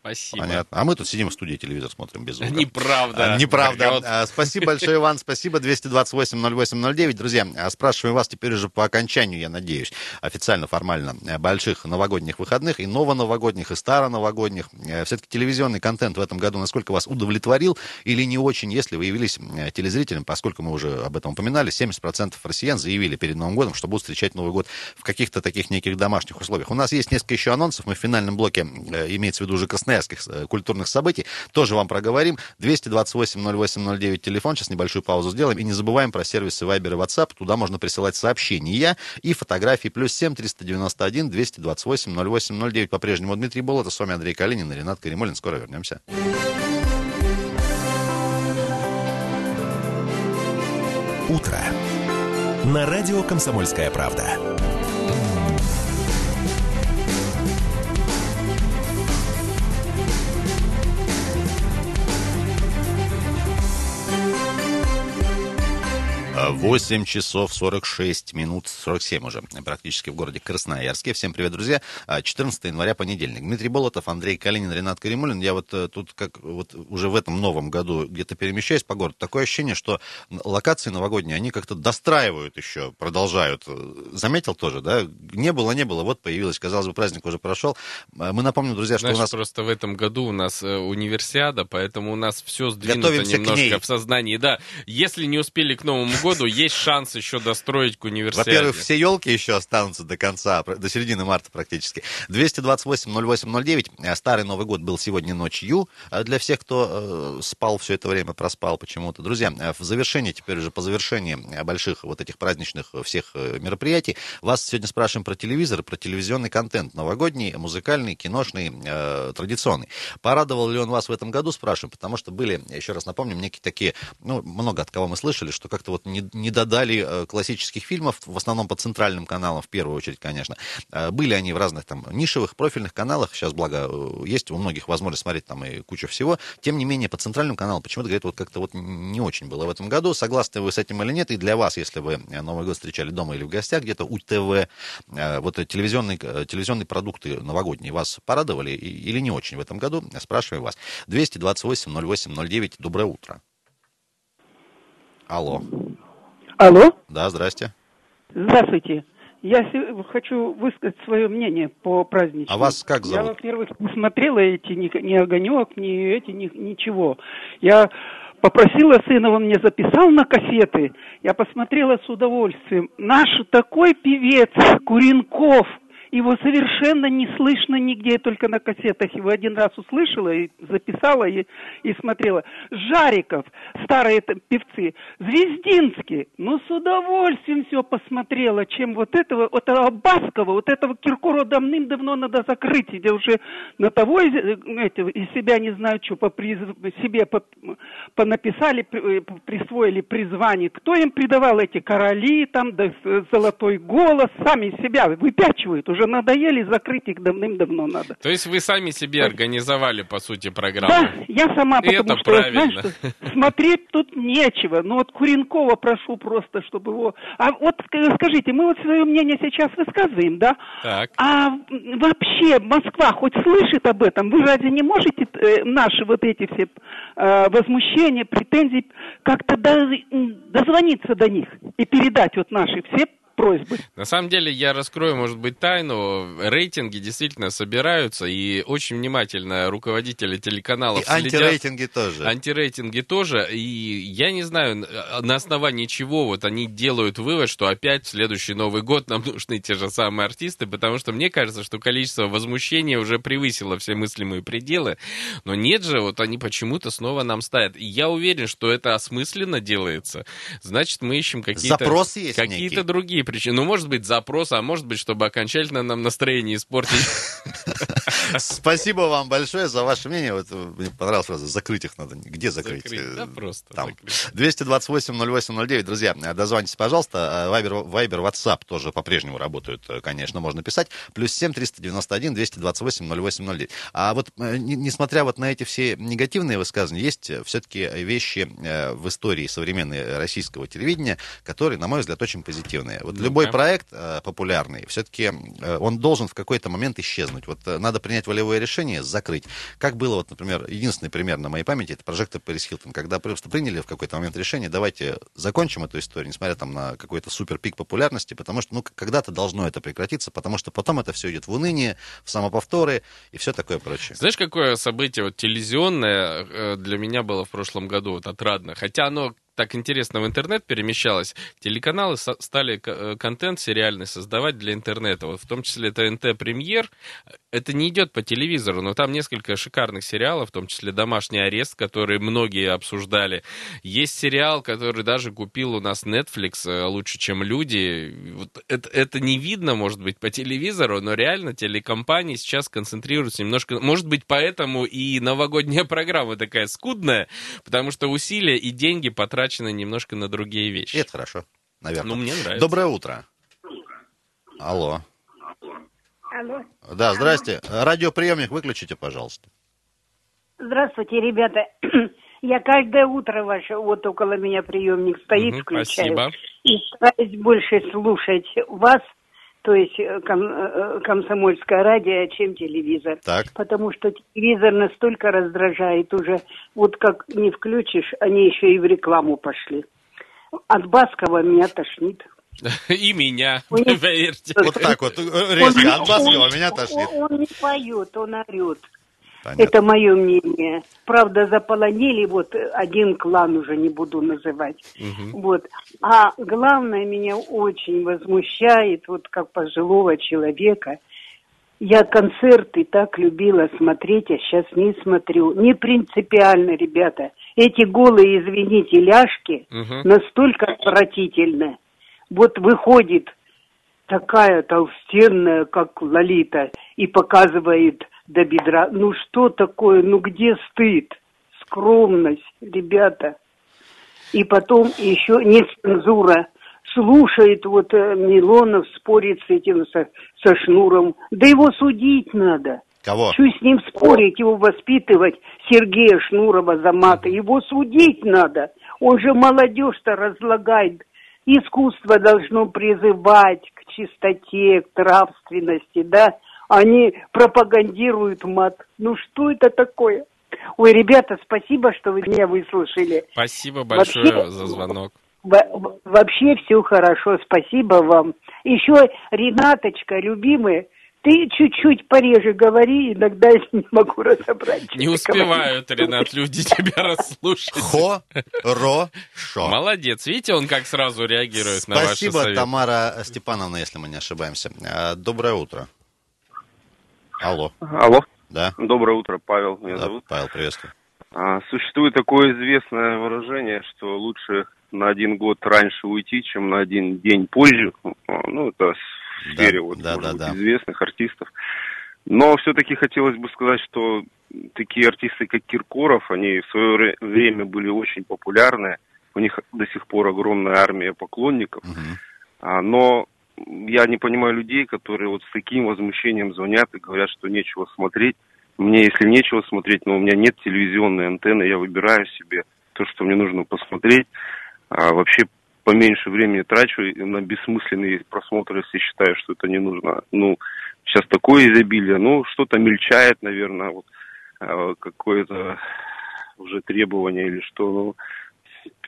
[SPEAKER 3] Спасибо.
[SPEAKER 2] Понятно. А мы тут сидим в студии, телевизор смотрим без звука.
[SPEAKER 3] Неправда.
[SPEAKER 2] А, Неправда. А, Спасибо большое, Иван. Спасибо. 228-08-09. Друзья, а, спрашиваем вас теперь уже по окончанию, я надеюсь, официально, формально, э, больших новогодних выходных и новоновогодних, и староновогодних. Э, Все-таки телевизионный контент в этом году насколько вас удовлетворил или не очень, если вы явились э, телезрителем, поскольку мы уже об этом упоминали, 70% россиян заявили перед Новым годом, что будут встречать Новый год в каких-то таких неких домашних условиях. У нас есть несколько еще анонсов. Мы в финальном блоке, имеется в виду уже красноярских э, культурных событий, тоже вам проговорим. 228-08-09 телефон. Сейчас небольшую паузу сделаем. И не забываем про сервисы Viber и WhatsApp. Туда можно присылать сообщения и фотографии. Плюс 7 391 228 08 09. По-прежнему Дмитрий Болотов. С вами Андрей Калинин и Ренат Каримулин. Скоро вернемся.
[SPEAKER 1] Утро. На радио «Комсомольская правда».
[SPEAKER 2] 8 часов 46 минут, 47 уже, практически в городе Красноярске. Всем привет, друзья. А, 14 января, понедельник. Дмитрий Болотов, Андрей Калинин, Ренат Каримулин. Я вот э, тут как вот уже в этом новом году где-то перемещаюсь по городу. Такое ощущение, что локации новогодние, они как-то достраивают еще, продолжают. Заметил тоже, да? Не было, не было, вот появилось. Казалось бы, праздник уже прошел. А, Мы напомним, друзья, что
[SPEAKER 3] Знаешь,
[SPEAKER 2] у нас...
[SPEAKER 3] просто в этом году у нас э, универсиада, поэтому у нас все сдвинуто
[SPEAKER 2] Готовимся
[SPEAKER 3] немножко в сознании. Да, если не успели к Новому году, есть шанс еще достроить к универсиаде.
[SPEAKER 2] Во-первых, все елки еще останутся до конца, до середины марта практически. 228-08-09. Э, Старый Новый год был сегодня ночью. э, Для всех, кто э, спал все это время, проспал почему-то. Друзья, в завершении, теперь уже по завершении больших вот этих праздничных всех мероприятий, вас сегодня спрашиваем про телевизор, про телевизионный контент. Новогодний, музыкальный, киношный, традиционный. Порадовал ли он вас в этом году, спрашиваем, потому что были, еще раз напомним, некие такие, ну, много от кого мы слышали, что как-то вот не, не додали э, классических фильмов, в основном по центральным каналам, в первую очередь, конечно. Э, Были они в разных там нишевых, профильных каналах, сейчас, благо, э, есть у многих возможность смотреть там и кучу всего. Тем не менее, по центральным каналам почему-то, говорят, вот как-то вот не очень было в этом году. Согласны вы с этим или нет? И для вас, если вы Новый год встречали дома или в гостях, где-то у ТВ, вот телевизионные, телевизионные продукты новогодние вас порадовали или не очень в этом году? Спрашиваю вас. 228 08 09. Доброе утро. Алло.
[SPEAKER 26] Алло,
[SPEAKER 2] Да, здрасте.
[SPEAKER 26] здравствуйте. Я хочу высказать свое мнение по праздничному.
[SPEAKER 2] А вас как
[SPEAKER 26] Я,
[SPEAKER 2] зовут?
[SPEAKER 26] во-первых, не смотрела эти, ни, ни огонек, ни эти, ни, ничего. Я попросила сына, он мне записал на кассеты. Я посмотрела с удовольствием. Наш такой певец Куренков. Его совершенно не слышно нигде, только на кассетах. Его один раз услышала и записала и, и смотрела. Жариков, старые там певцы, Звездинский. Ну, с удовольствием все посмотрела, чем вот этого, вот этого Баскова, вот этого Киркорова давным-давно надо закрыть. Где уже на того из, э, эти, из себя не знаю что, по приз- себе по, понаписали, э, присвоили призвание. Кто им придавал эти короли, там, да, с- золотой голос, сами себя выпячивают. Уже надоели, закрыть их давным-давно надо.
[SPEAKER 3] То есть вы сами себе организовали, по сути, программу?
[SPEAKER 26] Да, я сама, потому
[SPEAKER 3] это
[SPEAKER 26] что,
[SPEAKER 3] правильно.
[SPEAKER 26] что смотреть тут нечего. Ну вот Куренкова прошу просто, чтобы его... А вот ск- скажите, мы вот свое мнение сейчас высказываем, да?
[SPEAKER 3] Так.
[SPEAKER 26] А вообще Москва хоть слышит об этом? Вы разве не можете э, наши вот эти все э, возмущения, претензии как-то дозвониться до них и передать вот наши все просьбы?
[SPEAKER 3] На самом деле, я раскрою, может быть, тайну. Рейтинги действительно собираются, и очень внимательно руководители телеканалов
[SPEAKER 2] И
[SPEAKER 3] следят.
[SPEAKER 2] антирейтинги тоже.
[SPEAKER 3] Антирейтинги тоже. И я не знаю, на основании чего вот они делают вывод, что опять в следующий Новый год нам нужны те же самые артисты, потому что мне кажется, что количество возмущения уже превысило все мыслимые пределы. Но нет же, вот они почему-то снова нам ставят. И я уверен, что это осмысленно делается. Значит, мы ищем какие-то...
[SPEAKER 2] Запрос есть
[SPEAKER 3] Какие-то другие причины. Ну, может быть, запрос, а может быть, чтобы окончательно нам настроение испортить.
[SPEAKER 2] Спасибо вам большое за ваше мнение. Вот, э, мне понравилось сразу. Закрыть их надо. Где закрыть?
[SPEAKER 3] Закрыть,
[SPEAKER 2] Э,
[SPEAKER 3] да, просто
[SPEAKER 2] Там. 228-08-09. Друзья, э, дозвонитесь, пожалуйста. Э, Вайбер, Вайбер, WhatsApp тоже по-прежнему работают, э, конечно, можно писать. Плюс 7 391 228 08 09. А вот, э, не- несмотря вот на эти все негативные высказывания, есть все-таки вещи э, в истории современной российского телевидения, которые, на мой взгляд, очень позитивные. Вот Вот любой проект э, популярный, все-таки э, он должен в какой-то момент исчезнуть. Вот э, надо принять волевое решение, закрыть. Как было, вот, например, единственный пример на моей памяти, это прожектор Пэрис Хилтон, когда просто приняли в какой-то момент решение, давайте закончим эту историю, несмотря там на какой-то супер пик популярности, потому что, ну, когда-то должно это прекратиться, потому что потом это все идет в уныние, в самоповторы и все такое прочее.
[SPEAKER 3] Знаешь, какое событие вот телевизионное э, для меня было в прошлом году вот отрадно? Хотя оно так интересно в интернет перемещалось, телеканалы стали э, контент сериальный создавать для интернета. Вот в том числе ТНТ Премьер. Это не идет по телевизору, но там несколько шикарных сериалов, в том числе «Домашний арест», который многие обсуждали. Есть сериал, который даже купил у нас Netflix э, «Лучше, чем люди». Вот это, это не видно, может быть, по телевизору, но реально телекомпании сейчас концентрируются немножко... Может быть, поэтому и новогодняя программа такая скудная, потому что усилия и деньги потрачены немножко на другие вещи.
[SPEAKER 2] И это хорошо, наверное.
[SPEAKER 3] Ну, мне нравится.
[SPEAKER 2] Доброе утро. Алло.
[SPEAKER 27] Алло.
[SPEAKER 2] Да, здрасте. Радиоприемник выключите, пожалуйста.
[SPEAKER 27] Здравствуйте, ребята. Я каждое утро ваше, вот около меня приемник стоит,
[SPEAKER 3] Мгм,
[SPEAKER 27] включаю.
[SPEAKER 3] спасибо.
[SPEAKER 27] И стараюсь больше слушать вас, то есть э, ком- э, комсомольское радио, чем телевизор.
[SPEAKER 2] Так.
[SPEAKER 27] Потому что телевизор настолько раздражает уже, вот как не включишь, они еще и в рекламу пошли. От Баскова меня тошнит.
[SPEAKER 3] И меня, поверьте.
[SPEAKER 2] Вот так вот, э, резко, от Баскова
[SPEAKER 27] Он-
[SPEAKER 2] меня тошнит.
[SPEAKER 27] Он, он не поет, он орет.
[SPEAKER 2] Понятно.
[SPEAKER 27] Это мое мнение. Правда, заполонили вот один клан уже не буду называть. Вот. А главное меня очень возмущает, вот как пожилого человека. Я концерты так любила смотреть, а сейчас не смотрю. Не принципиально, ребята. Эти голые, извините, ляжки
[SPEAKER 28] Мгм.
[SPEAKER 27] настолько отвратительны. Вот выходит такая толстенная, как Лолита, и показывает до бедра. Ну что такое? Ну где стыд? Скромность, ребята. И потом еще не цензура. Слушает вот э, Милонов, спорит с этим, со, со Шнуром. Да его судить надо.
[SPEAKER 2] Кого?
[SPEAKER 27] Что с ним спорить, его воспитывать, Сергея Шнурова за маты. Его судить надо. Он же молодежь-то разлагает. Искусство должно призывать к чистоте, к нравственности, да? Они пропагандируют мат. Ну что это такое? Ой, ребята, спасибо, что вы меня выслушали.
[SPEAKER 3] Спасибо большое
[SPEAKER 27] Вообще-
[SPEAKER 3] за звонок.
[SPEAKER 27] Во- во- Вообще все хорошо, спасибо вам. Еще, Ренаточка, любимая, ты чуть-чуть пореже говори, иногда я не могу разобрать. что
[SPEAKER 3] Не успевают,
[SPEAKER 27] говоришь.
[SPEAKER 3] Ренат, люди тебя расслушать.
[SPEAKER 2] Хорошо.
[SPEAKER 3] Молодец. Видите, он как сразу реагирует на ваши
[SPEAKER 2] Спасибо,
[SPEAKER 3] советы.
[SPEAKER 2] Тамара Степановна, если мы не ошибаемся. А, Доброе утро. Алло.
[SPEAKER 21] Алло.
[SPEAKER 2] Да.
[SPEAKER 21] Доброе утро, Павел меня
[SPEAKER 2] Да,
[SPEAKER 21] зовут.
[SPEAKER 2] Павел, приветствую.
[SPEAKER 21] А, существует такое известное выражение, что лучше на один год раньше уйти, чем на один день позже. Ну, это в сфере вот,
[SPEAKER 2] да,
[SPEAKER 21] может
[SPEAKER 2] да,
[SPEAKER 21] быть,
[SPEAKER 2] да.
[SPEAKER 21] известных артистов. Но все-таки хотелось бы сказать, что такие артисты, как Киркоров, они в свое вре- время были очень популярны. У них до сих пор огромная армия поклонников. А, но я не понимаю людей, которые вот с таким возмущением звонят и говорят, что нечего смотреть. Мне, если нечего смотреть, но у меня нет телевизионной антенны, я выбираю себе то, что мне нужно посмотреть. А вообще поменьше времени трачу на бессмысленные просмотры, если считаю, что это не нужно. Ну, сейчас такое изобилие, ну, что-то мельчает, наверное, вот а, какое-то уже требование или что. Ну,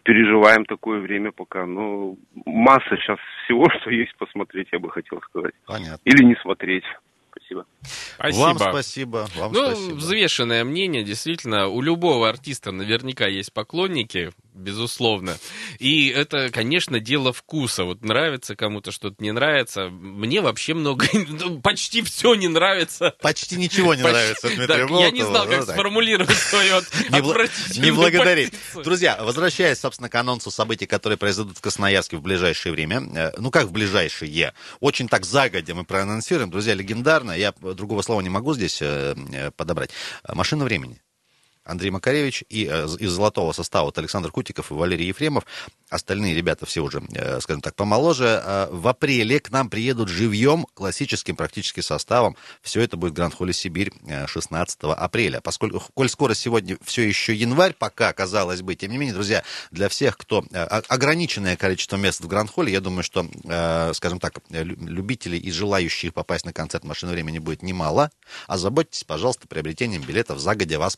[SPEAKER 21] переживаем такое время пока. Но масса сейчас всего, что есть посмотреть, я бы хотел сказать.
[SPEAKER 2] Понятно.
[SPEAKER 21] Или не смотреть. Спасибо.
[SPEAKER 3] Спасибо.
[SPEAKER 2] Вам спасибо. Вам
[SPEAKER 3] ну,
[SPEAKER 2] спасибо.
[SPEAKER 3] взвешенное мнение, действительно, у любого артиста наверняка есть поклонники, безусловно. И это, конечно, дело вкуса. Вот нравится кому-то что-то не нравится. Мне вообще много, ну, почти все не нравится.
[SPEAKER 2] Почти ничего не
[SPEAKER 3] Почти-
[SPEAKER 2] нравится Дмитрию
[SPEAKER 3] Так, Я не знал,
[SPEAKER 2] ну
[SPEAKER 3] как
[SPEAKER 2] так.
[SPEAKER 3] сформулировать свою
[SPEAKER 2] Не, бла-
[SPEAKER 3] отвратительную
[SPEAKER 2] не благодарить.
[SPEAKER 3] позицию.
[SPEAKER 2] Друзья, возвращаясь, собственно, к анонсу событий, которые произойдут в Красноярске в ближайшее время. Э, Ну, как в ближайшее? Очень так загодя мы проанонсируем. Друзья, легендарно. Я другого слова не могу здесь э, э, подобрать. Машина времени. Андрей Макаревич и э, из золотого состава вот Александр Кутиков и Валерий Ефремов. Остальные ребята все уже, э, скажем так, помоложе. Э, в апреле к нам приедут живьем, классическим практически составом. Все это будет Гранд Холле Сибирь 16 апреля. Поскольку, коль скоро сегодня все еще январь, пока, казалось бы, тем не менее, друзья, для всех, кто ограниченное количество мест в Гранд Холле, я думаю, что, скажем так, любителей и желающих попасть на концерт «Машины времени» будет немало. Озаботьтесь, пожалуйста, приобретением билетов. Загодя вас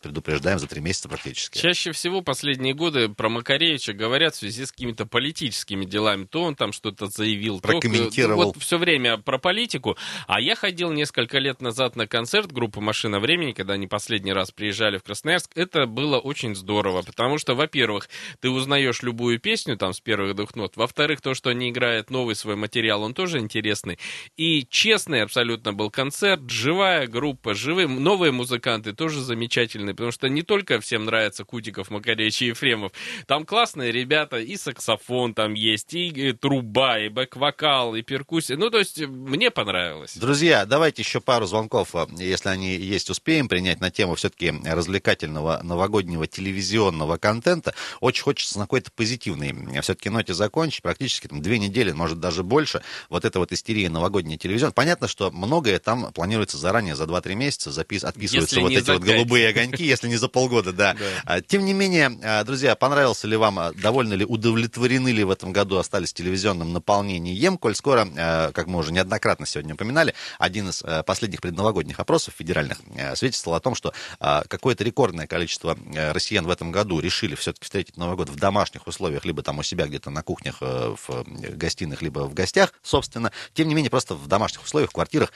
[SPEAKER 2] предупреждаем за три месяца практически.
[SPEAKER 3] Чаще всего последние годы про Макаревича говорят в связи с какими-то политическими делами. То он там что-то заявил,
[SPEAKER 2] прокомментировал.
[SPEAKER 3] То, вот все время про политику. А я ходил несколько лет назад на концерт группы «Машина времени», когда они последний раз приезжали в Красноярск. Это было очень здорово, потому что, во-первых, ты узнаешь любую песню там с первых двух нот. Во-вторых, то, что они играют новый свой материал, он тоже интересный. И честный абсолютно был концерт, живая группа, живые, новые музыканты тоже замечательные, потому что не только всем нравится Кутиков, Макаревич и Ефремов, там классные ребята, и саксофон там есть, и труба, и бэк-вокал, и перкуссия. Ну, то есть, мне понравилось.
[SPEAKER 2] Друзья, давайте еще пару звонков, э, если они есть, успеем принять на тему все-таки развлекательного новогоднего телевизионного контента. Очень хочется на какой-то позитивной все-таки ноте закончить. Практически там две недели, может даже больше. Вот эта вот истерия новогодний телевизион. Понятно, что многое там планируется заранее, за 2-3 месяца запис, отписываются если вот эти вот голубые огоньки, если не за полгода, да. А, тем не менее, а, друзья, понравился ли вам, а, довольны ли, удовлетворены ли в этом году остались телевизионным наполнением, коль скоро, как мы уже неоднократно сегодня упоминали, один из последних предновогодних опросов федеральных свидетельствовал о том, что какое-то рекордное количество россиян в этом году решили все-таки встретить Новый год в домашних условиях, либо там у себя где-то на кухнях, в гостиных, либо в гостях, собственно. Тем не менее, просто в домашних условиях, в квартирах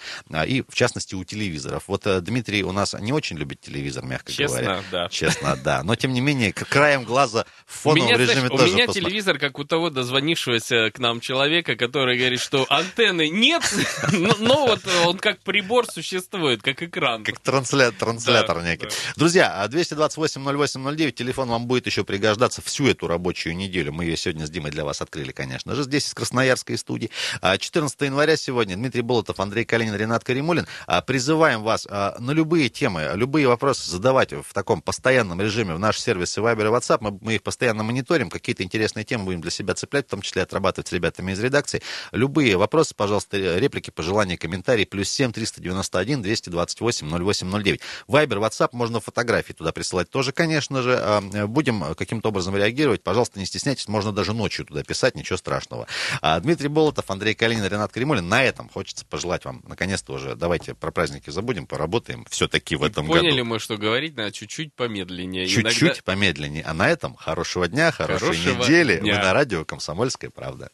[SPEAKER 2] и, в частности, у телевизоров. Вот э, Дмитрий у нас не очень любит телевизор, мягко
[SPEAKER 3] Честно,
[SPEAKER 2] говоря.
[SPEAKER 3] Да.
[SPEAKER 2] Честно, да. Но, тем не менее, краем глаза в фоновом
[SPEAKER 3] меня,
[SPEAKER 2] режиме
[SPEAKER 3] знаешь,
[SPEAKER 2] тоже
[SPEAKER 3] У меня
[SPEAKER 2] посмотри.
[SPEAKER 3] телевизор, как у того дозвонившегося к нам человека, который говорит, что антенны нет, но вот он как прибор существует, как экран.
[SPEAKER 2] Как транслятор, транслятор
[SPEAKER 3] Да,
[SPEAKER 2] некий.
[SPEAKER 3] да.
[SPEAKER 2] Друзья, а 228-08-09, телефон вам будет еще пригождаться всю эту рабочую неделю. Мы ее сегодня с Димой для вас открыли, конечно же, здесь из Красноярской студии. А, 14 января сегодня Дмитрий Болотов, Андрей Калинин, Ренат Каримулин. А, Призываем вас а, на любые темы, любые вопросы задавать в таком постоянном режиме в наш сервис Viber и WhatsApp. Мы, мы их постоянно мониторим, какие-то интересные темы будем для себя цеплять, в том числе отрабатывать с ребятами из редакции. Любые вопросы, пожалуйста, реплики, пожелания, комментарии. Плюс 7 391 228 08 09. Viber, WhatsApp, можно фотографии туда присылать тоже, конечно же. А, Будем каким-то образом реагировать. Пожалуйста, не стесняйтесь, можно даже ночью туда писать, ничего страшного. А, Дмитрий Болотов, Андрей Калинин, Ренат Кремулин. На этом хочется пожелать вам, наконец-то уже, давайте про праздники забудем, поработаем все-таки в этом
[SPEAKER 3] Поняли
[SPEAKER 2] году.
[SPEAKER 3] мы, что говорить надо чуть-чуть помедленнее.
[SPEAKER 2] Чуть-чуть
[SPEAKER 3] Иногда-
[SPEAKER 2] помедленнее. А на этом хорошего дня, хорошей
[SPEAKER 3] Хорошего
[SPEAKER 2] недели.
[SPEAKER 3] дня.
[SPEAKER 2] Вы на радио «Комсомольская правда».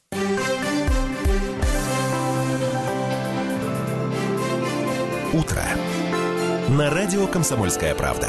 [SPEAKER 1] Утро. На радио «Комсомольская правда».